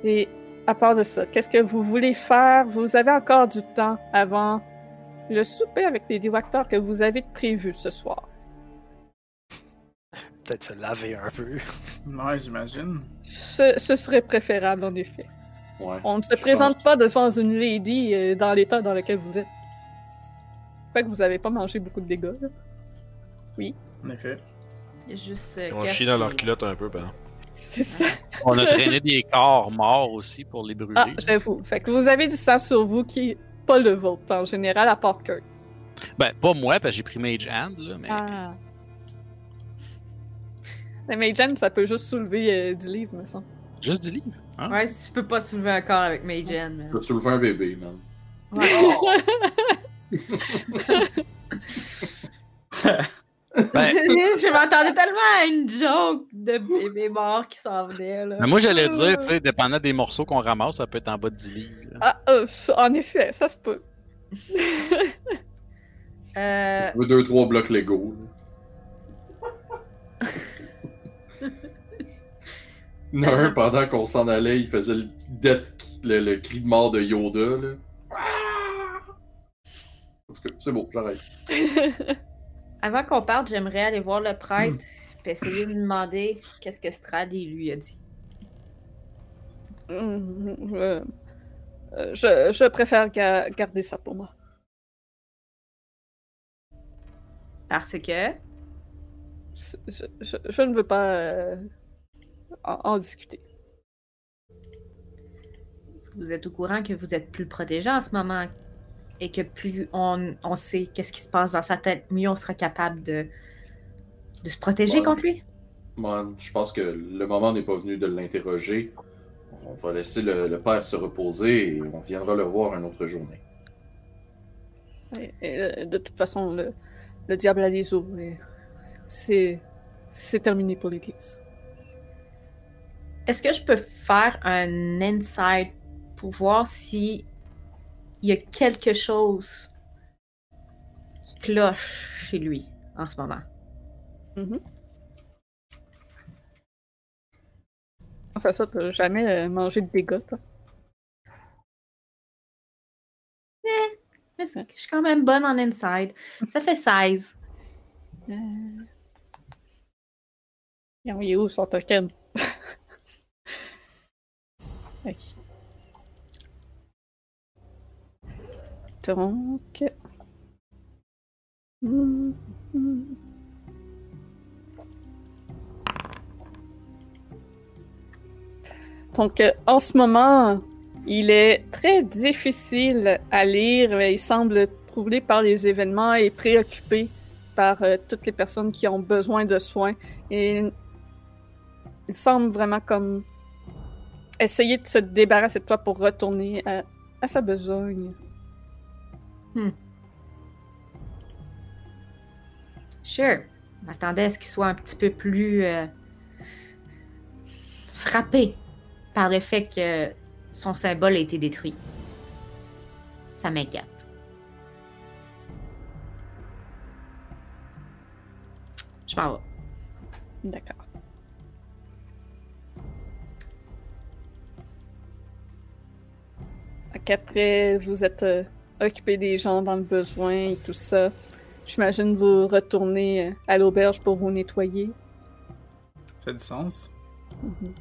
S1: Et à part de ça, qu'est-ce que vous voulez faire? Vous avez encore du temps avant le souper avec les directeurs que vous avez prévu ce soir.
S7: Peut-être se laver un peu.
S6: Ouais, j'imagine.
S1: Ce, ce serait préférable, en effet.
S5: Ouais.
S1: On ne se présente pas devant une lady euh, dans l'état dans lequel vous êtes. Fait que vous avez pas mangé beaucoup de dégâts, là.
S6: En effet.
S4: Il y a juste. euh,
S2: On chie dans leur culotte un peu, ben.
S1: C'est ça.
S3: On a traîné des corps morts aussi pour les brûler.
S1: Ah, j'avoue. Fait que vous avez du sang sur vous qui est pas le vôtre, en général, à part Kurt.
S3: Ben, pas moi, parce que j'ai pris Mage Hand, là, mais.
S1: Ah. Mais Magen, ça peut juste soulever euh, 10 livres, me semble.
S3: Juste du livre.
S4: Ouais, si tu peux pas soulever un corps avec Magen, man.
S5: Tu peux soulever un bébé, man.
S4: Ouais.
S3: Ben,
S4: je m'attendais tellement à une joke de bébé mort qui s'en venait, là.
S3: ben, moi, j'allais dire, tu sais, dépendant des morceaux qu'on ramasse, ça peut être en bas de 10 livres.
S1: Ah, euh, en effet, ça se peut.
S4: Euh,
S5: deux, trois blocs Lego. un pendant qu'on s'en allait, il faisait le, death- le, le cri de mort de Yoda. Là. En tout cas, c'est bon, j'arrête.
S4: avant qu'on parte, j'aimerais aller voir le prêtre et essayer de lui demander qu'est-ce que Strad il lui a dit.
S1: Hum, euh, euh, je, je préfère ga- garder ça pour moi.
S4: Parce que?
S1: Je, je- je- je ne veux pas euh, en, en discuter.
S4: Vous êtes au courant que vous êtes plus protégé en ce moment et que plus on, on sait qu'est-ce qui se passe dans sa tête, mieux on sera capable de, de se protéger contre lui.
S5: Man, je pense que le moment n'est pas venu de l'interroger. On va laisser le, le père se reposer et on viendra le voir une autre journée.
S1: Et- et, euh, de toute façon, le, le diable a les os. c'est terminé pour l'Église.
S4: Est-ce que je peux faire un insight pour voir si il y a quelque chose qui cloche chez lui en ce moment?
S1: Enfin, ça, t'as jamais euh, mangé de dégâts, toi.
S4: Mais c'est- Je suis quand même bonne en inside. Ça fait 16.
S1: Euh... Il est où son token? Donc. Donc, en ce moment, il est très difficile à lire. Il semble troublé par les événements et préoccupé par euh, toutes les personnes qui ont besoin de soins. Et il semble vraiment comme essayer de se débarrasser de toi pour retourner à, à sa besogne.
S4: Sure. Je m'attendais à ce qu'il soit un petit peu plus euh, frappé par le fait que son symbole a été détruit. Ça m'inquiète. Je m'en vais.
S1: D'accord. Qu'après, vous êtes euh, occupé des gens dans le besoin et tout ça. J'imagine vous retournez euh, à l'auberge pour vous nettoyer.
S6: Ça fait du sens.
S1: Mhm.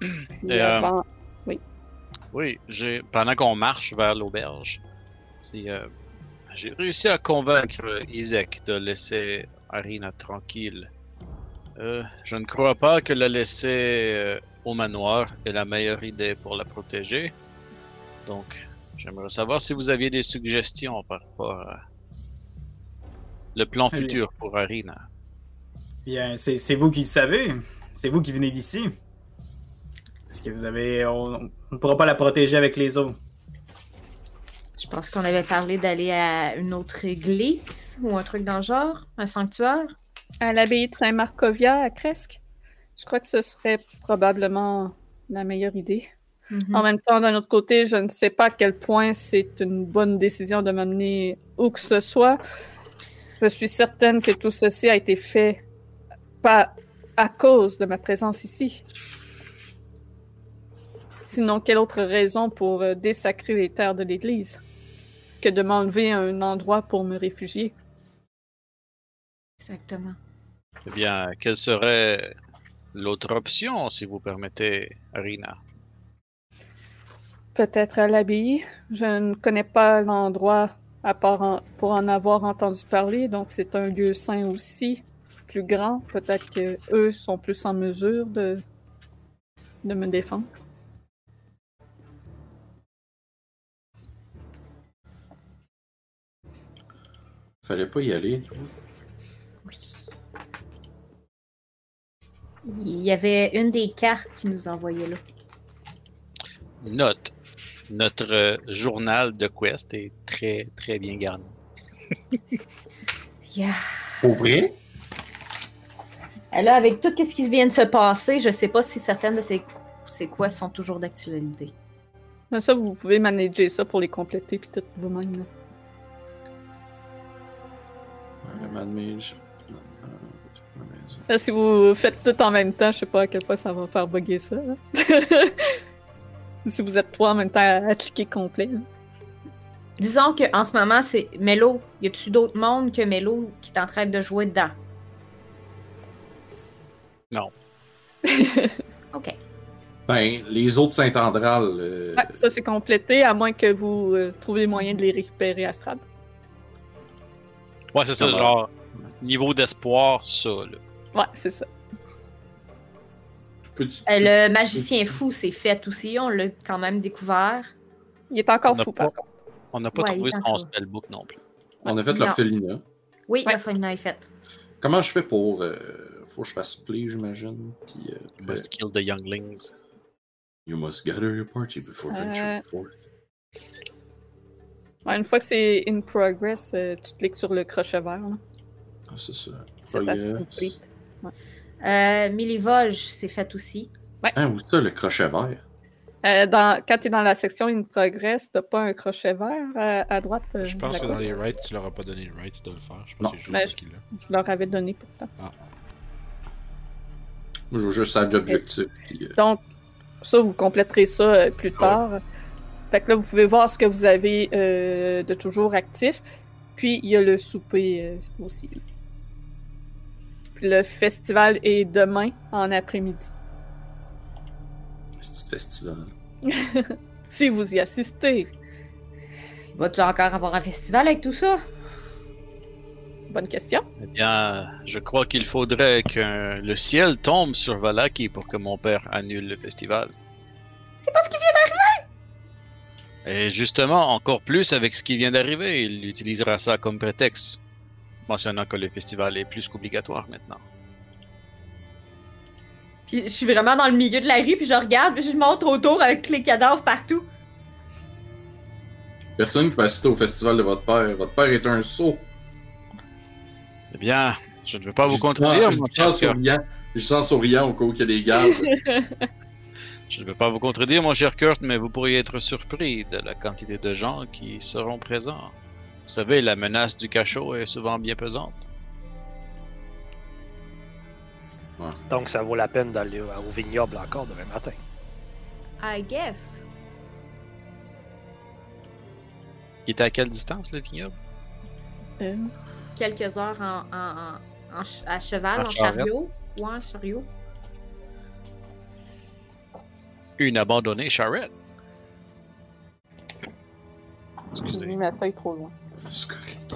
S1: Puis
S3: Et, euh,
S1: avant-
S3: Oui, j'ai pendant qu'on marche vers l'auberge, euh, j'ai réussi à convaincre Isaac de laisser Arina tranquille. Euh, je ne crois pas que la laisser euh, au manoir est la meilleure idée pour la protéger. Donc, j'aimerais savoir si vous aviez des suggestions par rapport à le plan futur pour Arina.
S6: Bien, c'est c'est vous qui le savez. C'est vous qui venez d'ici. Est-ce que vous avez. On ne pourra pas la protéger avec les autres.
S4: Je pense qu'on avait parlé d'aller à une autre église ou un truc dans le genre, un sanctuaire.
S1: à l'abbaye de Saint-Marcovia à Cresque. Je crois que ce serait probablement la meilleure idée. En même temps, d'un autre côté, je ne sais pas à quel point c'est une bonne décision de m'amener où que ce soit. Je suis certaine que tout ceci a été fait pas à cause de ma présence ici. Sinon, quelle autre raison pour euh, désacrer les terres de l'Église que de m'enlever un endroit pour me réfugier?
S4: Exactement.
S3: Eh bien, quelle serait l'autre option, si vous permettez, Arina?
S1: Peut-être à l'abbaye. Je ne connais pas l'endroit à part en- pour en avoir entendu parler, donc c'est un lieu saint aussi, plus grand. Peut-être que eux sont plus en mesure de, de me défendre.
S5: Fallait pas y aller.
S4: Il y avait une des cartes qui nous envoyait là.
S3: Note. Notre euh, journal de quest est très, très bien garni.
S4: Yeah.
S5: Pour vrai?
S4: Là, avec tout ce qui vient de se passer, je sais pas si certaines de ces, ces quests sont toujours d'actualité.
S1: Mais ça, vous pouvez manager ça pour les compléter puis tout vous-même. là.
S5: Ouais. Euh,
S1: Là, si vous faites tout en même temps, je sais pas à quel point ça va faire bugger ça. si vous êtes trois en même temps à, à cliquer complet. là.
S4: Disons que en ce moment, c'est Melo. Y a-tu d'autres mondes que Melo qui est en train de jouer dedans?
S3: Non.
S4: ok.
S5: Ben, les autres Saint-Andral. euh,
S1: Ouais, ça, c'est complété, à moins que vous euh, trouviez moyen de les récupérer à Strad.
S3: Ouais, c'est ça, genre, niveau d'espoir, ça, là.
S1: Ouais, c'est ça.
S5: peux-tu-
S4: Euh, le magicien fou, c'est fait aussi. On l'a quand même découvert.
S1: Il est encore
S3: On a
S1: fou,
S3: pas-
S1: par contre.
S3: On n'a pas
S4: Ouais,
S3: trouvé
S4: il est
S3: son
S4: encore-
S3: spellbook non plus.
S5: On a fait
S4: Non.
S5: l'orphelinat.
S4: Oui,
S1: Ouais.
S4: la est faite.
S5: Comment je fais pour. euh, faut que je fasse play, j'imagine. Puis. euh,
S3: You must kill the younglings.
S5: You must gather your party before
S1: Euh,
S5: venturing forth.
S1: Ouais, une fois que c'est in progress, euh, tu cliques sur le crochet vert. là.
S5: Ah, c'est ça.
S1: C'est pas
S5: Progress.
S1: complete.
S4: Euh, Milivoge, c'est fait aussi.
S5: Hein, où ça, le crochet vert?
S1: Euh, dans, quand tu es dans la section in progress, t'as pas un crochet vert euh, à droite. euh,
S2: Je pense que dans les rights, tu leur as pas donné le rights de le faire. Je pense
S5: Non.
S2: que c'est juste
S1: Ben, je-. Je leur avais donné pourtant.
S5: Moi, je veux juste ça d'objectif. Puis, euh,
S1: Donc, ça, vous compléterez ça euh, plus tard. Fait que là, vous pouvez voir ce que vous avez euh, de toujours actif. Puis, il y a le souper euh, aussi. Puis, le festival est demain en après-midi.
S5: petit festival.
S1: Si vous y assistez.
S4: Va-tu encore avoir un festival avec tout ça?
S1: Bonne question.
S3: Eh bien, je crois qu'il faudrait que le ciel tombe sur Valaki pour que mon père annule le festival.
S4: C'est pas ce qui vient
S3: Et justement, encore plus avec ce qui vient d'arriver, il utilisera ça comme prétexte, mentionnant que le festival est plus qu'obligatoire maintenant.
S4: Puis je suis vraiment dans le milieu de la rue, puis je regarde, puis je montre autour avec les cadavres partout.
S5: Personne qui va assister au festival de votre père. Votre père est un sot.
S3: Eh bien, je ne veux pas vous contredire,
S5: je
S3: mon cher cœur.
S5: souriant. Je en souriant au cas où il y a des gardes.
S3: Je ne veux pas vous contredire, mon cher Kurt, mais vous pourriez être surpris de la quantité de gens qui seront présents. Vous savez, la menace du cachot est souvent bien pesante.
S7: Donc, ça vaut la peine d'aller au vignoble encore demain matin.
S4: I guess.
S3: Il était à quelle distance, le vignoble?
S1: Euh,
S4: Quelques heures en, en- en- en ch- à cheval,
S3: En
S4: chariot. Ouais, en chariot.
S3: Une abandonnée charrette.
S1: J'ai
S3: Excusez.
S1: mis ma feuille trop loin.
S5: C'est correct.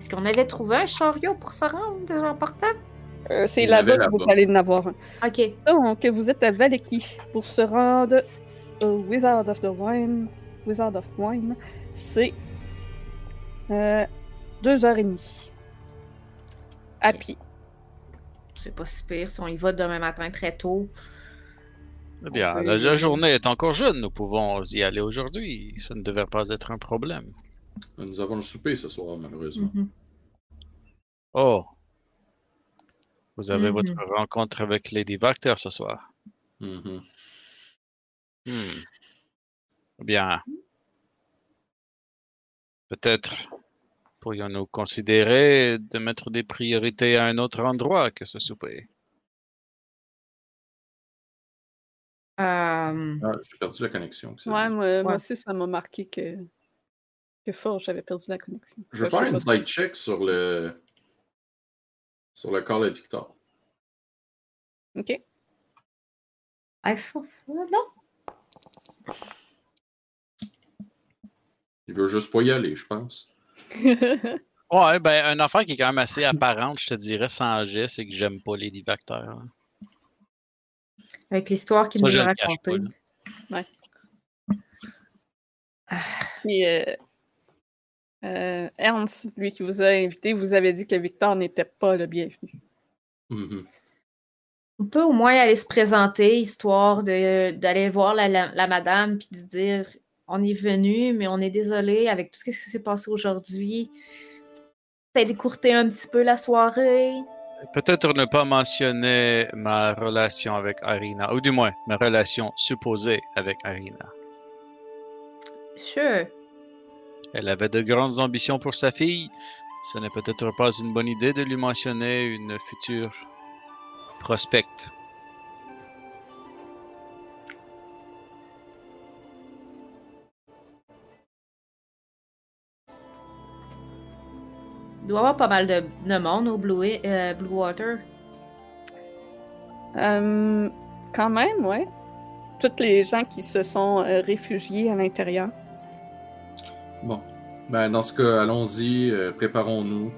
S4: Est-ce qu'on avait trouvé un chariot pour se rendre déjà en portable?
S1: Euh, c'est là-bas que vous allez en avoir un.
S4: Ok.
S1: Donc, vous êtes à Valeki pour se rendre au Wizard of the Wine. Wizard of Wine, c'est euh, deux heures et demie. À pied.
S4: C'est pas si pire si on y va demain matin très tôt.
S3: Eh bien,
S1: peut
S3: la, la journée est encore jeune, nous pouvons y aller aujourd'hui. Ça ne devrait pas être un problème.
S5: Nous avons le souper ce soir, malheureusement.
S4: Mhm.
S3: Oh. Vous avez
S4: Mhm.
S3: votre rencontre avec Lady Vactor ce soir.
S5: Mhm.
S3: Hmm. Eh Bien. Peut-être pourrions-nous considérer de mettre des priorités à un autre endroit que ce souper.
S4: Euh,
S5: Ah, j'ai perdu la connexion.
S1: Ouais,
S5: dit.
S1: moi,
S4: Ouais.
S1: aussi, ça m'a marqué que, que avait perdu la connexion.
S5: Je vais faire une side check sur le. sur le corps de Victor.
S1: Ok.
S4: ah, faut- Non.
S5: Il veut juste pas y aller, je pense.
S3: Ouais, ben, une affaire qui est quand même assez apparente, je te dirais, sans geste, c'est que j'aime pas Lady Vactor. hein.
S4: Avec l'histoire qu'il nous a racontée.
S3: là.
S1: Puis, euh, euh, Ernst, lui qui vous a invité, vous avez dit que Victor n'était pas le bienvenu.
S5: Mhm.
S4: On peut au moins aller se présenter, histoire de- d'aller voir la, la- la madame, puis de dire on est venu, mais on est désolé avec tout ce qui s'est passé aujourd'hui. Peut-être écourter un petit peu la soirée.
S3: Peut-être ne pas mentionner ma relation avec Arina, ou du moins ma relation supposée avec Arina.
S4: Sure.
S3: Elle avait de grandes ambitions pour sa fille. Ce n'est peut-être pas une bonne idée de lui mentionner une future prospecte.
S4: Il doit y avoir pas mal de, de monde au Blue, euh, Blue Water.
S1: Euh, quand même, ouais. Toutes les gens qui se sont euh, réfugiés à l'intérieur.
S5: Bon. Ben, dans ce cas, allons-y, euh, préparons-nous.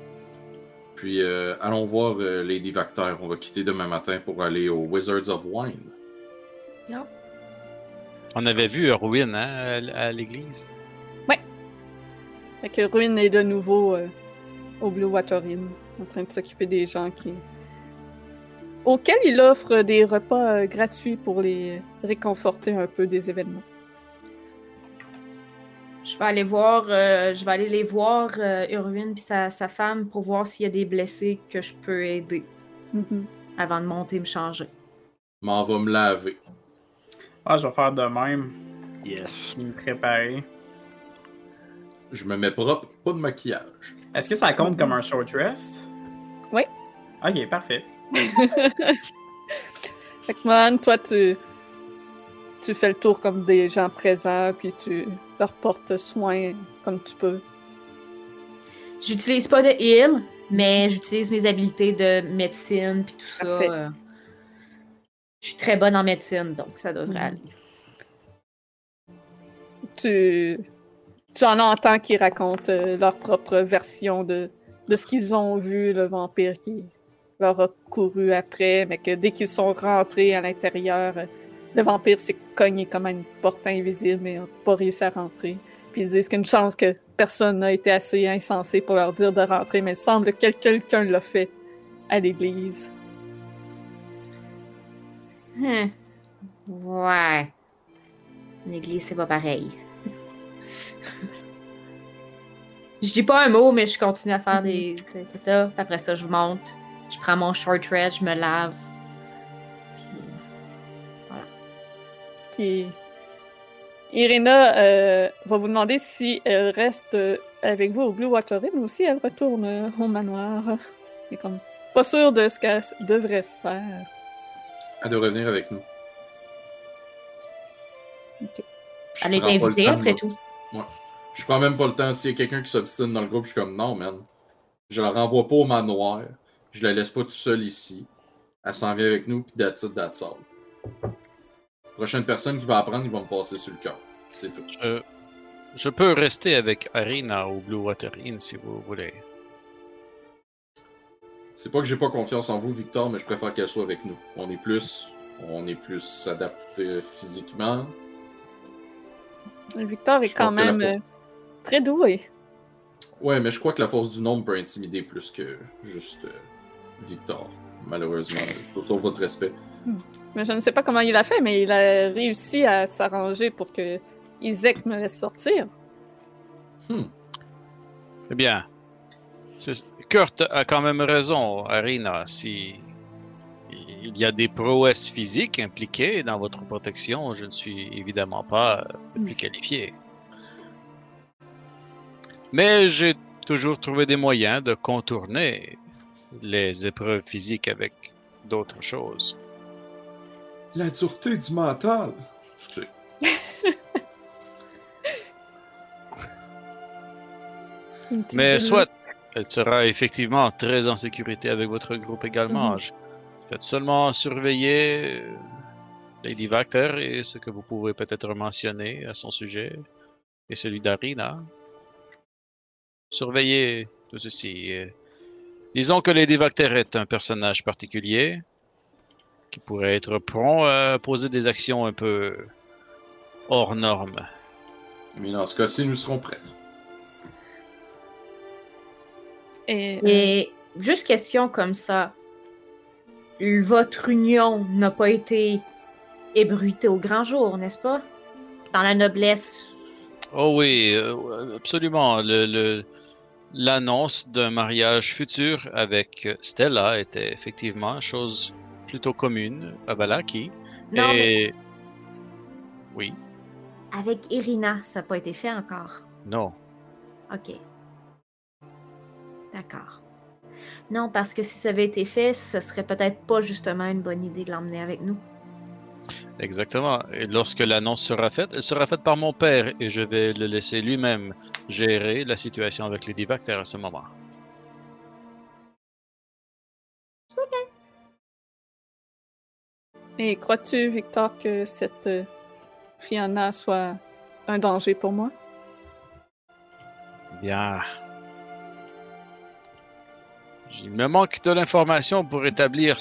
S5: Puis, euh, allons voir euh, Lady Vactor. On va quitter demain matin pour aller au Wizards of Wine.
S3: On avait vu Erwin hein, à, à l'église.
S1: Fait que Ruin est de nouveau euh, au Blue Water Inn, en train de s'occuper des gens qui. auxquels il offre des repas euh, gratuits pour les réconforter un peu des événements.
S4: Je vais aller voir, euh, je vais aller les voir, euh, Urwin puis sa, sa femme, pour voir s'il y a des blessés que je peux aider
S1: Mhm.
S4: avant de monter me changer.
S5: M'en va me laver.
S6: Ah, je vais faire de même.
S7: Yes.
S6: Me préparer.
S5: Je me mets propre, pas de maquillage.
S6: Est-ce que ça compte comme un short rest?
S1: Oui.
S6: Ok, parfait.
S1: Fait que Man, toi, tu. Tu fais le tour comme des gens présents, puis tu leur portes soin comme tu peux.
S4: J'utilise pas de heal, mais j'utilise mes habiletés de médecine puis tout ça.
S1: Parfait.
S4: euh. Je suis très bonne en médecine, donc ça devrait
S1: Mhm.
S4: aller.
S1: tu, tu en entends qui racontent euh, leur propre version de, de ce qu'ils ont vu, le vampire qui leur a couru après, mais que dès qu'ils sont rentrés à l'intérieur, le vampire s'est cogné comme à une porte invisible, mais n'a pas réussi à rentrer. Puis ils disent qu'une chance que personne n'a été assez insensé pour leur dire de rentrer, mais il semble que quelqu'un l'a fait à l'église.
S4: Hum. Ouais. L'église, c'est pas pareil. je dis pas un mot, mais je continue à faire des. Après ça, je monte. Je prends mon short rest, je me lave.
S1: Qui Irina euh, va vous demander si elle reste avec vous au Blue Water Inn ou si elle retourne au manoir. Mais comme pas sûre de ce qu'elle devrait faire.
S5: Elle doit revenir avec nous.
S4: Elle est invitée après
S5: moi.
S4: tout.
S5: Je prends même pas le temps. S'il y a quelqu'un qui s'obstine dans le groupe, je suis comme non, man. Je la renvoie pas au manoir. Je la laisse pas tout seul ici. Elle s'en vient avec nous, puis that's it, that's all. Prochaine personne qui va apprendre, il va me passer sur le cœur. C'est tout.
S3: Je, je peux rester avec Arina au Blue Water Inn si vous voulez.
S5: C'est pas que j'ai pas confiance en vous, Victor, mais je préfère qu'elle soit avec nous. On est plus. On est plus adapté physiquement.
S1: Victor est quand même
S5: force-
S1: euh, très doué.
S5: Ouais, mais je crois que la force du nombre peut intimider plus que juste euh, Victor. Malheureusement, sauf votre respect.
S1: Mais je ne sais pas comment il a fait, mais il a réussi à s'arranger pour que Isaac me laisse sortir.
S3: Eh bien, Kurt a quand même raison, Arina. Si il y a des prouesses physiques impliquées dans votre protection, je ne suis évidemment pas le plus qualifié. Mais j'ai toujours trouvé des moyens de contourner les épreuves physiques avec d'autres choses.
S5: La dureté du mental.
S3: Mais soit, elle sera effectivement très en sécurité avec votre groupe également.
S1: Mhm.
S3: Faites seulement surveiller euh, Lady Vactor et ce que vous pouvez peut-être mentionner à son sujet et celui d'Arina. Surveillez tout ceci. Disons que Lady Vactor est un personnage particulier qui pourrait être prompt à poser des actions un peu hors normes.
S5: Mais dans ce cas-ci, nous serons prêts.
S1: Et, euh,
S4: Et juste question comme ça. votre union n'a pas été ébruitée au grand jour, n'est-ce pas? Dans la noblesse.
S3: Oh oui, euh, absolument. Le, le- l'annonce d'un mariage futur avec Stella était effectivement chose plutôt commune à Valaki.
S4: Non, mais
S3: Et oui,
S4: avec Irina, ça n'a pas été fait encore.
S3: non.
S4: Ok. D'accord. Non, parce que si ça avait été fait, ce serait peut-être pas justement une bonne idée de l'emmener avec nous.
S3: Exactement. Et lorsque l'annonce sera faite, elle sera faite par mon père et je vais le laisser lui-même gérer la situation avec les Divactères à ce moment.
S1: Et crois-tu, Victor, que cette euh, Fiona soit un danger pour moi?
S3: Bien. Il me manque de l'information pour établir.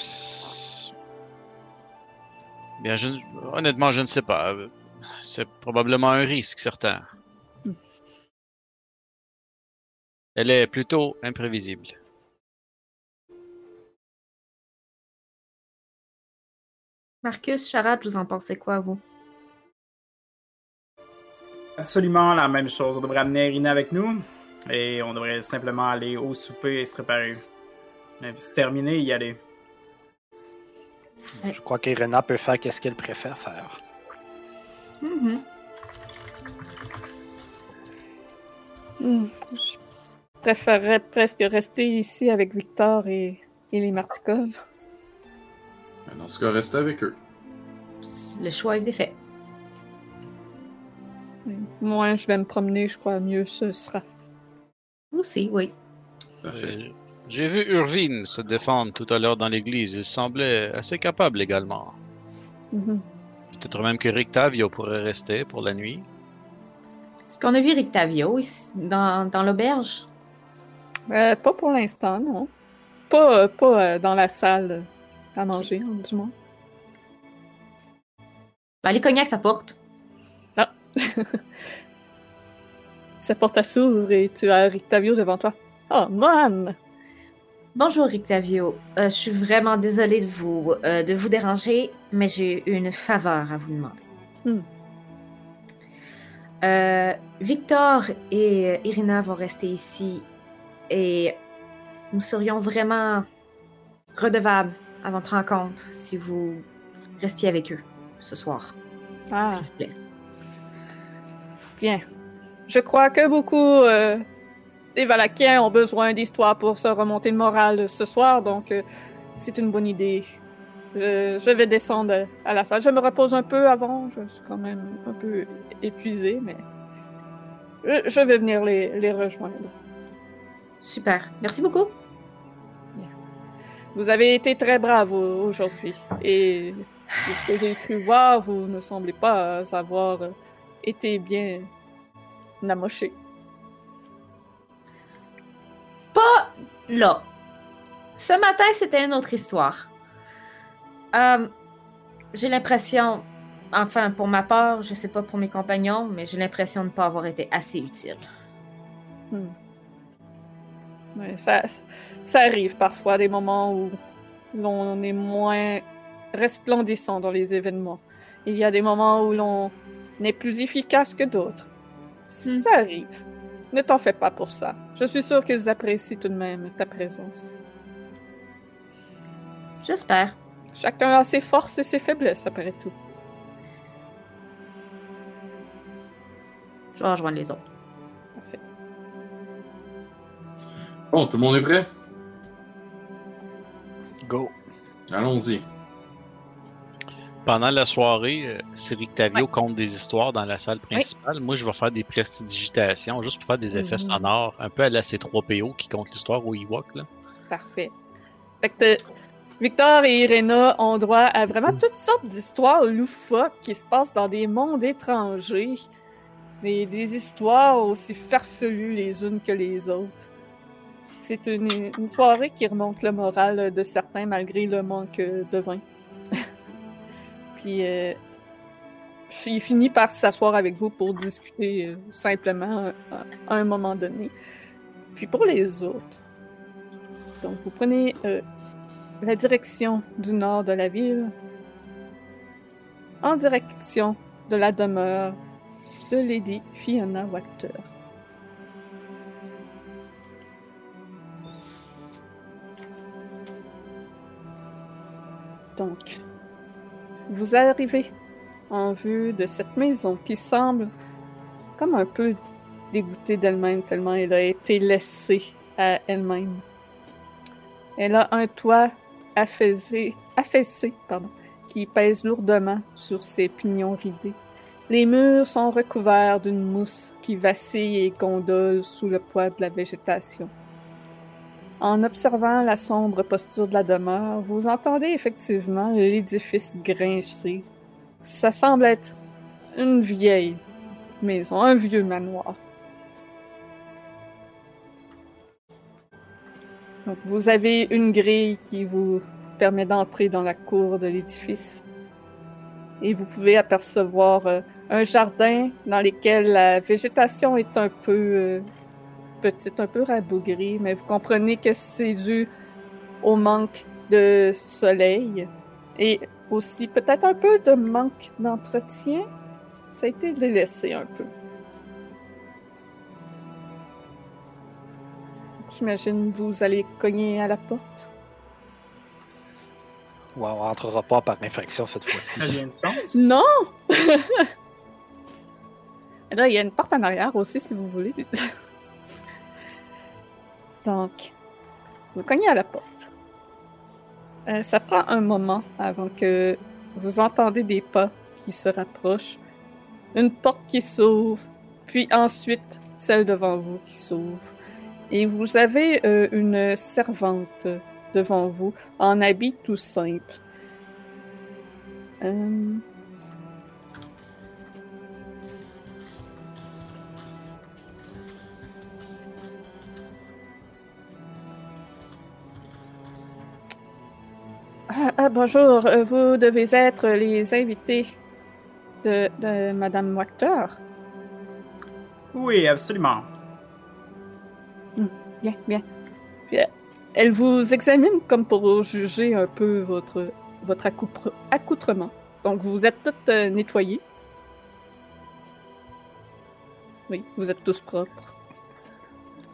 S3: Bien, je... honnêtement, je ne sais pas. C'est probablement un risque, certain.
S1: Hmm.
S3: Elle est plutôt imprévisible.
S4: Marcus, Charade, vous en pensez quoi, vous?
S6: Absolument la même chose. On devrait amener Irina avec nous et on devrait simplement aller au souper et se préparer. Et puis c'est terminé, y aller.
S7: Je crois qu'Irena peut faire qu'est-ce qu'elle préfère faire.
S1: Hmm, Je préférerais presque rester ici avec Victor et, et les Martikov.
S5: Dans ce cas, restez avec eux.
S4: Le choix est fait.
S1: Moi, je vais me promener, je crois, mieux ce sera.
S4: Aussi, oui.
S5: Parfait.
S3: Euh, J'ai vu Urvine se défendre tout à l'heure dans l'église. Il semblait assez capable également.
S1: Mhm.
S3: Peut-être même que Rictavio pourrait rester pour la nuit.
S4: Est-ce qu'on a vu Rictavio ici, dans, dans l'auberge?
S1: Euh, pas pour l'instant, non. Pas, euh, pas euh, dans la salle à manger, hein, du moins.
S4: Ben, allez cogner à sa porte.
S1: Sa porte à s'ouvre et tu as Rictavio devant toi. Oh, man!
S4: Bonjour Rictavio. Euh, je suis vraiment désolée de vous, euh, de vous déranger, mais j'ai une faveur à vous demander.
S1: Hmm.
S4: Euh, Victor et Irina vont rester ici et nous serions vraiment redevables à votre rencontre si vous restiez avec eux ce soir,
S1: Ah,
S4: s'il vous plaît.
S1: bien. Je crois que beaucoup euh, des Valakiens ont besoin d'histoires pour se remonter le moral ce soir, donc euh, c'est une bonne idée. Je, je vais descendre à la salle. Je me repose un peu avant. Je suis quand même un peu épuisé, mais je, je vais venir les, les rejoindre.
S4: Super. Merci beaucoup.
S1: Vous avez été très brave au- aujourd'hui. Et de ce que j'ai cru voir, vous ne semblez pas avoir été bien amoché.
S4: Là. Ce matin, c'était une autre histoire. Euh, j'ai l'impression, enfin pour ma part, je sais pas pour mes compagnons, mais j'ai l'impression de ne pas avoir été assez utile.
S1: Hmm. Ouais, ça, ça arrive parfois des moments où l'on est moins resplendissant dans les événements. Il y a des moments où l'on est plus efficace que d'autres.
S4: Hmm.
S1: Ça arrive. Ne t'en fais pas pour ça. Je suis sûre qu'ils apprécient tout de même ta présence.
S4: J'espère.
S1: Chacun a ses forces et ses faiblesses, après tout.
S4: Je vais rejoindre les autres.
S5: Bon, tout le monde est prêt?
S7: Go.
S5: Allons-y.
S3: Pendant la soirée, euh, si Rictavio compte des histoires dans la salle principale, moi je vais faire des prestidigitations juste pour faire des effets
S1: Mhm.
S3: sonores, un peu à la C3PO qui compte l'histoire au Ewok. Là.
S1: Parfait. Fait que Victor et Irena ont droit à vraiment toutes sortes d'histoires loufoques qui se passent dans des mondes étrangers. Des, des histoires aussi farfelues les unes que les autres. C'est une, soirée qui remonte le moral de certains malgré le manque de vin. Puis euh, il finit par s'asseoir avec vous pour discuter euh, simplement à, à un moment donné. Puis pour les autres, donc, vous prenez euh, la direction du nord de la ville, en direction de la demeure de Lady Fiona Wachter. Donc, vous arrivez en vue de cette maison qui semble comme un peu dégoûtée d'elle-même tellement elle a été laissée à elle-même. Elle a un toit affaissé, pardon, qui pèse lourdement sur ses pignons ridés. Les murs sont recouverts d'une mousse qui vacille et gondole sous le poids de la végétation. En observant la sombre posture de la demeure, vous entendez effectivement l'édifice grincer. Ça semble être une vieille maison, un vieux manoir. Donc, vous avez une grille qui vous permet d'entrer dans la cour de l'édifice. Et vous pouvez apercevoir euh, un jardin dans lequel la végétation est un peu euh, petite, un peu rabougrie, mais vous comprenez que c'est dû au manque de soleil et aussi peut-être un peu de manque d'entretien. Ça a été délaissé un peu. J'imagine vous allez cogner à la porte.
S7: Ouais, on rentrera pas par infraction cette
S6: Ça
S7: fois-ci.
S6: vient de sens.
S1: Non! Là, il y a une porte en arrière aussi, si vous voulez. Donc, vous cognez à la porte. Euh, ça prend un moment avant que vous entendez des pas qui se rapprochent, une porte qui s'ouvre, puis ensuite celle devant vous qui s'ouvre. Et vous avez euh, une servante devant vous en habit tout simple. Euh, Ah, ah, bonjour, euh, vous devez être les invités de, de Madame Wachter.
S6: Oui, absolument.
S1: Bien, bien. Puis, euh, elle vous examine comme pour juger un peu votre, votre accoupre- accoutrement. Donc, vous êtes toutes euh, nettoyées. Oui, vous êtes tous propres.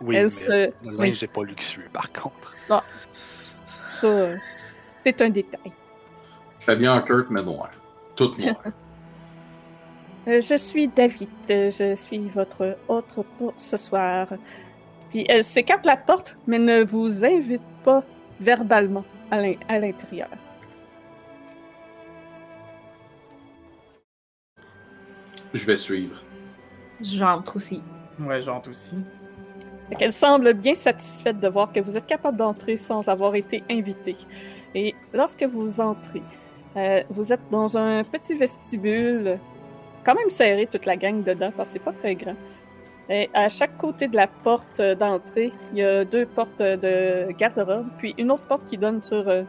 S7: Oui,
S1: Elle
S7: mais
S1: se-
S7: le linge n'est pas luxueux par contre.
S1: Ça, euh, c'est un détail.
S5: Je fais bien en Kurt, mais noir. Tout noir.
S1: Euh, je suis David, euh, je suis votre hôte pour ce soir. Puis elle s'écarte la porte, mais ne vous invite pas verbalement à l'in- à l'intérieur.
S5: Je vais suivre.
S4: J'entre aussi.
S6: Ouais, j'entre aussi.
S1: Qu'elle semble bien satisfaite de voir que vous êtes capable d'entrer sans avoir été invité. Et lorsque vous entrez, euh, vous êtes dans un petit vestibule, quand même serré toute la gang dedans, parce que c'est pas très grand. Et à chaque côté de la porte euh, d'entrée, il y a deux portes de garde-robe, puis une autre porte qui donne sur euh,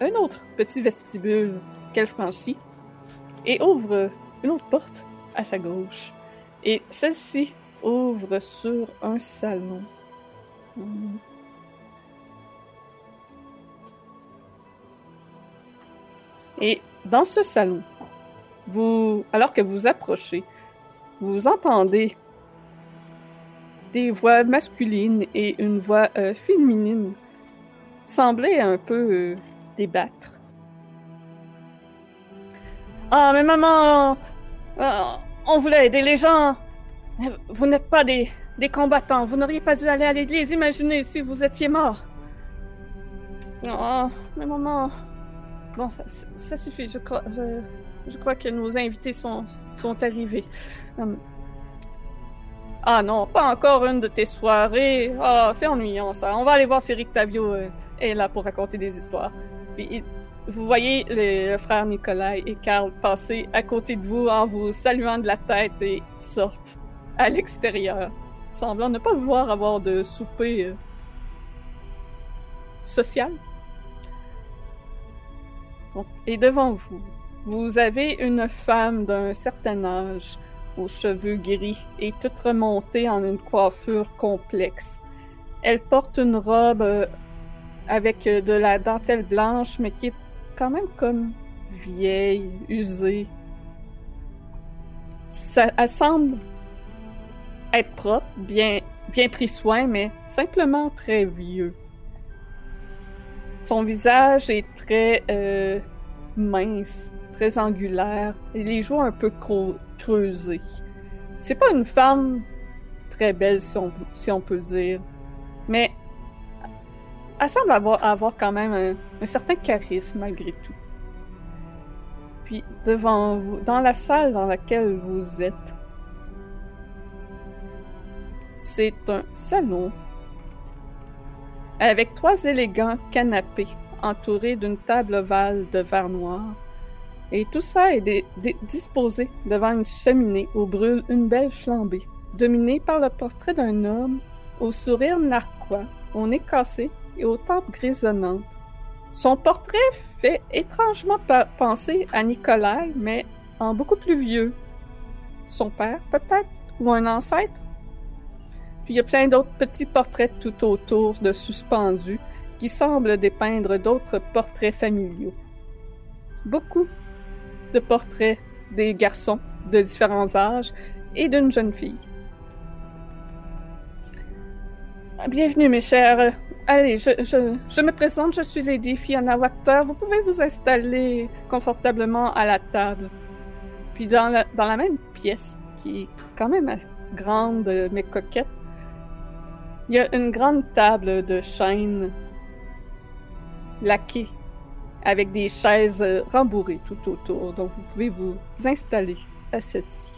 S1: un autre petit vestibule qu'elle franchit, et ouvre une autre porte à sa gauche. Et celle-ci ouvre sur un salon. Hmm. Et dans ce salon, vous, alors que vous approchez, vous entendez des voix masculines et une voix euh, féminine sembler un peu euh, débattre. Ah, mais maman, euh, on voulait aider les gens. Vous n'êtes pas des, des combattants. Vous n'auriez pas dû aller à l'église. Imaginez si vous étiez mort. Oh, mais maman. Bon, ça, suffit. Je crois, que nos invités sont, arrivés. Hum. Ah non, pas encore une de tes soirées. Ah, c'est ennuyant ça. On va aller voir si Rick Tavio euh, est là pour raconter des histoires. Puis, vous voyez les, le frère Nicolas et Karl passer à côté de vous en vous saluant de la tête et sortent à l'extérieur, semblant ne pas vouloir avoir de souper euh, social. Et devant vous, vous avez une femme d'un certain âge, aux cheveux gris et toute remontée en une coiffure complexe. Elle porte une robe euh, avec euh, de la dentelle blanche, mais qui est quand même comme vieille, usée. Elle semble être propre, bien pris soin, mais simplement très vieux. Son visage est très euh, mince, très angulaire, et les joues un peu creusées. C'est pas une femme très belle, si on, si on peut dire, mais elle semble avoir, avoir quand même un, un certain charisme malgré tout. Puis devant vous, dans la salle dans laquelle vous êtes, c'est un salon avec trois élégants canapés entourés d'une table ovale de verre noir. Et tout ça est disposé devant une cheminée où brûle une belle flambée, dominée par le portrait d'un homme au sourire narquois, au nez cassé et aux tempes grisonnantes. Son portrait fait étrangement penser à Nikolai, mais en beaucoup plus vieux. Son père, peut-être, ou un ancêtre. Puis il y a plein d'autres petits portraits tout autour de suspendus qui semblent dépeindre d'autres portraits familiaux. Beaucoup de portraits des garçons de différents âges et d'une jeune fille. Bienvenue, mes chers. Allez, je, je, je me présente, je suis Lady Fiona Wachter. Vous pouvez vous installer confortablement à la table. Puis dans la, dans la même pièce, qui est quand même grande euh, mais coquette, il y a une grande table de chêne laquée avec des chaises euh, rembourrées tout autour. Donc vous pouvez vous installer à celle-ci.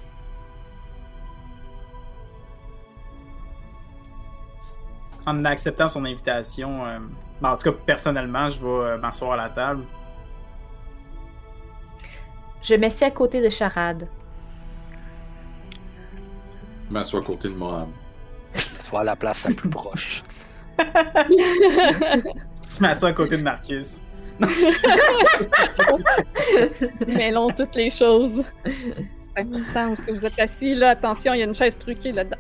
S6: En acceptant son invitation, euh, ben, en tout cas, personnellement, je vais euh, m'asseoir à la table.
S4: Je m'essaie à côté de Charade.
S5: Je m'assois à côté de moi.
S7: Soit à la place la plus proche.
S6: Je m'assois à côté de Marcus.
S1: Mêlons toutes les choses. C'est important où est-ce que vous êtes assis, là. Attention, il y a une chaise truquée là-dedans.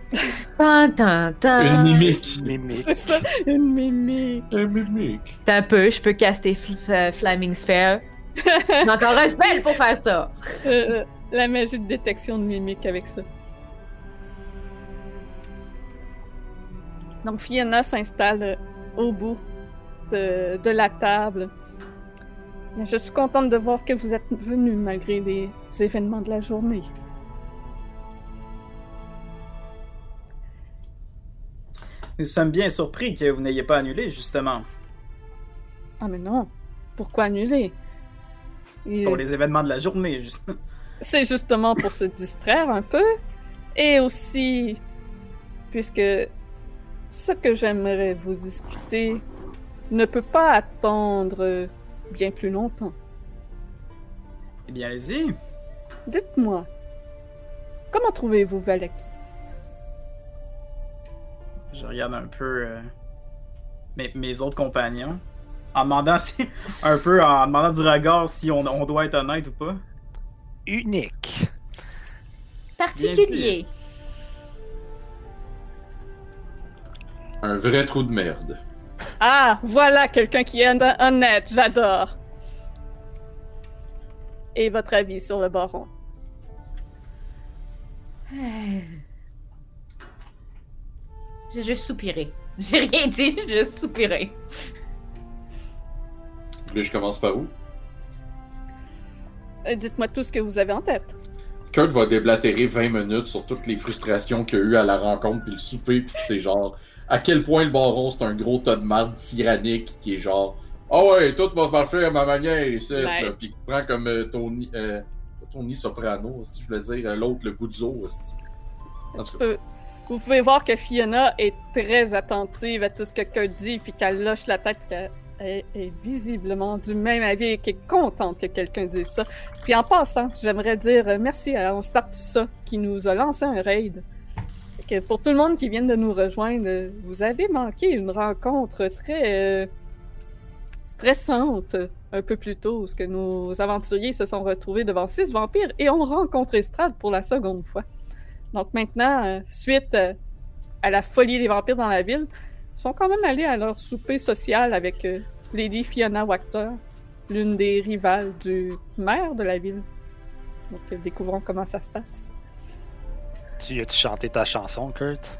S5: Une mimique.
S7: Mimique.
S1: C'est ça, une mimique.
S5: Une mimique.
S4: T'as un peu, je peux caster fl- euh, Flaming Sphere. J'ai encore un spell pour faire ça.
S1: Euh, la magie de détection de mimique avec ça. Donc Fiona s'installe euh, au bout de, de la table. Je suis contente de voir que vous êtes venu malgré les événements de la journée.
S6: Nous sommes bien surpris que vous n'ayez pas annulé, justement,
S1: Ah mais non, pourquoi annuler? Et
S6: pour les événements de la journée. Juste.
S1: C'est justement pour se distraire un peu et aussi puisque ce que j'aimerais vous discuter ne peut pas attendre bien plus longtemps.
S6: Eh bien, allez-y.
S1: Dites-moi, comment trouvez-vous Valaki?
S6: Je regarde un peu euh, mes, mes autres compagnons. En demandant si, un peu en demandant du regard si on, on doit être honnête ou pas.
S7: Unique.
S4: Particulier.
S5: Un vrai trou de merde.
S1: Ah, voilà quelqu'un qui est hon- honnête, j'adore. Et votre avis sur le baron?
S4: J'ai juste soupiré. J'ai rien dit, j'ai juste soupiré.
S5: Vous voulez que je commence par où?
S1: Euh, Dites-moi tout ce que vous avez en tête.
S5: Kurt va déblatérer 20 minutes sur toutes les frustrations qu'il y a eu à la rencontre puis le souper puis c'est genre à quel point le baron c'est un gros tas de marde tyrannique qui est genre ah ouais tout va marcher à ma manière ici
S1: Nice.
S5: puis qui prend comme euh, Tony euh, Tony Soprano si je voulais dire euh, l'autre le esti. en tout cas
S1: Vous pouvez voir que Fiona est très attentive à tout ce que Kurt dit, puis qu'elle lâche la tête, qu'elle est, est visiblement du même avis et qu'elle est contente que quelqu'un dise ça. Puis en passant, j'aimerais dire euh, merci à On Start ça qui nous a lancé un raid. Pour tout le monde qui vient de nous rejoindre, vous avez manqué une rencontre très euh, stressante un peu plus tôt, parce que nos aventuriers se sont retrouvés devant six vampires et ont rencontré Strad pour la seconde fois. Donc maintenant, euh, suite euh, à la folie des vampires dans la ville, sont quand même allés à leur souper social avec Lady Fiona Wachter, l'une des rivales du maire de la ville. Donc, découvrons comment ça se passe.
S7: Tu as-tu chanté ta chanson, Kurt?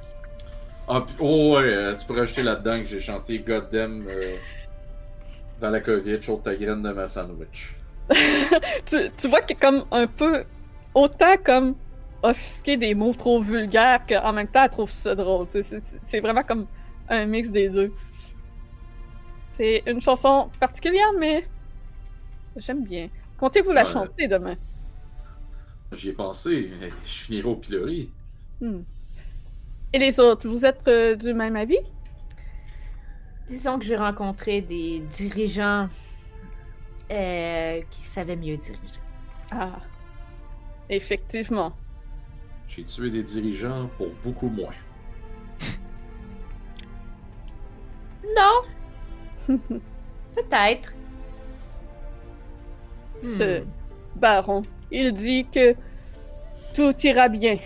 S5: Ah, oh ouais, euh, tu peux rajouter là-dedans que j'ai chanté Goddamn euh, Valakovic, ôte ta graine de ma sandwich.
S1: tu, tu vois qu'il est comme un peu autant comme offusqué des mots trop vulgaires qu'en même temps elle trouve ça drôle. C'est c'est vraiment comme un mix des deux. C'est une chanson particulière, mais j'aime bien. Comptez-vous la
S5: Ouais.
S1: chanter demain?
S5: J'y ai pensé, mais je finirai au pilori.
S1: Hmm. Et les autres, vous êtes euh, du même avis?
S4: Disons que j'ai rencontré des dirigeants euh, qui savaient mieux diriger.
S1: Ah, effectivement.
S5: J'ai tué des dirigeants pour beaucoup moins.
S4: Non, peut-être.
S1: Ce
S4: Hmm.
S1: baron, il dit que tout ira bien.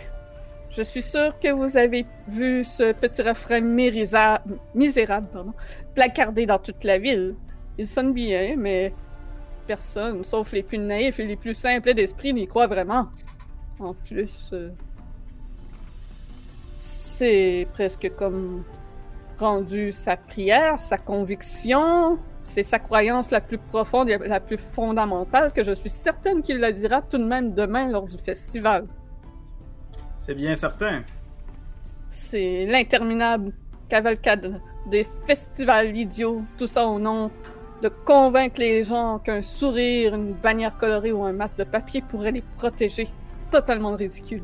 S1: Je suis sûr que vous avez vu ce petit refrain misérable placardé dans toute la ville. Il sonne bien, mais personne, sauf les plus naïfs et les plus simples d'esprit, n'y croit vraiment. En plus, euh, c'est presque comme rendu sa prière, sa conviction, c'est sa croyance la plus profonde et la plus fondamentale que je suis certaine qu'il la dira tout de même demain lors du festival.
S6: C'est bien certain.
S1: C'est l'interminable cavalcade des festivals idiots, tout ça au nom de convaincre les gens qu'un sourire, une bannière colorée ou un masque de papier pourrait les protéger. C'est totalement ridicule.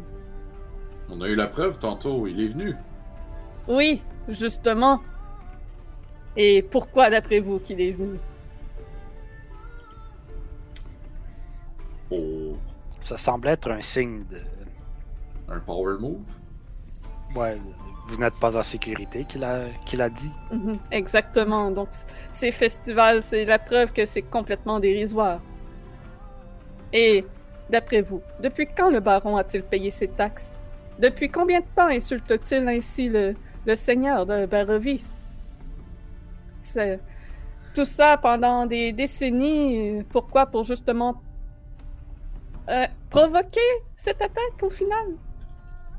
S5: On a eu la preuve tantôt, il est venu.
S1: Oui, justement. Et pourquoi, d'après vous, qu'il est venu?
S5: Pour
S7: Ça semble être un signe de.
S5: un power move?
S7: Ouais, vous n'êtes pas en sécurité, qu'il a, qu'il a dit.
S1: Mhm, Exactement. Donc, ces festivals, c'est la preuve que c'est complètement dérisoire. Et, d'après vous, depuis quand le baron a-t-il payé ses taxes? Depuis combien de temps insulte-t-il ainsi le, le seigneur de Barovie? C'est... Tout ça pendant des décennies. euh, Pourquoi? Pour justement euh, provoquer cette attaque au final.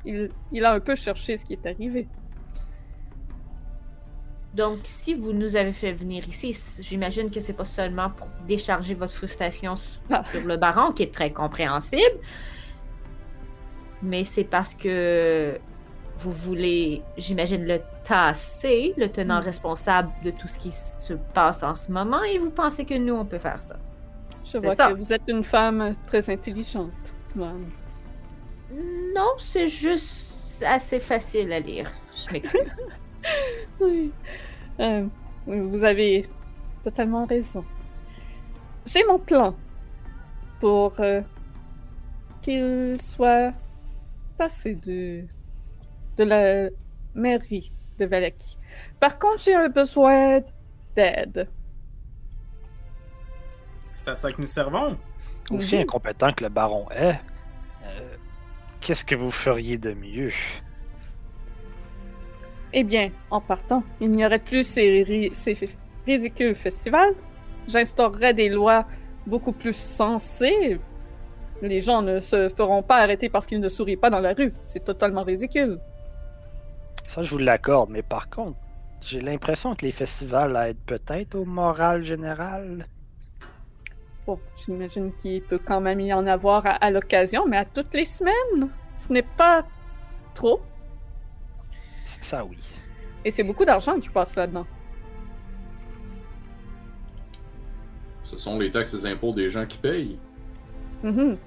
S1: Il, il a un peu cherché ce qui est arrivé.
S4: Donc, si vous nous avez fait venir ici, j'imagine que c'est pas seulement pour décharger votre frustration
S1: Ah.
S4: sur le baron, qui est très compréhensible, mais c'est parce que vous voulez, j'imagine, le tasser, le tenant
S1: Mm.
S4: responsable de tout ce qui se passe en ce moment, et vous pensez que nous, on peut faire ça.
S1: Je vois
S4: ça.
S1: que vous êtes une femme très intelligente. Ouais.
S4: Non, c'est juste assez facile à lire. Je m'excuse.
S1: Oui. Euh, oui, vous avez totalement raison. J'ai mon plan pour euh, qu'il soit tassé de, de la mairie de Valaki. Par contre, j'ai un besoin d'aide.
S6: C'est à ça que nous servons.
S7: Aussi
S1: Mhm.
S7: incompétent que le baron est, euh, qu'est-ce que vous feriez de mieux?
S1: Eh bien, en partant, il n'y aurait plus ces, ri- ces ridicules festivals. J'instaurerais des lois beaucoup plus sensées. Les gens ne se feront pas arrêter parce qu'ils ne sourient pas dans la rue. C'est totalement ridicule.
S7: Ça, je vous l'accorde, mais par contre, j'ai l'impression que les festivals aident peut-être au moral général.
S1: Bon, j'imagine qu'il peut quand même y en avoir à, à l'occasion, mais à toutes les semaines, ce n'est pas trop.
S7: C'est Ça, oui.
S1: Et c'est beaucoup d'argent qui passe là-dedans.
S5: Ce sont les taxes et impôts des gens qui payent.
S1: Mhm.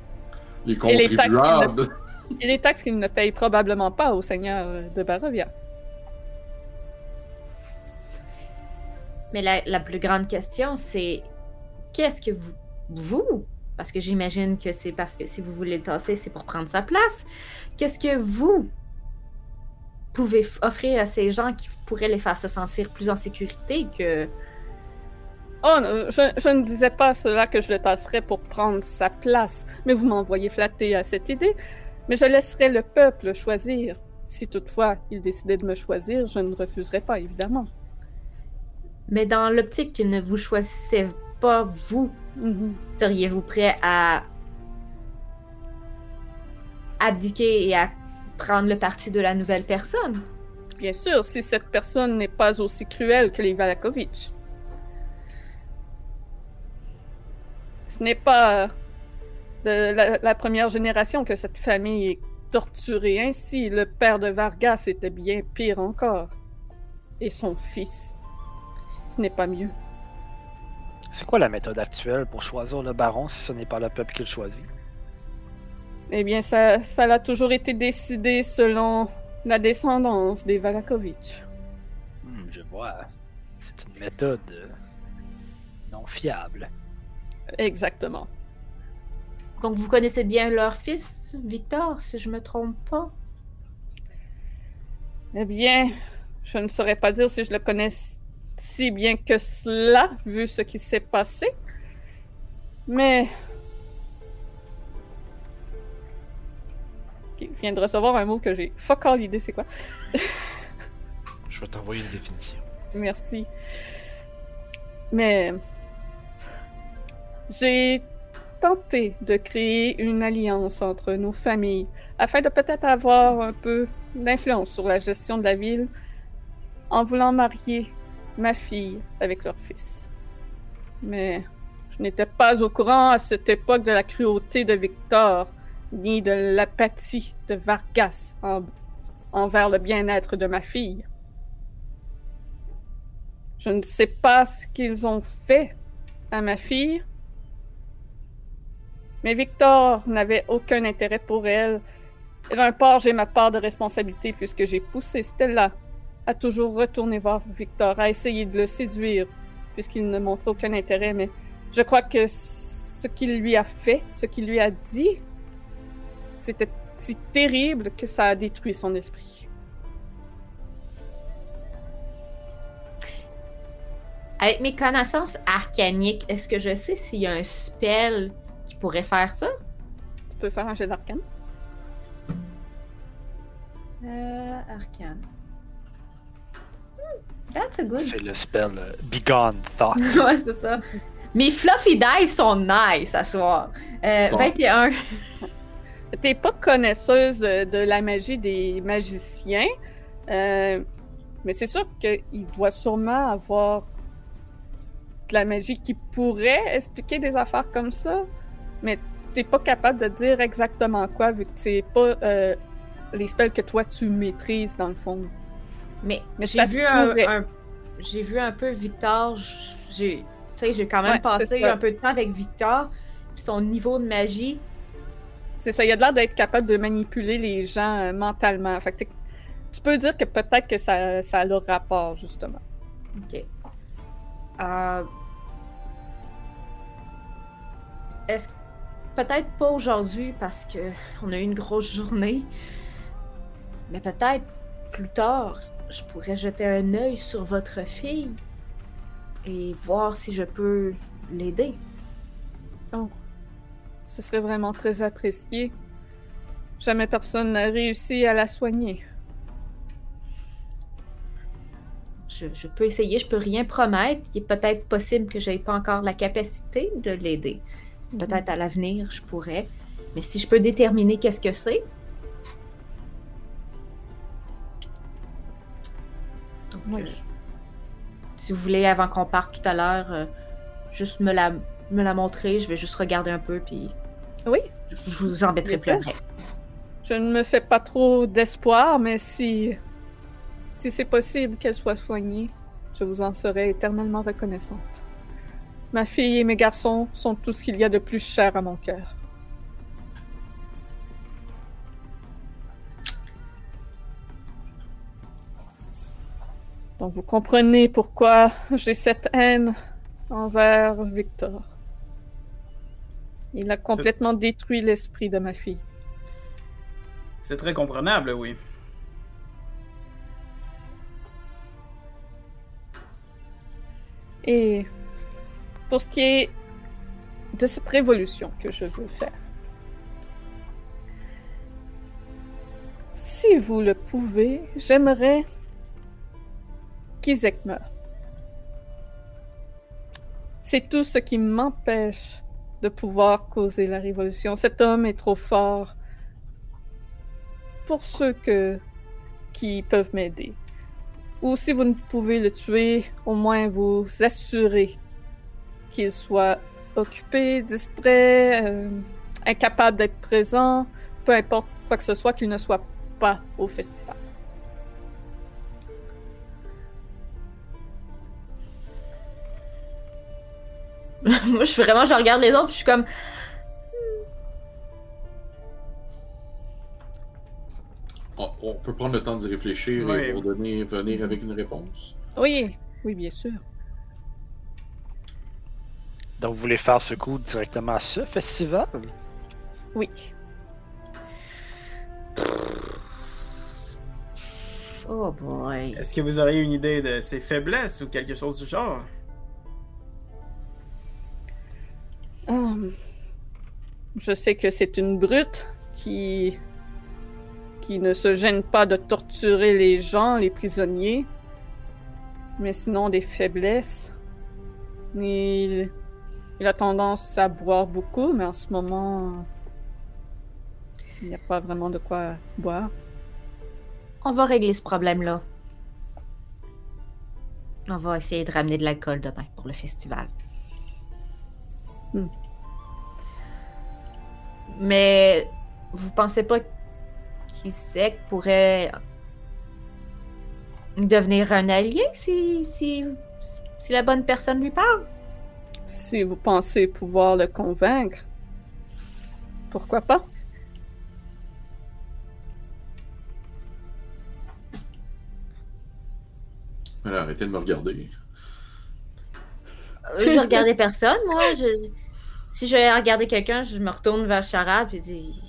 S5: Les
S1: Et les taxes qu'ils
S5: contribuables.
S1: Et les taxes qu'ils ne payent probablement pas au seigneur euh, de Barovia.
S4: Mais la, la plus grande question, c'est qu'est-ce que vous, vous, parce que j'imagine que c'est parce que si vous voulez le tasser, c'est pour prendre sa place. Qu'est-ce que vous pouvez offrir à ces gens qui pourraient les faire se sentir plus en sécurité que?
S1: Oh, non, je, je ne disais pas cela que je le tasserais pour prendre sa place, mais vous m'envoyez flatter à cette idée. Mais je laisserai le peuple choisir. Si toutefois il décidait de me choisir, je ne refuserai pas, évidemment.
S4: Mais dans l'optique qu'il ne vous choisissait pas, vous,
S1: Mhm.
S4: seriez-vous prêt à abdiquer et à prendre le parti de la nouvelle personne?
S1: Bien sûr, si cette personne n'est pas aussi cruelle que les Valakovitch. Ce n'est pas de la, la première génération que cette famille est torturée ainsi. Le père de Vargas était bien pire encore. Et son fils. Ce n'est pas mieux.
S7: C'est quoi la méthode actuelle pour choisir le baron si ce n'est pas le peuple qui le choisit?
S1: Eh bien, ça, ça a toujours été décidé selon la descendance des Valakovitch.
S7: Hmm, je vois. C'est une méthode euh, non fiable.
S1: Exactement.
S4: Donc vous connaissez bien leur fils, Victor, si je me trompe pas?
S1: Eh bien, je ne saurais pas dire si je le connais si bien que cela, vu ce qui s'est passé. Mais. Ok, je viens de recevoir un mot que j'ai fuck all idée, c'est quoi?
S2: Je vais t'envoyer une définition.
S1: Merci. Mais. J'ai tenté de créer une alliance entre nos familles afin de peut-être avoir un peu d'influence sur la gestion de la ville en voulant marier ma fille avec leur fils. Mais je n'étais pas au courant à cette époque de la cruauté de Victor, ni de l'apathie de Vargas en- envers le bien-être de ma fille. Je ne sais pas ce qu'ils ont fait à ma fille, mais Victor n'avait aucun intérêt pour elle. D'un part, j'ai ma part de responsabilité puisque j'ai poussé Stella à toujours retourner voir Victor, à essayer de le séduire, puisqu'il ne montrait aucun intérêt. Mais je crois que ce qu'il lui a fait, ce qu'il lui a dit, c'était si terrible que ça a détruit son esprit.
S4: Avec mes connaissances arcaniques, est-ce que je sais s'il y a un spell qui pourrait faire ça?
S1: Tu peux faire un jet d'arcane?
S4: Euh, arcane. Hmm, That's a good.
S7: C'est le spell euh, Begone Thought.
S4: ouais, c'est ça. Mes fluffy dice sont nice à soir. Euh,
S5: Bon.
S4: 21.
S1: T'es pas connaisseuse euh, de la magie des magiciens, euh, mais c'est sûr qu'il doit sûrement avoir de la magie qui pourrait expliquer des affaires comme ça, mais t'es pas capable de dire exactement quoi vu que c'est pas euh, les spells que toi tu maîtrises dans le fond.
S4: Mais,
S1: Mais
S4: j'ai vu un,
S1: pourrait.
S4: un- j'ai vu un peu Victor. J'ai, tu sais, j'ai quand même
S1: Ouais,
S4: passé un peu de temps avec Victor. Puis son niveau de magie,
S1: C'est ça, il a l'air d'être capable de manipuler les gens euh, mentalement. Fait que tu peux dire que peut-être que ça, ça a le rapport justement.
S4: Ok. Euh... Est-ce peut-être pas aujourd'hui parce que on a eu une grosse journée, mais peut-être plus tard, je pourrais jeter un œil sur votre fille et voir si je peux l'aider.
S1: Ce serait vraiment très apprécié. Jamais personne n'a réussi à la soigner.
S4: Je, je peux essayer, je peux rien promettre. Il est peut-être possible que j'aie pas encore la capacité de l'aider. Peut-être à l'avenir, je pourrais. Mais si je peux déterminer qu'est-ce que c'est. Donc,
S1: Oui.
S4: euh, si vous voulez, avant qu'on parte tout à l'heure, euh, juste me la, me la montrer. Je vais juste regarder un peu, puis.
S1: Oui.
S4: Je, je vous embêterai plus après.
S1: Je ne me fais pas trop d'espoir, mais si si c'est possible qu'elle soit soignée, je vous en serai éternellement reconnaissante. Ma fille et mes garçons sont tout ce qu'il y a de plus cher à mon cœur. Donc vous comprenez pourquoi j'ai cette haine envers Victor. Il a complètement détruit l'esprit de ma fille.
S6: C'est très comprenable, oui.
S1: Et pour ce qui est de cette révolution que je veux faire, si vous le pouvez, j'aimerais qu'Isaac meure. C'est tout ce qui m'empêche de pouvoir causer la révolution. Cet homme est trop fort pour ceux qui peuvent m'aider. Ou si vous ne pouvez le tuer, au moins vous assurez qu'il soit occupé, distrait, euh, incapable d'être présent, peu importe quoi que ce soit, qu'il ne soit pas au festival.
S4: Moi, je suis vraiment, je regarde les autres, puis je suis comme.
S5: On, on peut prendre le temps d'y réfléchir
S6: Oui.
S5: et pour donner, venir avec une réponse.
S1: Oui, oui, bien sûr.
S7: Donc, vous voulez faire ce coup directement à ce festival?
S1: Oui.
S4: Oh boy.
S6: Est-ce que vous auriez une idée de ses faiblesses ou quelque chose du genre?
S1: Hum. Je sais que c'est une brute qui qui ne se gêne pas de torturer les gens, les prisonniers. Mais sinon des faiblesses. Il, il a tendance à boire beaucoup, mais en ce moment il n'y a pas vraiment de quoi boire.
S4: On va régler ce problème-là. On va essayer de ramener de l'alcool demain pour le festival.
S1: Hmm.
S4: Mais vous pensez pas qu'Isaac pourrait devenir un allié si la bonne personne lui parle?
S1: Si vous pensez pouvoir le convaincre, pourquoi pas?
S5: Alors, arrêtez de me regarder.
S4: Euh, Je regardais personne, moi. Je- si je vais regarder quelqu'un, je me retourne vers Charade et dis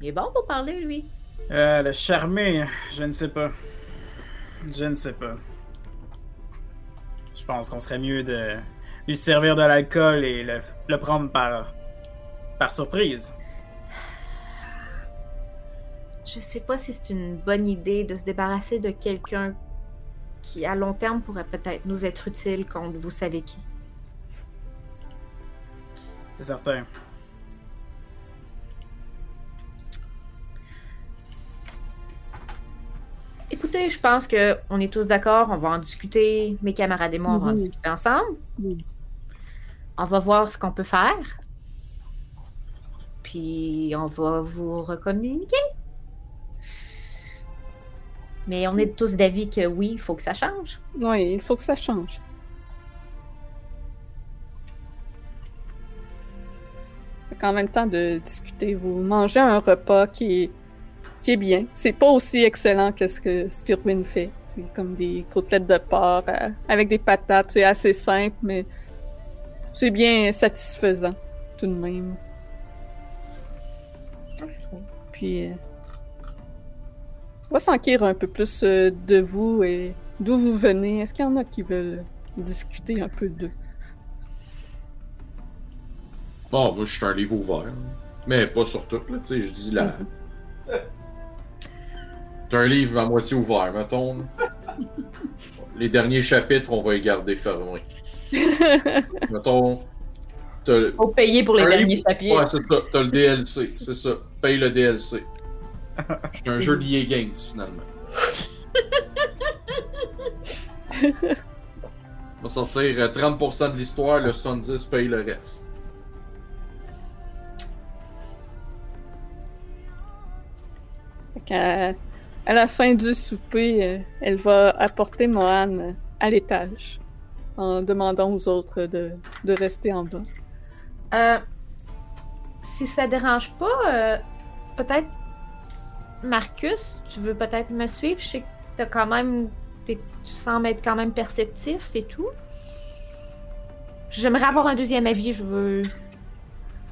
S4: Il est bon pour parler, lui.
S6: Euh, le charmer, je ne sais pas. Je ne sais pas. Je pense qu'on serait mieux de lui servir de l'alcool et le, le prendre par, par surprise.
S4: Je sais pas si c'est une bonne idée de se débarrasser de quelqu'un qui, à long terme, pourrait peut-être nous être utile contre vous savez qui.
S6: C'est certain.
S4: Écoutez, je pense que on est tous d'accord, on va en discuter, mes camarades et moi, on va en discuter ensemble.
S1: Oui.
S4: On va voir ce qu'on peut faire. Puis on va vous recommuniquer. Mais on est tous d'avis que oui, il faut que ça change.
S1: Oui, il faut que ça change. Qu'en même temps de discuter, vous mangez un repas qui est, qui est bien. C'est pas aussi excellent que ce que Spirwin fait. C'est comme des côtelettes de porc euh, avec des patates. C'est assez simple, mais c'est bien satisfaisant tout de même. Puis, euh, on va s'enquérir un peu plus euh, de vous et d'où vous venez. Est-ce qu'il y en a qui veulent discuter un peu d'eux?
S5: Bon, moi, je suis un livre ouvert. Mais pas sur tout, là. Tu sais, je dis la. T'as un livre à moitié ouvert, mettons. là. Les derniers chapitres, on va les garder fermés. mettons.
S4: Faut payer pour les
S5: Un
S4: derniers chapitres.
S5: Ouais, c'est ça. T'as le DLC, c'est ça. Paye le DLC. C'est un jeu d'EA Games, finalement. On va sortir euh, 30% de l'histoire, le 70 paye le reste.
S1: Fait qu'à- à la fin du souper, euh, elle va apporter Mohan euh, à l'étage en demandant aux autres de, de rester en bas.
S4: Euh, si ça dérange pas, euh, peut-être Marcus, tu veux peut-être me suivre? Je sais que t'as quand même, t'es- tu sembles être quand même perceptif et tout. J'aimerais avoir un deuxième avis. Je veux.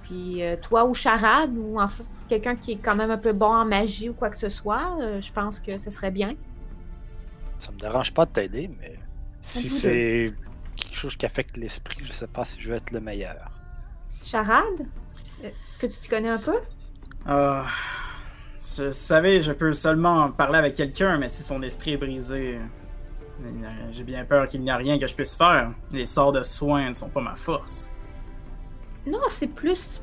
S4: Puis euh, toi ou Charade ou en fait quelqu'un qui est quand même un peu bon en magie ou quoi que ce soit, euh, je pense que ce serait bien.
S7: Ça me dérange pas de t'aider, mais si c'est quelque chose qui affecte l'esprit, je sais pas si je vais être le meilleur.
S4: Charade, est-ce que tu te connais un peu?
S6: Ah, je savais, je peux seulement parler avec quelqu'un, mais si son esprit est brisé, Euh, J'ai bien peur qu'il n'y a rien que je puisse faire. Les sorts de soins ne sont pas ma force.
S4: Non, c'est plus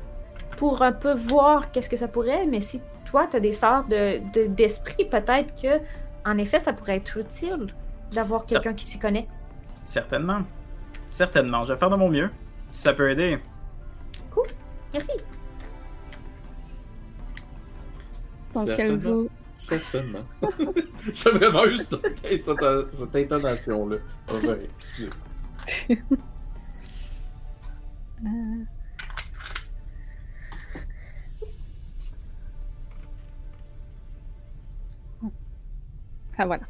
S4: pour un peu voir qu'est-ce que ça pourrait, mais si toi, t'as des sorts de, de- d'esprit, peut-être que, en effet, ça pourrait être utile d'avoir quelqu'un qui s'y connaît.
S6: Certainement. Certainement. Je vais faire de mon mieux. Si ça peut aider.
S4: Merci.
S1: Donc, elle
S5: Certainement.
S1: vous,
S5: Certainement. C'est vraiment juste cette, cette- cette intonation-là. Ah ben, excusez.
S1: Ah voilà.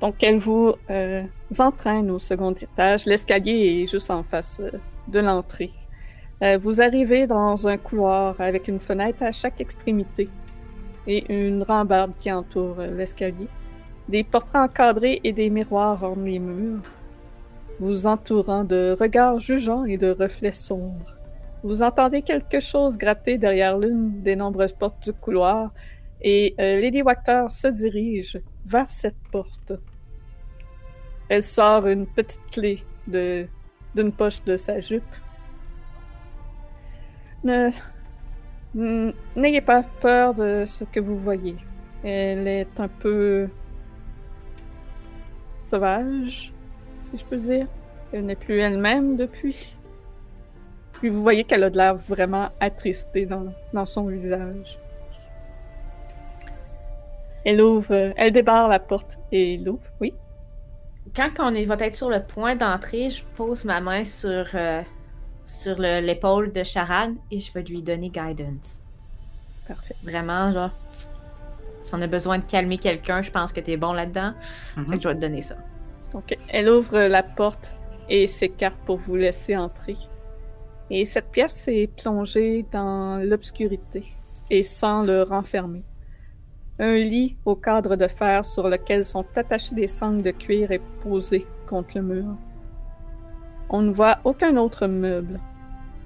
S1: Donc elle vous euh, entraîne au second étage. L'escalier est juste en face euh, de l'entrée. Euh, vous arrivez dans un couloir avec une fenêtre à chaque extrémité et une rambarde qui entoure l'escalier. Des portraits encadrés et des miroirs ornent les murs, vous entourant de regards jugeants et de reflets sombres. Vous entendez quelque chose gratter derrière l'une des nombreuses portes du couloir et Lady Wachter se dirige vers cette porte. Elle sort une petite clé de d'une poche de sa jupe. Ne n'ayez pas peur de ce que vous voyez. Elle est un peu sauvage, si je peux dire. Elle n'est plus elle-même depuis. Puis vous voyez qu'elle a de l'air vraiment attristée dans, dans son visage. Elle ouvre, elle débarre la porte et l'ouvre, oui?
S4: Quand on est- va être sur le point d'entrer, je pose ma main sur, euh, sur le- l'épaule de Charade et je vais lui donner guidance.
S1: Parfait.
S4: Vraiment, genre, si on a besoin de calmer quelqu'un, je pense que t'es bon là-dedans.
S6: Mhm.
S4: Fait que je vais te donner ça.
S1: Donc, elle ouvre la porte et s'écarte pour vous laisser entrer. Et cette pièce est plongée dans l'obscurité et sans le renfermer. Un lit au cadre de fer sur lequel sont attachés des sangles de cuir est posé contre le mur. On ne voit aucun autre meuble.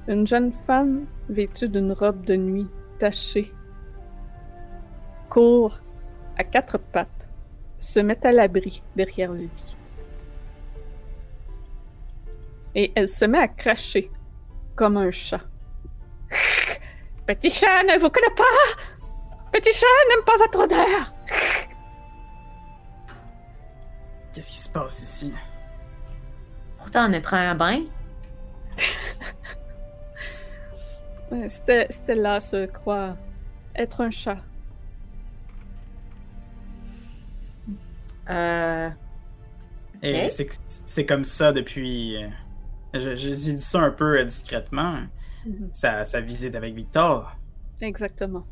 S1: Une jeune femme vêtue d'une robe de nuit tachée court à quatre pattes, se met à l'abri derrière le lit. Et elle se met à cracher comme un chat. Petit chat ne vous connaît pas! Petit chat n'aime pas votre odeur!
S6: Qu'est-ce qui se passe ici?
S4: Pourtant, on a pris un bain.
S1: Stella se croit être un chat.
S4: Euh.
S6: Et
S4: Ok.
S6: c'est c'est comme ça depuis. euh, Je, je j'ai dit ça un peu euh, discrètement.
S1: Mhm.
S6: Sa, sa visite avec Victor.
S1: Exactement.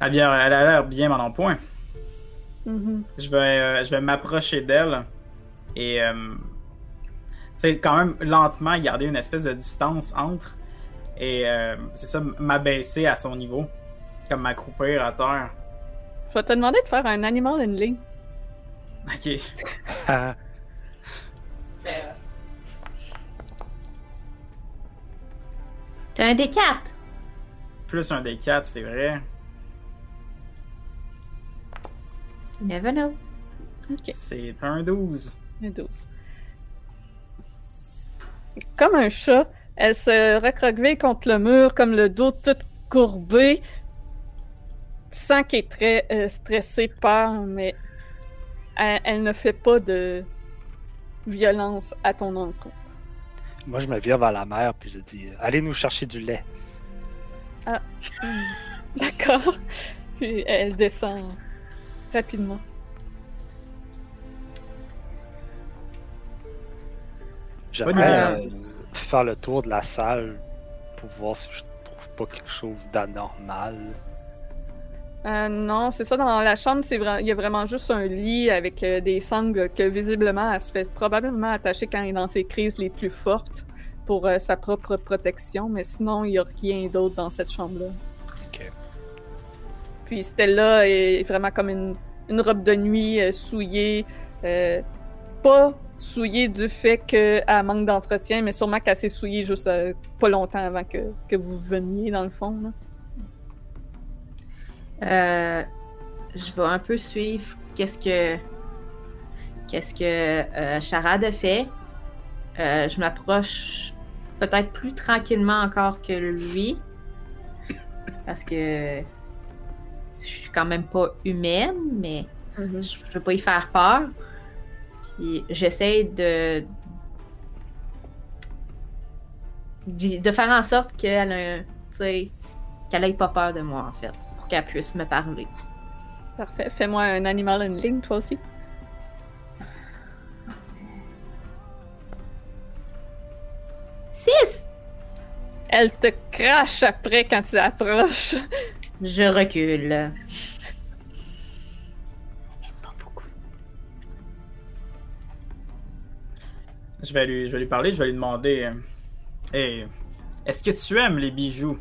S6: Elle a bien- elle a l'air bien mal en point.
S1: Mhm.
S6: Je vais, euh, je vais m'approcher d'elle et, euh, tu sais, quand même lentement garder une espèce de distance entre et, euh, c'est ça, m'abaisser à son niveau, comme m'accroupir à terre.
S1: Je vais te demander de faire un animal handling.
S6: Ok.
S4: T'as un des quatre.
S6: Plus un des quatre, c'est vrai.
S4: You never know.
S1: Ok.
S6: C'est un 12.
S1: Un 12. Comme un chat, elle se recroqueville contre le mur, comme le dos tout courbé. Tu sens qu'elle est très euh, stressée, peur, mais elle, elle ne fait pas de violence à ton encontre.
S7: Moi, je me vire vers la mer puis je dis Allez nous chercher du lait.
S1: D'accord. Puis elle descend rapidement.
S7: J'aimerais euh, faire le tour de la salle pour voir si je trouve pas quelque chose d'anormal.
S1: Euh, non, c'est ça, dans la chambre, c'est vra- il y a vraiment juste un lit avec euh, des sangles que visiblement elle se fait probablement attacher quand elle est dans ses crises les plus fortes pour euh, sa propre protection, mais sinon, il n'y a rien d'autre dans cette chambre-là. Puis Stella est vraiment comme une, une robe de nuit euh, souillée, euh, pas souillée du fait qu'elle manque d'entretien, mais sûrement qu'elle s'est souillée juste euh, pas longtemps avant que, que vous veniez, dans le fond.
S4: je vais un peu suivre qu'est-ce que qu'est-ce que Charade fait. Je m'approche peut-être plus tranquillement encore que lui. Parce que je suis quand même pas humaine, mais
S1: Mhm.
S4: je veux pas y faire peur. Puis j'essaie de de faire en sorte qu'elle a, qu'elle ait pas peur de moi en fait, pour qu'elle puisse me parler.
S1: Parfait. Fais-moi un animal handling, toi aussi.
S4: Six!
S1: Elle te crache après quand tu approches.
S4: Je recule. Pas beaucoup.
S6: Je vais lui, je vais lui parler, je vais lui demander euh, Hey, est-ce que tu aimes les bijoux?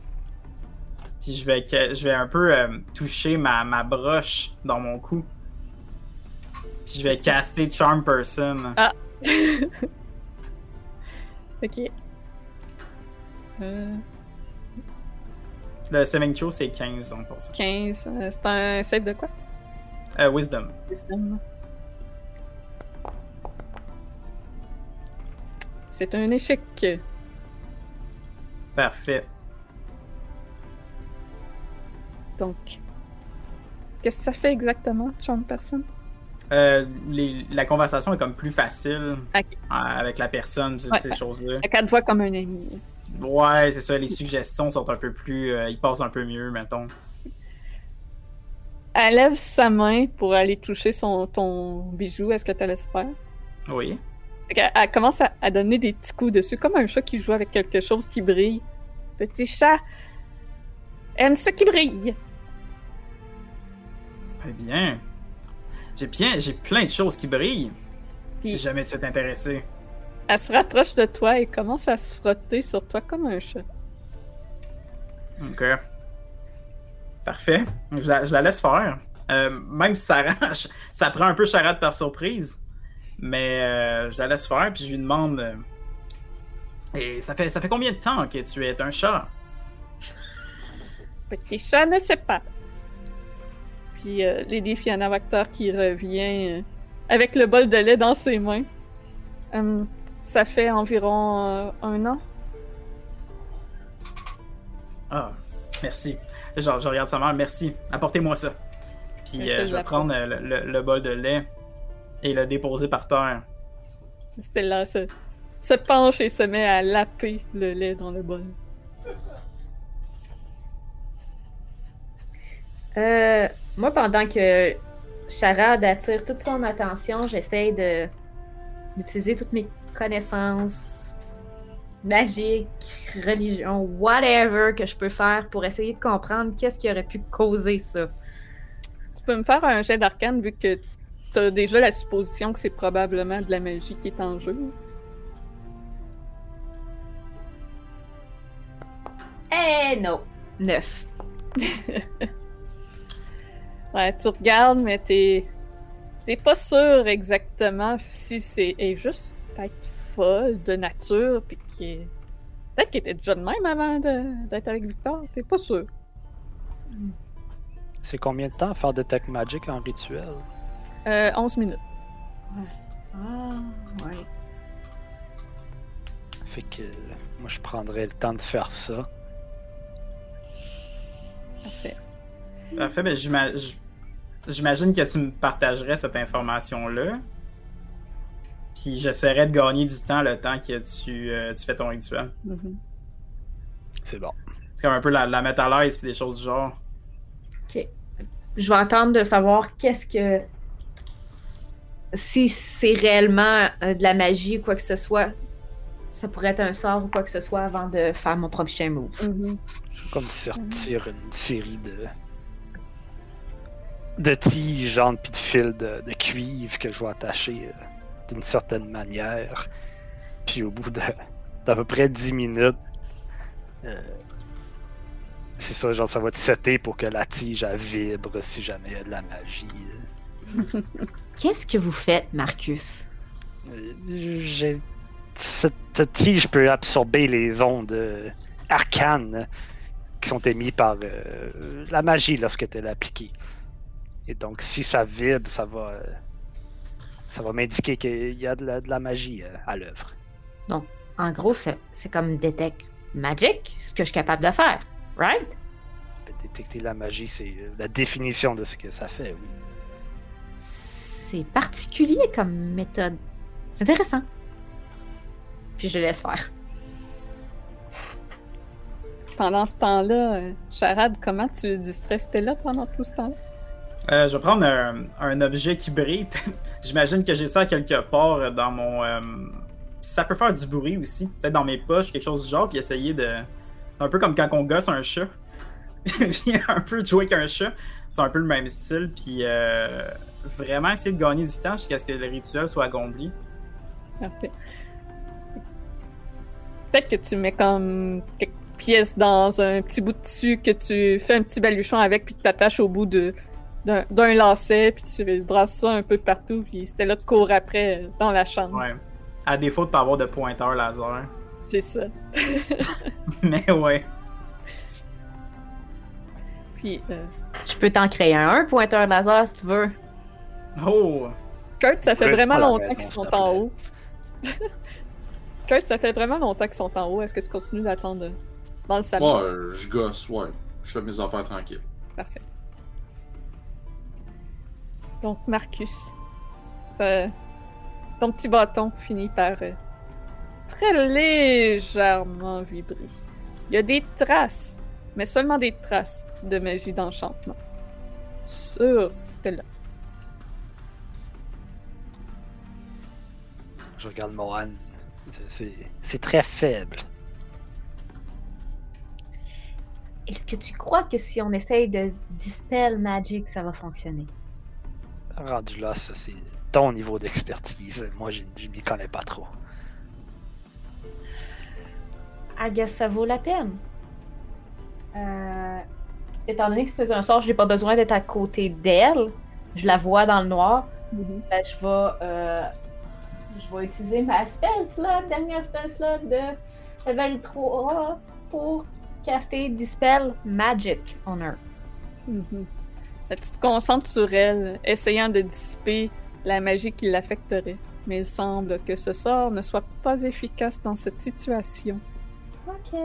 S6: Puis je vais, je vais un peu euh, toucher ma, ma broche dans mon cou. Puis je vais caster Charm Person.
S1: ok. Euh,
S6: Le throw, c'est 15 donc, pour ça.
S1: 15. euh, c'est un save de quoi?
S6: Euh, wisdom.
S1: Wisdom. C'est un échec.
S6: Parfait.
S1: Donc. Qu'est-ce que ça fait exactement, Charm Person?
S6: Euh, les- la conversation est comme plus facile euh, avec la personne,
S1: Ouais.
S6: ces choses-là.
S1: Qu'elle te voit comme un ami.
S6: Ouais, c'est ça. Les suggestions sont un peu plus. euh, ils passent un peu mieux, mettons.
S1: Elle lève sa main pour aller toucher son, ton bijou. Est-ce que tu faire?
S6: Oui.
S1: Elle commence à, à donner des petits coups dessus, comme un chat qui joue avec quelque chose qui brille. Petit chat aime ce qui brille.
S6: Eh bien. J'ai bien, j'ai plein de choses qui brillent. Si jamais tu es intéressé.
S1: Elle se rapproche de toi et commence à se frotter sur toi comme un chat.
S6: Ok. Parfait. Je la, je la laisse faire. Euh, même si ça arrache, ça prend un peu charade par surprise. Mais euh, je la laisse faire, puis je lui demande. euh, Et ça fait, ça fait combien de temps que tu es un chat?
S1: Petit chat ne sait pas. Puis Lady Fiona Vactor qui revient avec le bol de lait dans ses mains. Ça fait environ euh, un an.
S6: Ah, merci. Genre, je regarde sa mère, merci. Apportez-moi ça. Puis euh, je vais prendre euh, le, le- le bol de lait et le déposer par terre.
S1: Stella se, se penche et se met à laper le lait dans le bol.
S4: Euh, moi, pendant que Charade attire toute son attention, j'essaie de d'utiliser toutes mes connaissances magiques, religion, whatever que je peux faire pour essayer de comprendre qu'est-ce qui aurait pu causer ça.
S1: Tu peux me faire un jet d'arcane vu que t'as déjà la supposition que c'est probablement de la magie qui est en jeu.
S4: Eh non! Neuf.
S1: Ouais, tu regardes, mais t'es. T'es pas sûr exactement si c'est est juste peut-être folle de nature, puis qui est. Peut-être qu'elle était déjà de même avant de- d'être avec Victor, t'es pas sûr.
S7: C'est combien de temps faire Detect Magic en rituel?
S1: Euh, 11 minutes.
S4: Ah, ouais.
S7: Fait que moi je prendrais le temps de faire ça.
S1: Parfait.
S6: Parfait, ben j- j'imagine que tu me partagerais cette information-là. Puis j'essaierais de gagner du temps le temps que tu, euh, tu fais ton rituel.
S1: Mhm.
S7: C'est bon.
S6: C'est comme un peu la, la mettre à l'aise puis des choses du genre.
S4: Je vais attendre de savoir qu'est-ce que. Si c'est réellement euh, de la magie ou quoi que ce soit, ça pourrait être un sort ou quoi que ce soit avant de faire mon prochain move.
S1: Mhm.
S7: Comme sortir une série de de tiges, genre, puis de fils de, de cuivre que je vais attacher euh, d'une certaine manière. Puis au bout d'à peu près 10 minutes, euh, c'est ça, genre ça va te setter pour que la tige elle vibre si jamais il y a de la magie.
S4: Qu'est-ce que vous faites, Marcus?
S7: Euh, J'ai cette, tige peut absorber les ondes euh, arcanes qui sont émises par euh, la magie lorsque tu l'as appliquée. Et donc, si ça vide, ça va, ça va m'indiquer qu'il y a de la, de la magie euh, à l'œuvre.
S4: En gros, c'est c'est comme Detect Magic, ce que je suis capable de faire, right?
S7: Détecter la magie, c'est euh, la définition de ce que ça fait, oui.
S4: C'est particulier comme méthode. C'est intéressant. Puis je le laisse faire.
S1: Pendant ce temps-là, euh, Charade, comment tu distrais Stella pendant tout ce temps-là?
S6: Euh, je vais prendre un, un objet qui brille. J'imagine que j'ai ça quelque part dans mon. euh, ça peut faire du bruit aussi. Peut-être dans mes poches, quelque chose du genre, puis essayer de. Un peu comme quand on gosse un chat. puis un peu jouer avec un chat. C'est un peu le même style. Puis euh, vraiment essayer de gagner du temps jusqu'à ce que le rituel soit accompli.
S1: Parfait. Peut-être que tu mets comme quelques pièces dans un petit bout de tissu, que tu fais un petit baluchon avec, puis que tu t'attaches au bout de d'un lacet, puis tu brasses ça un peu partout, puis Stella te court après euh, dans la chambre.
S6: Ouais. À défaut de pas avoir de pointeur laser.
S1: C'est ça.
S6: Mais ouais.
S1: Puis euh,
S4: Je peux t'en créer un, un pointeur laser si tu veux.
S6: Oh!
S1: Kurt, ça fait vraiment longtemps qu'ils sont en haut. Kurt, ça fait vraiment longtemps qu'ils sont en haut. Est-ce que tu continues d'attendre dans le salon?
S5: Moi, euh, je gosse, ouais. Je fais mes affaires tranquilles.
S1: Parfait. Donc, Marcus, euh, ton petit bâton finit par euh, très légèrement vibrer. Il y a des traces, mais seulement des traces de magie d'enchantement. Sur Stella.
S7: Je regarde Mohan. C'est très faible.
S4: Est-ce que tu crois que si on essaye de dispel magic, ça va fonctionner?
S7: Rendu là, ça c'est ton niveau d'expertise. Moi, je je m'y connais pas trop.
S4: I guess ça vaut la peine. Euh, étant donné que c'est un sort, j'ai pas besoin d'être à côté d'elle. Je la vois dans le noir.
S1: Mhm.
S4: Ben, je vais, euh, je vais utiliser ma spell slot, dernière spell slot de level 3 pour caster Dispel Magic on her.
S1: Mhm. Tu te concentres sur elle, essayant de dissiper la magie qui l'affecterait. Mais il semble que ce sort ne soit pas efficace dans cette situation.
S4: Ok.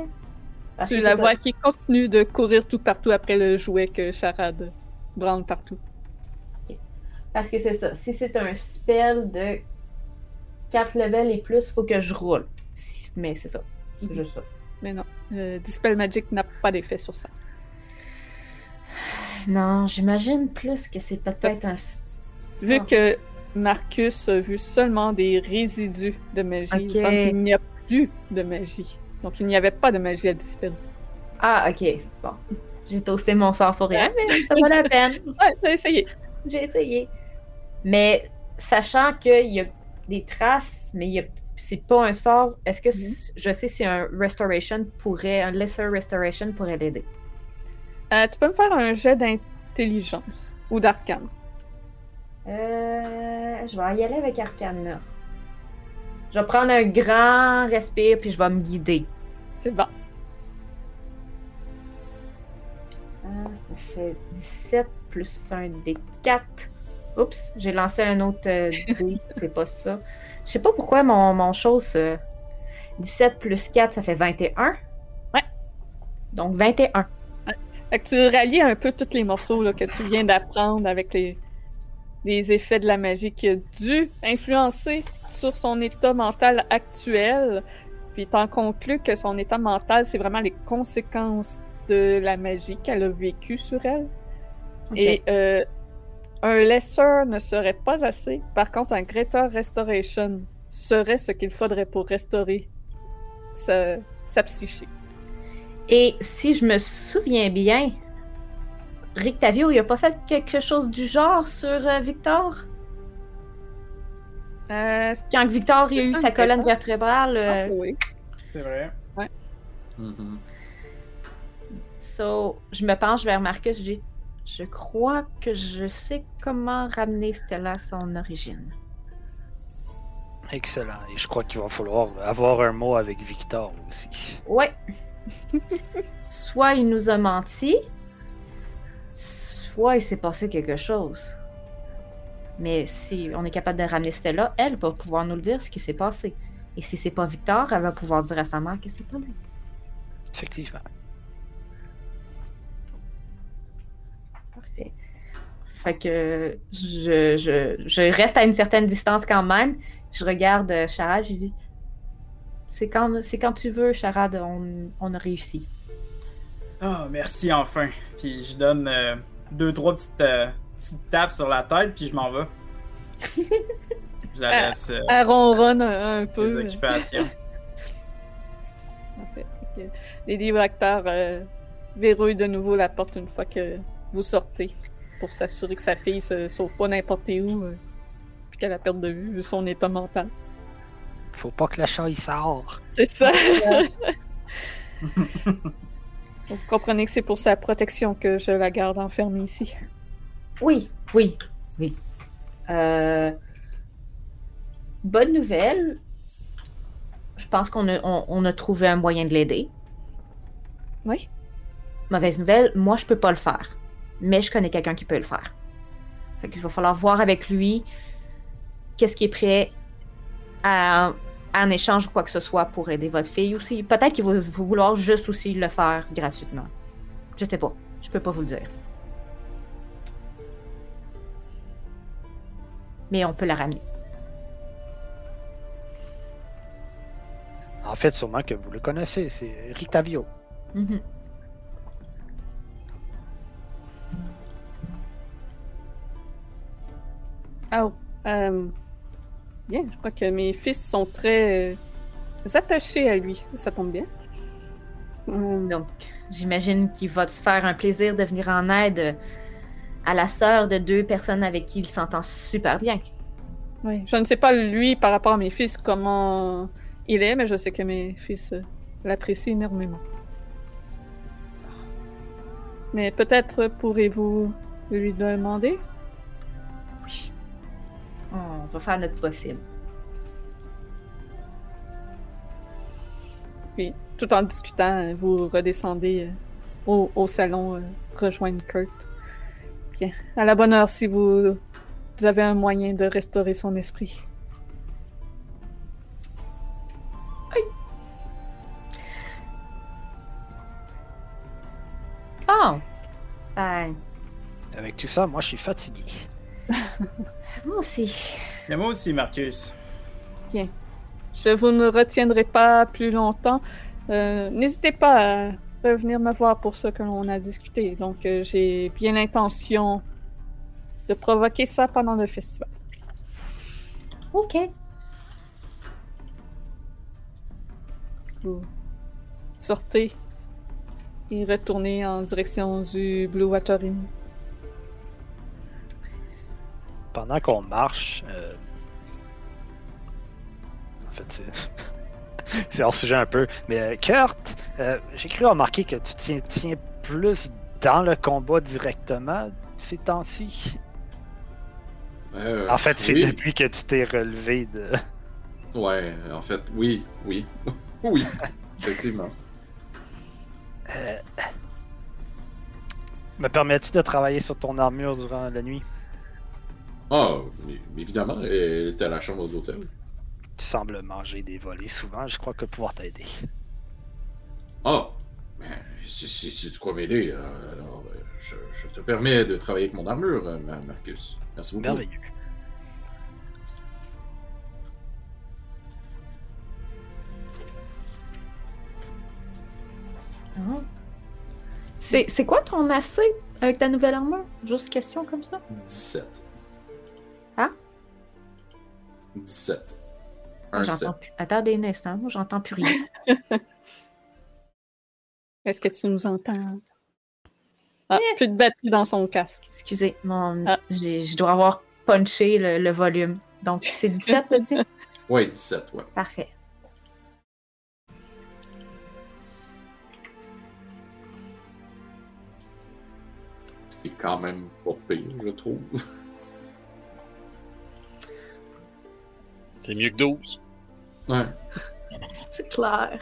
S4: Parce
S1: tu la vois
S4: ça.
S1: qui continue de courir tout partout après le jouet que Charade branle partout.
S4: Parce que c'est ça. Si c'est un spell de 4 levels et plus, faut que je roule. Mais c'est ça. C'est
S1: Mhm.
S4: juste ça.
S1: Mais non, euh, Dispel Magic n'a pas d'effet sur ça.
S4: Non, j'imagine plus que c'est peut-être un.
S1: Vu que Marcus a vu seulement des résidus de magie, il
S4: Ok.
S1: semble qu'il n'y a plus de magie. Donc il n'y avait pas de magie à Dispel.
S4: Ah, ok. Bon. J'ai toasté mon sort pour rien, mais ça vaut la peine.
S1: Ouais, t'as essayé.
S4: J'ai essayé. Mais sachant qu'il y a des traces, mais il y a... c'est pas un sort, est-ce que c- je sais si un restoration pourrait, un lesser restoration pourrait l'aider?
S1: Euh, tu peux me faire un jet d'intelligence ou d'arcane.
S4: Euh, je vais y aller avec Arcana. Je vais prendre un grand respire puis je vais me guider.
S1: C'est bon.
S4: Ah, ça fait 17 plus un des 4. Oups, j'ai lancé un autre euh, dé, c'est pas ça. Je sais pas pourquoi mon, mon chose. euh, 17 plus 4, ça fait 21.
S1: Ouais.
S4: Donc 21.
S1: Fait que tu rallies un peu tous les morceaux là, que tu viens d'apprendre avec les, les effets de la magie qui a dû influencer sur son état mental actuel. Puis t'en conclus que son état mental, c'est vraiment les conséquences de la magie qu'elle a vécue sur elle. Et euh, un lesser ne serait pas assez. Par contre, un greater restoration serait ce qu'il faudrait pour restaurer sa, sa psyché.
S4: Et si je me souviens bien, Rictavio, il a pas fait quelque chose du genre sur euh, Victor?
S1: Euh,
S4: Quand Victor il a eu sa colonne vertébrale, euh,
S1: ah, oui.
S6: C'est vrai.
S5: Mhm.
S4: So, je me penche vers Marcus, je dis Je crois que je sais comment ramener Stella à son origine.
S7: Excellent. Et je crois qu'il va falloir avoir un mot avec Victor aussi.
S4: Ouais. soit il nous a menti, soit il s'est passé quelque chose. Mais si on est capable de ramener Stella, elle va pouvoir nous le dire ce qui s'est passé. Et si c'est pas Victor, elle va pouvoir dire à sa mère que c'est pas lui.
S7: Effectivement.
S4: Parfait. Fait que je, je, je reste à une certaine distance quand même. Je regarde euh, Charade, je lui dis C'est quand, c'est quand tu veux, Charade, on, on a réussi.
S6: Ah, merci enfin. Puis je donne euh, deux, trois petites, euh, petites tapes sur la tête, puis je m'en vais. je la laisse euh,
S1: Elle ronronne un, un peu.
S6: des occupations.
S1: En fait, les euh, verrouillent de nouveau la porte une fois que vous sortez pour s'assurer que sa fille se sauve pas n'importe où euh, puis qu'elle a perte de vue vu son état mental.
S7: Faut pas que le chat il sort.
S1: C'est ça. Vous comprenez que c'est pour sa protection que je la garde enfermée ici.
S4: Oui, oui, oui. Euh, Bonne nouvelle. Je pense qu'on a, on, on a trouvé un moyen de l'aider.
S1: Oui.
S4: Mauvaise nouvelle, moi je peux pas le faire. Mais je connais quelqu'un qui peut le faire. Fait qu'il va falloir voir avec lui qu'est-ce qui est prêt à, en échange ou quoi que ce soit pour aider votre fille aussi. Peut-être qu'il va vouloir juste aussi le faire gratuitement. Je sais pas. Je peux pas vous le dire. Mais on peut la ramener.
S7: En fait, sûrement que vous le connaissez, c'est Rictavio.
S4: Mhm.
S1: Oh, euh, bien, je crois que mes fils sont très euh, attachés à lui. Ça tombe bien. Euh,
S4: Donc, j'imagine qu'il va te faire un plaisir de venir en aide à la sœur de deux personnes avec qui il s'entend super bien.
S1: oui, je ne sais pas lui par rapport à mes fils comment il est, mais je sais que mes fils euh, l'apprécient énormément. Mais peut-être pourrez-vous lui demander?
S4: On va faire notre possible.
S1: Puis, tout en discutant, euh, vous redescendez euh, au, au salon, euh, rejoindre Kurt. Bien, à la bonne heure si vous, vous avez un moyen de restaurer son esprit.
S4: Oh! Ben,
S7: Avec tout ça, moi je suis fatigué.
S4: moi aussi.
S6: Et moi aussi, Marcus.
S1: Je vous ne retiendrai pas plus longtemps. Euh, N'hésitez pas à revenir me voir pour ce que l'on a discuté. Donc, euh, j'ai bien l'intention de provoquer ça pendant le festival.
S4: Ok.
S1: Vous sortez et retournez en direction du Blue Water Inn.
S7: Pendant qu'on marche, euh, en fait, c'est. c'est hors sujet un peu. Mais euh, Kurt, euh, j'ai cru remarquer que tu tiens, tiens plus dans le combat directement ces temps-ci.
S5: Euh,
S7: En fait, c'est
S5: oui.
S7: depuis que tu t'es relevé de.
S5: Ouais, en fait, oui, oui. oui, effectivement.
S7: Euh, Me permets-tu de travailler sur ton armure durant la nuit?
S5: Ah, évidemment, elle était à la chambre d'hôtel.
S7: Tu sembles manger des volets souvent, je crois que pouvoir t'aider.
S5: Ah, ben, si, si, si tu crois m'aider, euh, alors euh, je, je te permets de travailler avec mon armure, euh, Ma- Marcus. Merci beaucoup.
S7: Merveilleux.
S4: Ah. C'est c'est quoi ton AC avec ta nouvelle armure? Juste question comme ça?
S5: 17.
S4: Hein?
S5: 17. Un 7.
S4: J'entends plus. Attendez un instant, moi j'entends plus rien.
S1: Est-ce que tu nous entends? Ah, plus de batterie dans son casque.
S4: Excusez, mon...
S1: Ah.
S4: j'ai- je dois avoir punché le, le volume. Donc c'est 17, t'as dit?
S5: Ouais, 17, ouais.
S4: Parfait.
S5: C'est quand même pas pire, je trouve.
S3: C'est mieux que 12.
S5: Ouais.
S4: C'est clair.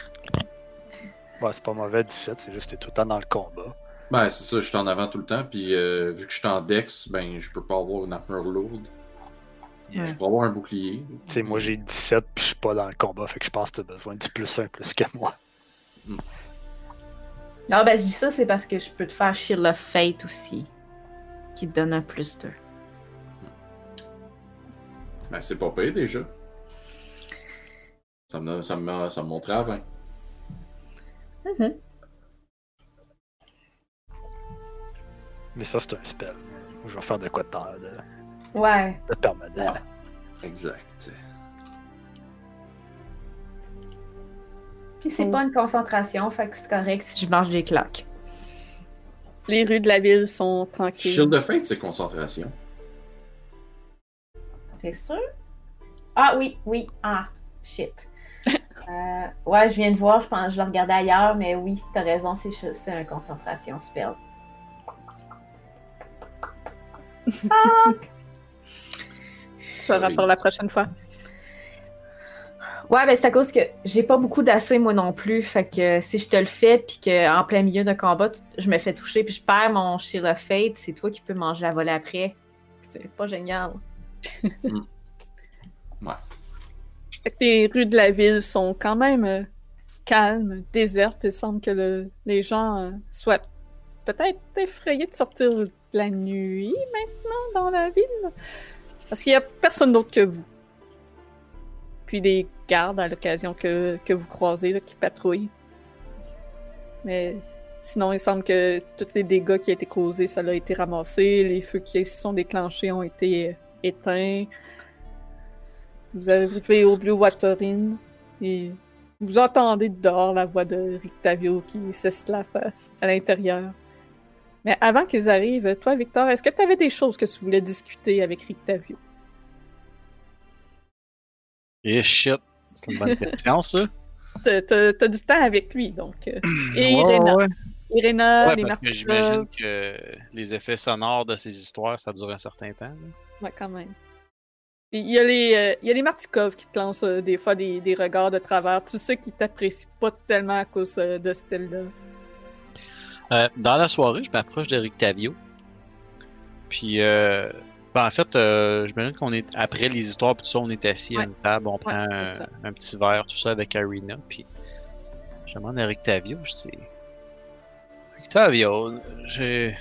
S7: Ouais, c'est pas mauvais 17, c'est juste que t'es tout le temps dans le combat.
S5: Ben, c'est ça, je suis en avant tout le temps, puis euh, vu que je suis en dex, ben, je peux pas avoir une armure lourde.
S7: Yeah.
S5: Je peux avoir un bouclier.
S7: Tu sais, moi j'ai 17 puis je suis pas dans le combat, fait que je pense que t'as besoin du plus 1 plus que moi.
S4: Non, ben je dis ça, c'est parce que je peux te faire Shield of Fate aussi. Qui te donne un plus 2.
S5: Ben, c'est pas payé déjà. Ça me, ça me, ça me montrait à 20.
S7: Mais ça, c'est un spell. Je vais faire de quoi de, temps- de,
S4: Ouais.
S7: de permanent.
S5: Exact.
S4: Puis c'est
S1: Mm.
S4: pas une concentration, fait que c'est correct si je mange des claques.
S1: Les rues de la ville sont tranquilles.
S5: Shield of Fate, c'est concentration.
S4: T'es sûr? Ah oui, oui. Ah, shit. Euh, ouais, je viens de voir, je pense je le regardais ailleurs, mais oui, t'as raison, c'est un concentration spell.
S1: Ça sera pour la prochaine fois.
S4: Ouais, ben c'est à cause que j'ai pas beaucoup d'assez moi non plus, fait que si je te le fais puis que en plein milieu d'un combat, tu- je me fais toucher puis je perds mon Shield of Fate, c'est toi qui peux manger la volée après. C'est pas génial.
S1: Fait que les rues de la ville sont quand même euh, calmes, désertes. Il semble que le- les gens euh, soient peut-être effrayés de sortir de la nuit maintenant dans la ville. Parce qu'il n'y a personne d'autre que vous. Puis des gardes à l'occasion que, vous croisez qui patrouillent. Mais sinon, il semble que tous les dégâts qui ont été causés, ça a été ramassé. Les feux qui se sont déclenchés ont été euh, éteints. Vous arrivez au Blue Water Inn et vous entendez dehors la voix de Rictavio qui s'esclaffe à, à l'intérieur. Mais avant qu'ils arrivent, toi, Victor, est-ce que tu avais des choses que tu voulais discuter avec Rictavio?
S3: Et shit. C'est une bonne question, ça.
S1: T'as t'as du temps avec lui, donc. euh, Et
S3: Ouais,
S1: Irena.
S3: ouais.
S1: Irena,
S3: Ouais,
S1: les
S3: parce que j'imagine que les effets sonores de ces histoires, ça dure un certain temps. là.
S1: Ouais, quand même. Il y, a les, euh, il y a les Martikov qui te lancent euh, des fois des, des regards de travers. Tu sais qu'ils t'apprécient pas tellement à cause euh, de ce style-là.
S3: Dans la soirée, je m'approche d'Eric Tavio. Puis, ben, en fait, je me qu'on est après les histoires, puis tout ça, on est assis à une table, on prend un petit verre, tout ça avec Arena. Puis, je demande à Eric Tavio, je dis Eric Tavio, j'ai.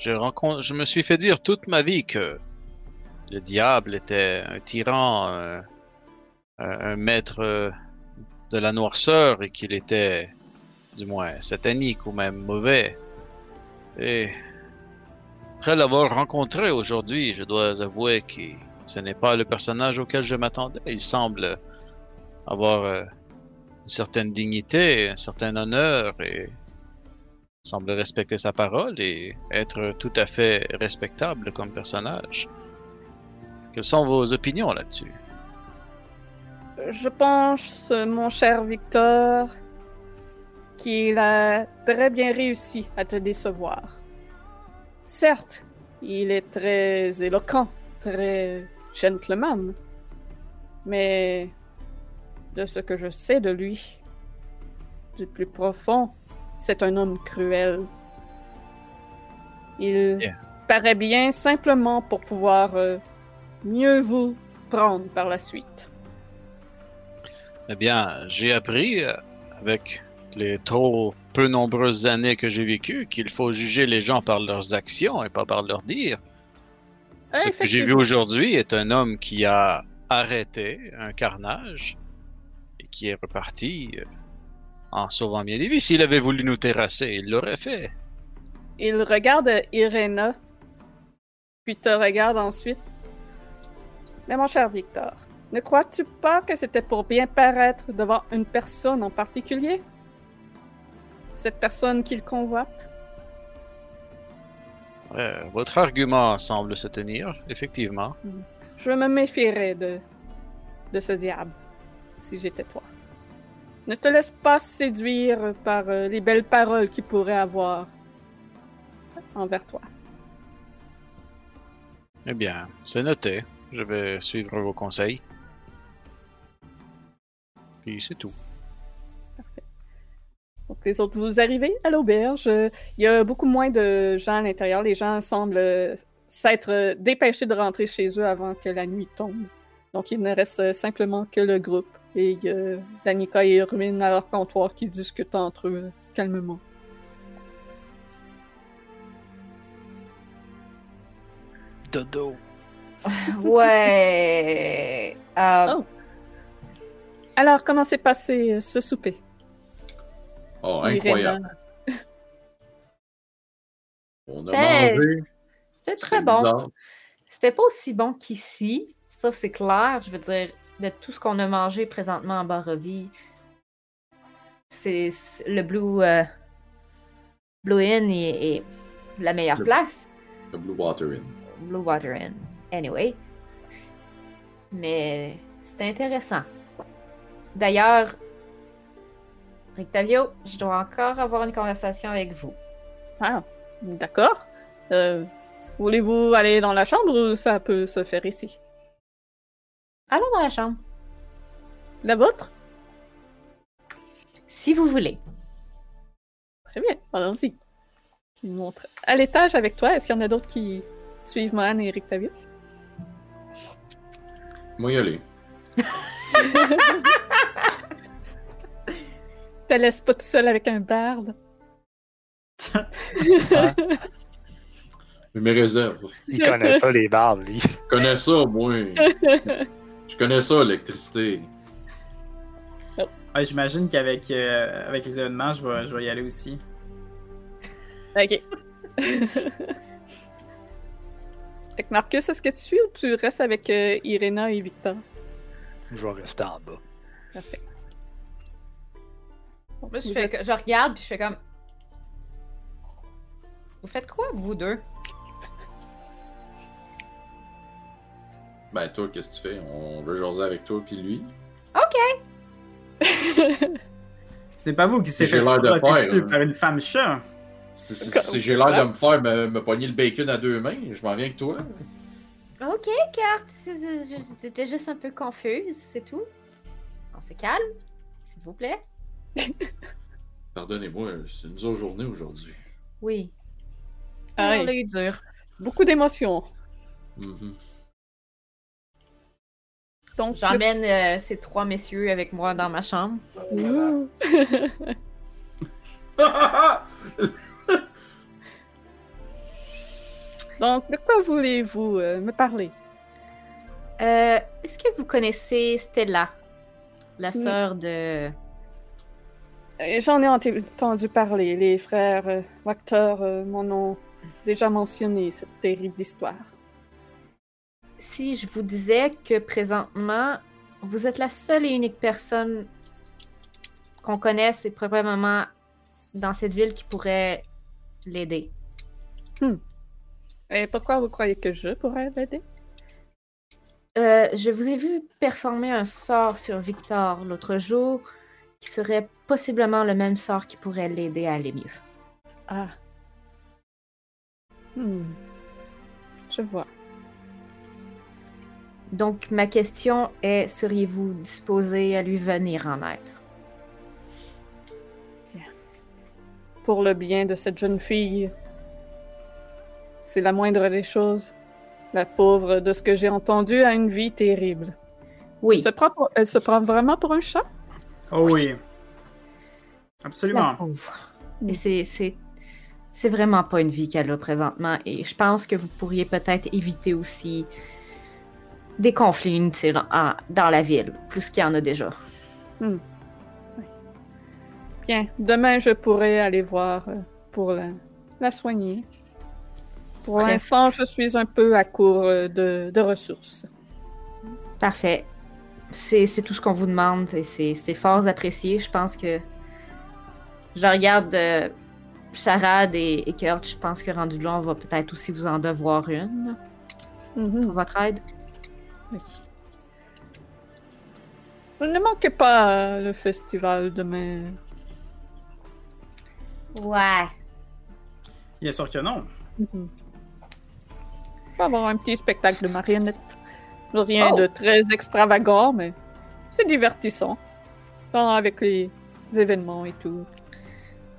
S3: Je, rencontre, je me suis fait dire toute ma vie que le diable était un tyran, un, maître de la noirceur et qu'il était du moins satanique ou même mauvais. Et après l'avoir rencontré aujourd'hui, je dois avouer que ce n'est pas le personnage auquel je m'attendais. Il semble avoir euh, une certaine dignité, un certain honneur et semble respecter sa parole et être tout à fait respectable comme personnage. Quelles sont vos opinions là-dessus?
S1: Je pense, mon cher Victor, qu'il a très bien réussi à te décevoir. Certes, il est très éloquent, très gentleman, mais de ce que je sais de lui, du plus profond, c'est un homme cruel. Il
S3: Yeah.
S1: paraît bien simplement pour pouvoir euh, mieux vous prendre par la suite.
S3: Eh bien, j'ai appris, euh, avec les trop peu nombreuses années que j'ai vécues, qu'il faut juger les gens par leurs actions et pas par leurs dires. Ce que j'ai vu aujourd'hui est un homme qui a arrêté un carnage et qui est reparti euh, en sauvant bien des vies. S'il avait voulu nous terrasser, il l'aurait fait.
S1: Il regarde Irena, puis te regarde ensuite. Mais mon cher Victor, ne crois-tu pas que c'était pour bien paraître devant une personne en particulier? Cette personne qu'il convoite?
S3: Euh, votre argument semble se tenir, effectivement.
S1: Je me méfierais de, de ce diable, si j'étais toi. Ne te laisse pas séduire par euh, les belles paroles qu'il pourrait avoir envers toi.
S3: Eh bien, c'est noté. Je vais suivre vos conseils. Puis c'est tout.
S1: Les autres, vous arrivez à l'auberge. Euh, Il y a beaucoup moins de gens à l'intérieur. Les gens semblent euh, s'être euh, dépêchés de rentrer chez eux avant que la nuit tombe. Donc, il ne reste euh, simplement que le groupe. Et il y a Danica et Irwin à leur comptoir qui discutent entre eux euh, calmement.
S7: Dodo.
S4: Ouais. Euh,
S1: Oh. Alors, comment s'est passé euh, ce souper?
S5: Oh, incroyable. On a mangé.
S4: C'était très bon. C'était pas aussi bon qu'ici, sauf c'est clair. Je veux dire, de tout ce qu'on a mangé présentement en Barovie, c'est c'est- le Blue, euh, Blue Inn est, est la meilleure
S5: Le-
S4: place.
S5: Le Blue Water Inn.
S4: Blue Water Inn. Anyway. Mais c'était intéressant. D'ailleurs, Octavio, je dois encore avoir une conversation avec vous.
S1: Ah, d'accord. Euh, Voulez-vous aller dans la chambre ou ça peut se faire ici?
S4: Allons dans la chambre,
S1: La vôtre?
S4: si vous voulez.
S1: Très bien, allons-y. Qui montre à l'étage avec toi. Est-ce qu'il y en a d'autres qui suivent Mohan et Eric Tavio?
S5: Moi y aller.
S1: Te laisse pas tout seul avec un barde.
S5: J'ai mes réserves.
S7: Il connaît ça, les bardes, lui.
S5: Je connais ça, moi. Je connais ça, l'électricité.
S6: Ouais, J'imagine qu'avec euh, avec les événements, je vais, je vais y aller aussi.
S1: Ok. Fait que Marcus, est-ce que tu suis ou tu restes avec euh, Irena et Victor?
S7: Je vais rester en bas.
S1: Parfait.
S4: Moi, je,
S1: Vous
S4: fais
S1: êtes-
S4: que- je regarde puis je fais comme. Vous faites quoi, vous deux?
S5: Ben, toi, qu'est-ce que tu fais? On veut jaser avec toi puis lui.
S6: Ce n'est pas vous qui s'est
S5: J'ai
S6: fait
S5: l'air de
S6: frotter
S5: faire,
S6: dessus
S5: hein.
S6: par une femme chat.
S5: j'ai l'air de me faire me, me pogner le bacon à deux mains, je m'en viens avec toi.
S4: Ok, carte. J'étais juste un peu confuse, c'est tout. On se calme, s'il vous plaît.
S5: Pardonnez-moi, c'est une dure journée aujourd'hui.
S4: Oui.
S1: Ah oui.
S4: dur.
S1: Beaucoup d'émotions.
S5: Mhm.
S1: Donc,
S4: J'emmène euh, ces trois messieurs avec moi dans ma chambre.
S1: Donc, de quoi voulez-vous euh, me parler?
S4: Euh, Est-ce que vous connaissez Stella, la
S1: Oui.
S4: sœur de.
S1: Euh, J'en ai ent- entendu parler. Les frères euh, Wachter m'en ont déjà mentionné cette terrible histoire.
S4: Si je vous disais que présentement, vous êtes la seule et unique personne qu'on connaisse et probablement dans cette ville qui pourrait l'aider.
S1: Et pourquoi vous croyez que je pourrais l'aider?
S4: Euh, je vous ai vu performer un sort sur Victor l'autre jour qui serait possiblement le même sort qui pourrait l'aider à aller mieux.
S1: Ah. Hmm. Je vois.
S4: Donc, ma question est, seriez-vous disposé à lui venir en aide?
S1: Pour le bien de cette jeune fille, c'est la moindre des choses. La pauvre, de ce que j'ai entendu, a une vie terrible.
S4: Oui,
S1: Elle se prend, pour- elle se prend vraiment pour un chat?
S6: Oh oui.
S4: la
S6: Absolument.
S4: pauvre. Et c'est, c'est, vraiment pas une vie qu'elle a présentement. Et je pense que vous pourriez peut-être éviter aussi des conflits inutiles en- dans la ville, plus qu'il y en a déjà.
S1: Bien, demain je pourrai aller voir euh, pour la, la soigner. Pour
S4: Très-
S1: l'instant, je suis un peu à court euh, de, de ressources.
S4: Parfait. C'est, tout ce qu'on vous demande et c'est, fort apprécié. Je pense que je regarde euh, Charade et, et Kurt. Je pense que rendu là, on va peut-être aussi vous en devoir une
S1: Mhm,
S4: pour votre aide.
S1: oui. Ne manquez pas euh, le festival demain.
S4: Ouais.
S6: Bien sûr que non.
S1: Mhm. Il avoir un petit spectacle de marionnettes. Rien
S4: Oh.
S1: de très extravagant, mais c'est divertissant. Avec les événements et tout.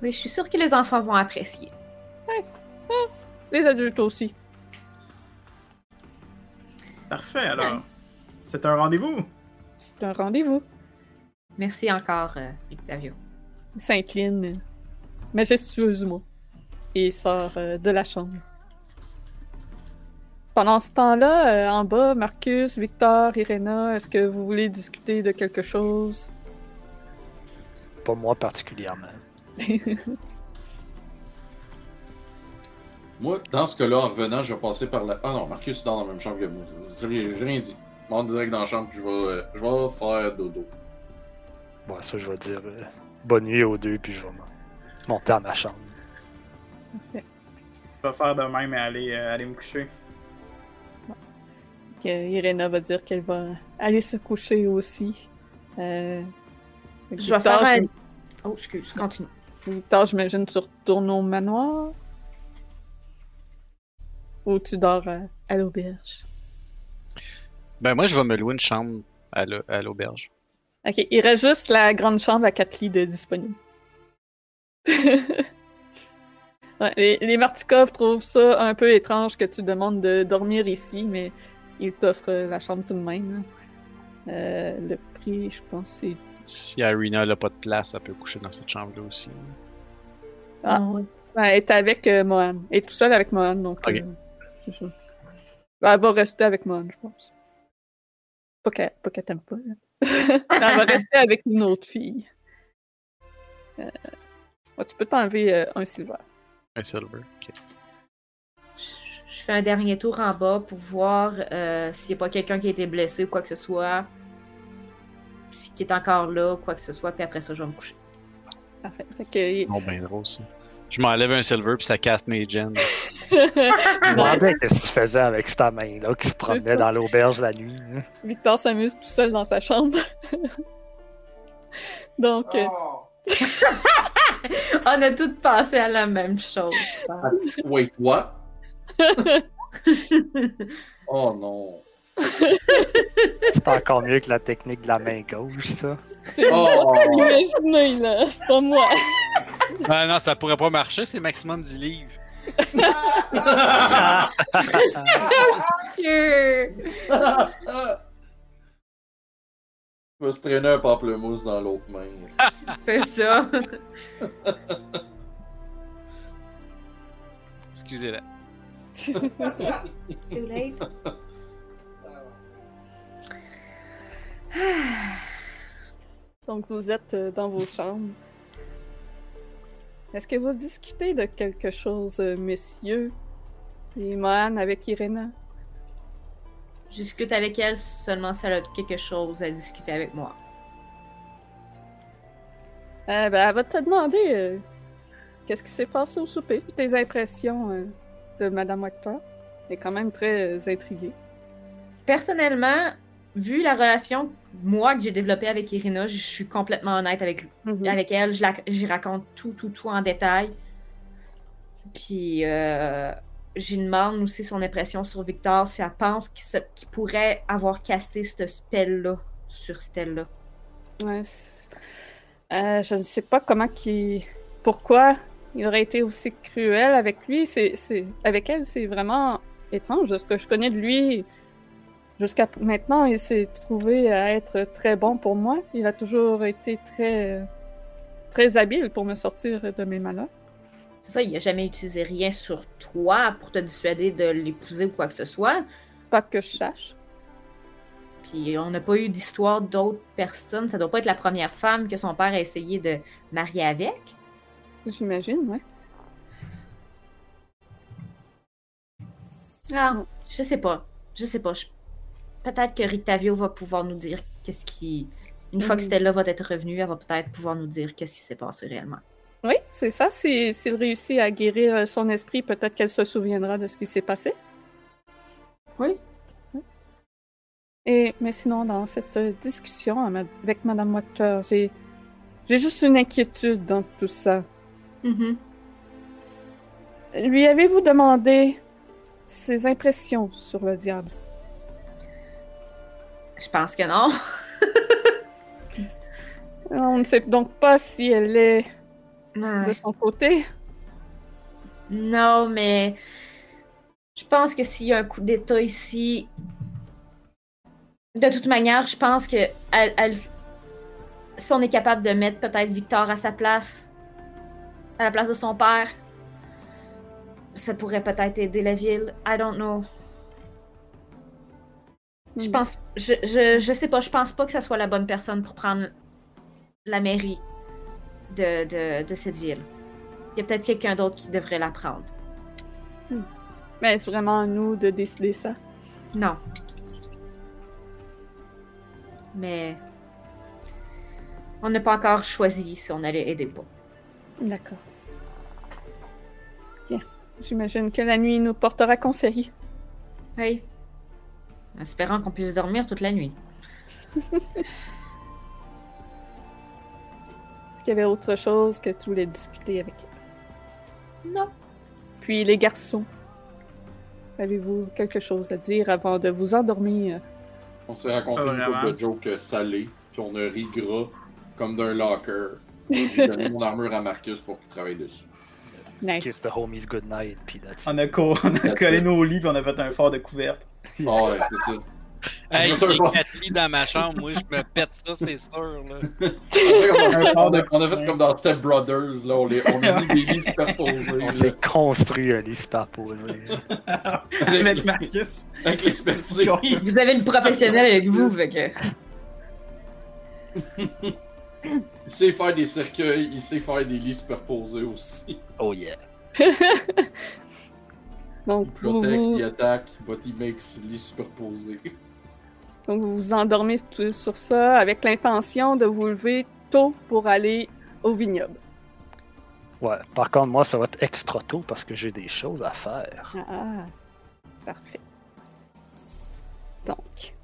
S4: Oui, je suis sûre que les enfants vont apprécier.
S1: Les adultes aussi.
S6: Parfait, alors. C'est un rendez-vous.
S1: C'est un rendez-vous.
S4: Merci encore, euh, Octavio.
S1: Il s'incline majestueusement et sort euh, de la chambre. Pendant ce temps-là, euh, en bas, Marcus, Victor, Irena, est-ce que vous voulez discuter de quelque chose?
S7: Pas moi particulièrement.
S5: Moi, dans ce cas-là, en revenant, je vais passer par la. Ah non, Marcus est dans la même chambre que moi. J'ai rien j'ai rien dit. Je monte direct dans la chambre, puis je vais, euh, je vais faire dodo.
S7: Bon, ça, je vais dire euh, bonne nuit aux deux, puis je vais monter à ma chambre.
S6: Je vais faire de même et aller, euh, aller me coucher.
S1: Que Irena va dire qu'elle va aller se coucher aussi. Euh,
S4: Je vais faire un... Oh, excuse, continue.
S1: Victor, j'imagine tu retournes au manoir? Ou tu dors à, à l'auberge?
S3: Ben, moi, je vais me louer une chambre à l'au- à l'auberge.
S1: Ok, il reste juste la grande chambre à quatre lits de disponible. Ouais, les, les Martikov trouvent ça un peu étrange que tu demandes de dormir ici, mais ils t'offrent la chambre tout de même. là. Euh, le prix, je pense, c'est.
S3: Si Irina n'a pas de place, elle peut coucher dans cette chambre-là aussi.
S1: Ah,
S4: ouais.
S1: Ouais, elle est avec euh, Mohan. Elle est tout seule avec Mohan, donc.
S3: Ok.
S1: euh, c'est ça. Ben, Elle va rester avec Mohan, je pense. Pas qu'elle pas qu'elle t'aime pas. là. elle va rester avec une autre fille. Euh, ouais, tu peux t'enlever euh, un silver.
S3: Un silver. ok.
S4: Je fais un dernier tour en bas pour voir euh, s'il n'y a pas quelqu'un qui a été blessé ou quoi que ce soit. Si qui est encore là, quoi que ce soit, puis après ça, je vais me coucher.
S1: Parfait. Fait que,
S3: Non, ben drôle, ça. Je m'enlève un silver, puis ça casse mes gens.
S7: Je me demandais qu'est-ce que tu faisais avec ta main-là qui se promenait dans l'auberge la nuit. hein.
S1: Victor s'amuse tout seul dans sa chambre. donc, euh,
S4: On a toutes passé à la même chose.
S5: Wait, what? oh non.
S7: C'est encore mieux que la technique de la main gauche, ça.
S1: c'est
S5: Oh.
S1: là. C'est pas moi.
S3: Ah non, ça pourrait pas marcher, c'est maximum 10 livres.
S5: Je vais se traîner un pamplemousse dans l'autre main.
S4: C'est ça.
S3: Excusez-la.
S4: Too late.
S1: Donc, vous êtes euh, dans vos chambres. Est-ce que vous discutez de quelque chose, euh, messieurs? Et Mohan avec Irena?
S4: Je discute avec elle seulement si elle a quelque chose à discuter avec moi.
S1: Euh, ben, elle va te demander euh, qu'est-ce qui s'est passé au souper, tes impressions euh, de Madame. Elle est quand même très euh, intriguée.
S4: Personnellement, vu la relation, moi, que j'ai développée avec Irina, je suis complètement honnête avec,
S1: Mhm.
S4: avec elle. Je la- raconte tout, tout, tout en détail. Puis, euh, j'y demande aussi son impression sur Victor, si elle pense qu'il pourrait avoir casté ce spell-là sur Stella.
S1: Ouais, euh, je ne sais pas comment qui, pourquoi il aurait été aussi cruel avec lui. C'est, c'est, avec elle, c'est vraiment étrange. Ce que je connais de lui, jusqu'à maintenant, il s'est trouvé à être très bon pour moi. Il a toujours été très, très habile pour me sortir de mes malheurs.
S4: C'est ça, il a jamais utilisé rien sur toi pour te dissuader de l'épouser ou quoi que ce soit.
S1: Pas que je sache.
S4: Puis on n'a pas eu d'histoire d'autres personnes. Ça doit pas être la première femme que son père a essayé de marier avec.
S1: J'imagine, ouais.
S4: Ah, je sais pas. Je sais pas. Je- Peut-être que Rictavio va pouvoir nous dire qu'est-ce qui. Une fois que
S1: Mhm.
S4: Stella va être revenue, elle va peut-être pouvoir nous dire qu'est-ce qui s'est passé réellement.
S1: Oui, c'est ça. Si- S'il réussit à guérir son esprit, peut-être qu'elle se souviendra de ce qui s'est passé.
S4: Oui.
S1: Et, mais sinon, dans cette euh, discussion ama- avec Madame Wachter, j'ai, j'ai juste une inquiétude dans tout ça.
S4: Mhm.
S1: Lui avez-vous demandé ses impressions sur le diable?
S4: Je pense que non.
S1: On ne sait donc pas si elle est
S4: Ouais.
S1: de son côté.
S4: Non, mais je pense que s'il y a un coup d'état ici, de toute manière, je pense que elle, elle- si on est capable de mettre peut-être Victor à sa place, à la place de son père, ça pourrait peut-être aider la ville. I don't know. Je
S1: Hmm.
S4: pense, je, je, je sais pas, je pense pas que ça soit la bonne personne pour prendre la mairie de, de, de cette ville. Il y a peut-être quelqu'un d'autre qui devrait la prendre.
S1: Mais c'est vraiment à nous de décider ça?
S4: Non. Mais on n'a pas encore choisi si on allait aider ou pas.
S1: D'accord. Bien. J'imagine que la nuit nous portera conseil.
S4: Oui. Espérant qu'on puisse dormir toute la nuit.
S1: Est-ce qu'il y avait autre chose que tu voulais discuter avec elle?
S4: Non.
S1: Puis les garçons. Avez-vous quelque chose à dire avant de vous endormir?
S5: On s'est raconté
S6: Pas
S5: une couple de jokes euh, salés, puis on a ri gras, comme d'un locker. J'ai donné mon armure à Marcus pour qu'il travaille dessus.
S7: Kiss
S1: Nice.
S7: the homies good night, puis that's
S6: On a, co- on a collé nos lits puis on a fait un fort de couverte.
S5: Ah ouais, c'est ça.
S3: Hey, j'ai lits dans ma chambre, moi je me pète ça, c'est sûr. Là.
S5: On a fait comme- on a- on a fait comme dans Step Brothers, là, on, les, on a mis des lits superposés.
S7: On s'est construit un lit superposé.
S6: Avec Marcus.
S5: Avec l'expertise.
S4: Vous avez une professionnelle avec vous, fait que.
S5: Il sait faire des cercueils, il sait faire des lits superposés aussi.
S7: Oh yeah.
S1: Donc,
S5: Il
S1: vous,
S5: protect,
S1: vous-
S5: il attaque, but he makes lits superposés.
S1: donc vous vous endormez sur ça avec l'intention de vous lever tôt pour aller au vignoble.
S7: Ouais. Par contre, moi, ça va être extra tôt parce que j'ai des choses à faire.
S1: Ah, parfait. Donc,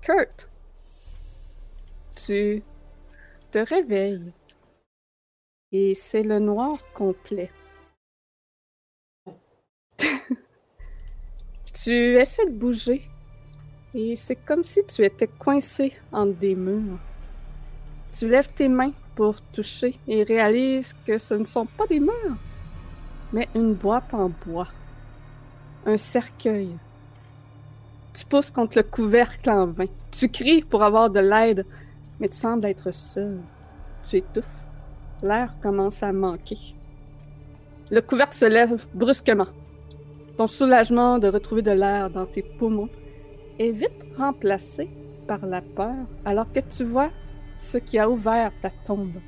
S1: Kurt, tu te réveilles et c'est le noir complet. tu essaies de bouger et c'est comme si tu étais coincé entre des murs. Tu lèves tes mains pour toucher et réalises que ce ne sont pas des murs, mais une boîte en bois. Un cercueil. Tu pousses contre le couvercle en vain. Tu cries pour avoir de l'aide, mais tu sembles être seul. Tu étouffes. L'air commence à manquer. Le couvercle se lève brusquement. Ton soulagement de retrouver de l'air dans tes poumons est vite remplacé par la peur alors que tu vois ce qui a ouvert ta tombe.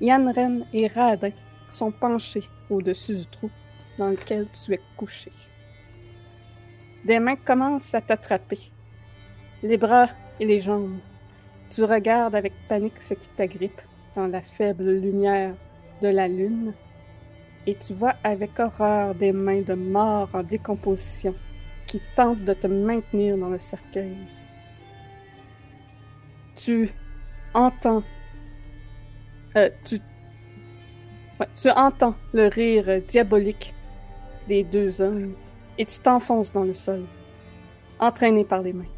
S1: Yann et Radin sont penchés au-dessus du trou dans lequel tu es couché. Des mains commencent à t'attraper, les bras et les jambes. Tu regardes avec panique ce qui t'agrippe dans la faible lumière de la lune et tu vois avec horreur des mains de mort en décomposition qui tentent de te maintenir dans le cercueil. Tu entends euh, tu... tu entends le rire diabolique des deux hommes et tu t'enfonces dans le sol, entraîné par les mains.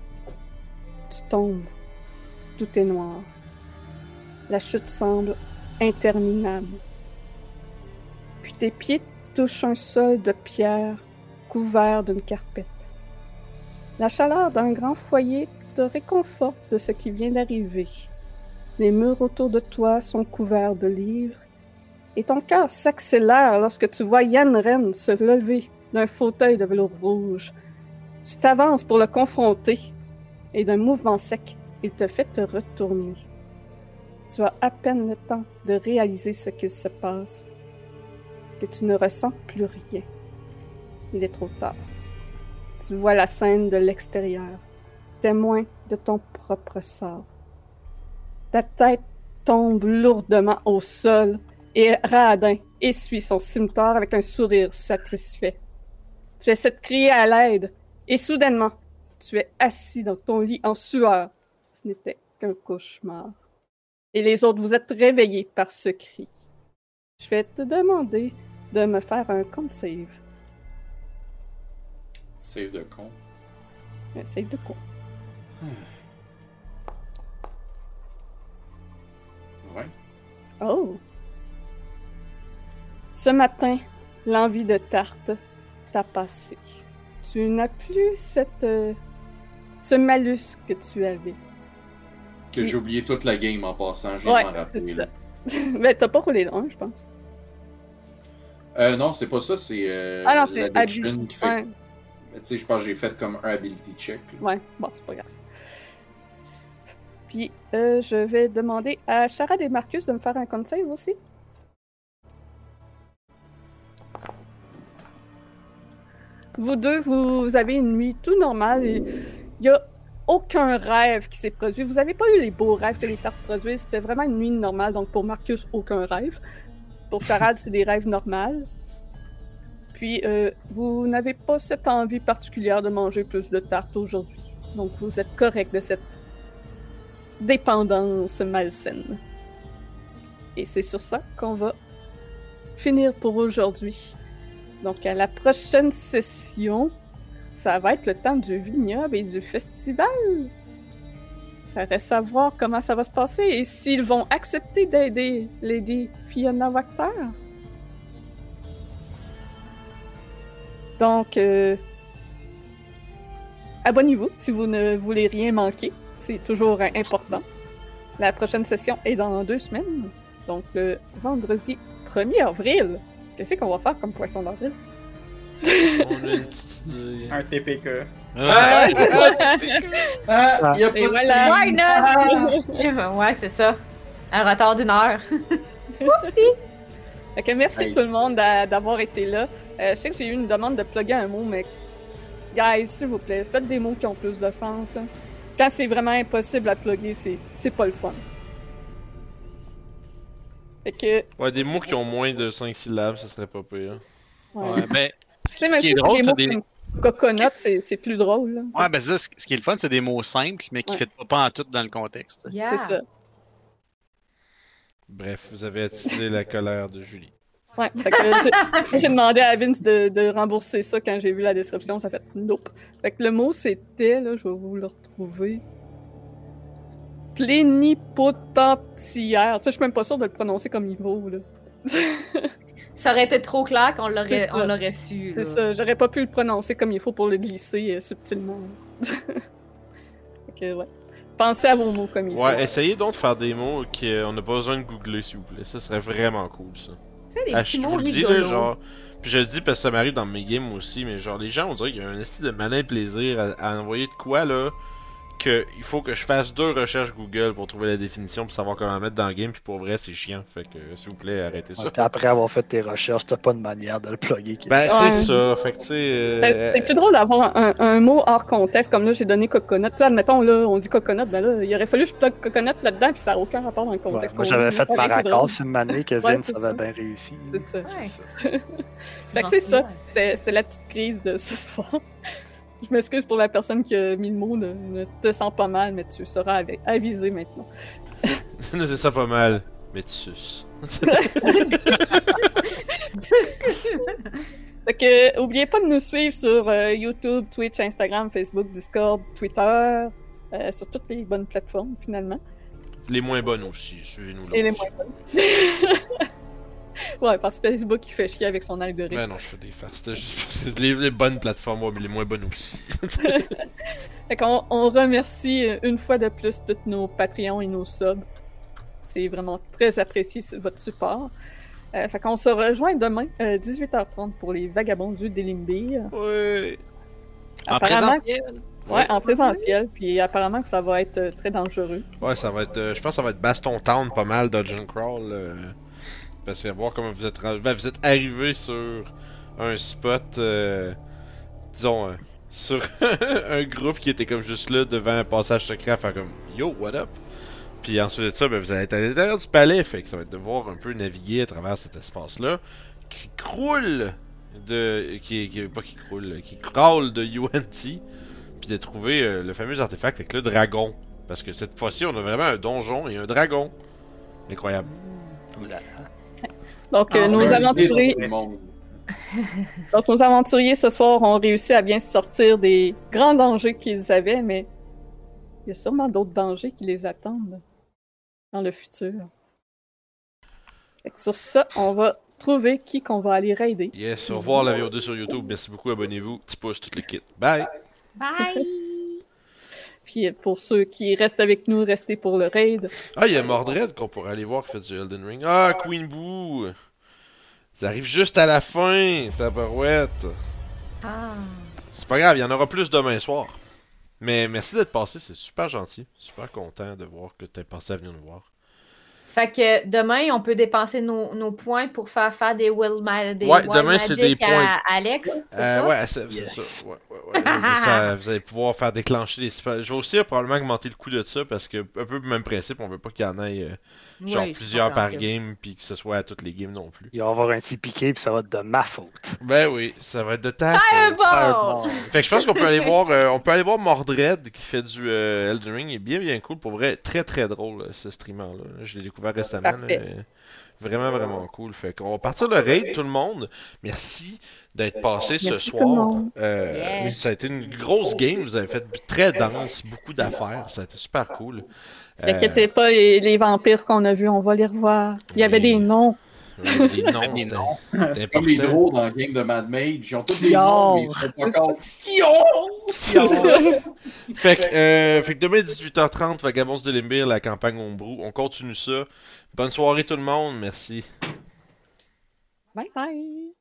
S1: Tu tombes. Tout est noir. La chute semble interminable. Puis tes pieds touchent un sol de pierre couvert d'une carpette. La chaleur d'un grand foyer te réconforte de ce qui vient d'arriver. Les murs autour de toi sont couverts de livres et ton cœur s'accélère lorsque tu vois Yann Ren se lever d'un fauteuil de velours rouge. Tu t'avances pour le confronter et d'un mouvement sec, il te fait te retourner. Tu as à peine le temps de réaliser ce qu'il se passe, que tu ne ressens plus rien. Il est trop tard. Tu vois la scène de l'extérieur, témoin de ton propre sort. Ta tête tombe lourdement au sol et Radin essuie son cimetière avec un sourire satisfait. Tu essaies de crier à l'aide et soudainement, tu es assis dans ton lit en sueur. Ce n'était qu'un cauchemar. Et les autres, vous êtes réveillés par ce cri. Je vais te demander de me faire un compte save.
S5: Save de con.
S1: Un save de quoi?
S5: Ouais.
S1: Oh! Ce matin, l'envie de tarte t'a passé. Tu n'as plus cette, euh, ce malus que tu avais.
S5: Que j'ai oublié toute la game en passant, viens
S1: Ouais, ça. Mais t'as pas roulé le 1, je pense.
S5: Euh, non, c'est pas ça, c'est euh,
S1: Ah
S5: l'addiction
S1: habi-
S5: qui fait.
S1: Ouais,
S5: Tu sais, je pense que j'ai fait comme un ability check. là.
S1: ouais, bon, c'est pas grave. Puis, euh, je vais demander à Charade et Marcus de me faire un con save aussi. Vous deux, vous avez une nuit tout normale et il n'y a aucun rêve qui s'est produit. Vous n'avez pas eu les beaux rêves que les cartes produisent. C'était vraiment une nuit normale. Donc, pour Marcus, aucun rêve. Pour Charade, c'est des rêves normales. Puis, euh, vous n'avez pas cette envie particulière de manger plus de tarte aujourd'hui. Donc, vous êtes correct de cette dépendance malsaine. Et c'est sur ça qu'on va finir pour aujourd'hui. Donc, à la prochaine session, ça va être le temps du vignoble et du festival. Ça reste à voir comment ça va se passer et s'ils vont accepter d'aider Lady Fiona Wachter. Donc, euh, abonnez-vous si vous ne voulez rien manquer. C'est toujours important. La prochaine session est dans deux semaines. Donc, le vendredi 1er avril. Qu'est-ce qu'on va faire comme poisson d'avril?
S2: On a une petite idée.
S6: Un TPK.
S2: Ah,
S5: Ah, y a pas
S1: Et
S5: de
S1: voilà.
S5: stream.
S4: Why not? ouais, c'est ça. Un retard d'une heure.
S1: Fait que merci tout le monde d'a- d'avoir été là. Euh, je sais que j'ai eu une demande de plugger un mot, mais guys, s'il vous plaît, faites des mots qui ont plus de sens. là. Quand c'est vraiment impossible à plugger, c'est c'est pas le fun. Fait que,
S2: Ouais, des mots qui ont moins de 5 syllabes, ça serait pas pire.
S1: ouais.
S3: Ouais, ben, ce qui, ce est
S1: c'est
S3: drôle, c'est des.
S1: coconut, c'est plus drôle. là.
S3: Ouais, ben ça, ce qui est le fun, c'est des mots simples, mais qui
S1: Ouais.
S3: ne fit pas en tout dans le contexte.
S4: Yeah.
S1: C'est ça.
S2: Bref, vous avez attisé la colère de Julie.
S1: Ouais, fait que j'ai- j'ai demandé à Vince de, de rembourser ça quand j'ai vu la description, ça fait nope. Fait que le mot c'était, là, je vais vous le retrouver. Plénipotentiaire. Tu sais, je suis même pas sûre de le prononcer comme il vaut, là.
S4: Ça aurait été trop clair qu'on
S1: C'est
S4: l'aurait, on l'aurait su.
S1: C'est ça, j'aurais pas pu le prononcer comme il faut pour le glisser euh, subtilement. que, ouais. Pensez à vos mots comme il
S2: Ouais,
S1: faut.
S2: essayez donc de faire des mots qu'on n'a pas besoin de googler, s'il vous plaît. Ça serait vraiment cool, ça.
S4: Tu sais, des
S2: Ah,
S4: petits
S2: je
S4: mots
S2: vous le dis, là,
S4: rigolos.
S2: genre. Puis je le dis parce que ça m'arrive dans mes games aussi, mais genre, les gens, on dirait qu'il y a un style de malin plaisir à, à envoyer de quoi, là, que il faut que je fasse deux recherches Google pour trouver la définition pour savoir comment mettre dans le game, puis pour vrai, c'est chiant. Fait que, s'il vous plaît, arrêtez ça.
S7: Ouais, puis après avoir fait tes recherches, t'as pas de manière de le plugger.
S2: Ben,
S1: Ouais.
S2: c'est ça. Fait que, tu sais. euh,
S1: Ben, C'est plus drôle d'avoir un, un mot hors contexte, comme là j'ai donné coconut. Tu sais, admettons là, on dit coconut, ben là, il aurait fallu que je plug coconut là-dedans, puis ça n'a aucun rapport dans le
S7: Ouais,
S1: contexte.
S7: moi,
S1: qu'on
S7: j'avais fait
S1: Ça.
S7: Maracas une année que
S1: Ouais,
S7: Vince
S1: c'est
S7: avait
S1: ça.
S7: bien réussi.
S1: C'est ça.
S4: Ouais.
S2: c'est ça.
S1: Fait que c'est ça.
S4: là.
S1: C'était c'était la petite crise de ce soir. Je m'excuse pour la personne qui a mis le mot, ne, ne te sens pas mal, mais tu seras avi- avisé maintenant.
S2: c'est ça pas mal. Mais tu suces.
S1: Fait que, oubliez pas de nous suivre sur euh, YouTube, Twitch, Instagram, Facebook, Discord, Twitter, euh, sur toutes les bonnes plateformes finalement.
S2: Les moins bonnes aussi. Suivez-nous là.
S1: Et les moins bonnes. ouais, parce que Facebook il fait chier avec son algorithme.
S2: Ben non, je fais des farces. C'était juste parce que les, les bonnes plateformes, ouais, mais les moins bonnes aussi.
S1: Fait qu'on on remercie euh, une fois de plus tous nos Patreons et nos subs. C'est vraiment très apprécié votre support. Euh, fait qu'on se rejoint demain, euh, 18h30 pour les Vagabonds du Délimbir.
S2: ouais.
S3: En
S1: Apparemment-
S3: présentiel.
S1: Ouais, en présentiel, puis apparemment que ça va être euh, très dangereux.
S2: Ouais, ça va être. euh, je pense que ça va être Baston Town pas mal, Dungeon Crawl. Parce que voir comment vous êtes ben, vous êtes arrivé sur un spot, euh, disons, euh, sur un groupe qui était comme juste là devant un passage secret à faire comme Yo, what up? Puis ensuite de ça, ben, vous allez être à l'intérieur du palais, fait que ça va être de voir un peu naviguer à travers cet espace-là, qui croule de. qui, qui pas qui croule, qui crawl de UNT, puis de trouver euh, le fameux artefact avec le dragon. Parce que cette fois-ci, on a vraiment un donjon et un dragon. Incroyable.
S7: Oula.
S1: Donc, euh,
S6: Ah,
S1: nos aventuriers, donc, nos aventuriers ce soir ont réussi à bien se sortir des grands dangers qu'ils avaient, mais il y a sûrement d'autres dangers qui les attendent dans le futur. Fait que sur ça, on va trouver qui qu'on va aller raider.
S2: Yes, au revoir la VO2 sur YouTube. Merci beaucoup, abonnez-vous. Petit pouce, tout le kit. Bye!
S4: Bye!
S1: Puis pour ceux qui restent avec nous, restez pour le raid.
S2: Ah, il y a Mordred qu'on pourrait aller voir qui fait du Elden Ring. Ah, Queen Boo! Ça arrive juste à la fin, tabarouette.
S4: Ah.
S2: C'est pas grave, il y en aura plus demain soir. Mais merci d'être passé, c'est super gentil. Super content de voir que t'es passé à venir nous voir.
S4: Fait que demain, on peut dépenser nos, nos points pour faire faire des Will ma des
S2: Ouais,
S4: Wild
S2: demain, c'est
S4: Magic
S2: des points.
S4: à Alex, c'est
S2: Euh,
S4: ça?
S2: ouais, c'est
S7: Yes.
S2: ça. Ouais, ouais, ouais. Ça, Vous allez pouvoir faire déclencher les super- Je vais aussi probablement augmenter le coût de ça parce que, un peu le même principe, on veut pas qu'il y en ait euh, genre plusieurs par game puis que ce soit à toutes les games non plus.
S7: Il va y avoir un petit piqué, puis ça va être de ma faute.
S2: Ben oui, ça va être de ta faute.
S4: Fireball!
S2: Fait que je pense qu'on peut aller voir euh, on peut aller voir Mordred qui fait du euh, Elden Ring, il est bien bien cool pour vrai, très très drôle euh, ce streamer là. Je l'ai découvert récemment là, Vraiment vraiment cool. Fait qu'on va partir le raid tout le monde. Merci d'être passé ce
S1: Merci tout
S2: soir.
S1: le monde.
S2: Euh,
S4: Yes.
S2: Ça a été une grosse game, vous avez fait très dense, beaucoup d'affaires, ça a été super cool. Euh,
S1: Inquiétez pas, les, les vampires qu'on a vus, on va les revoir. Il y avait des noms.
S2: des noms,
S3: Des noms.
S5: Comme les drôles dans le game de Mad Mage. Ils ont tous des noms, mais ils sont pas encore.
S2: Fait que, euh, fait que demain 18h30, Vagabonds de Limbir, la campagne Ombrou. On continue ça. Bonne soirée tout le monde, merci.
S1: Bye bye!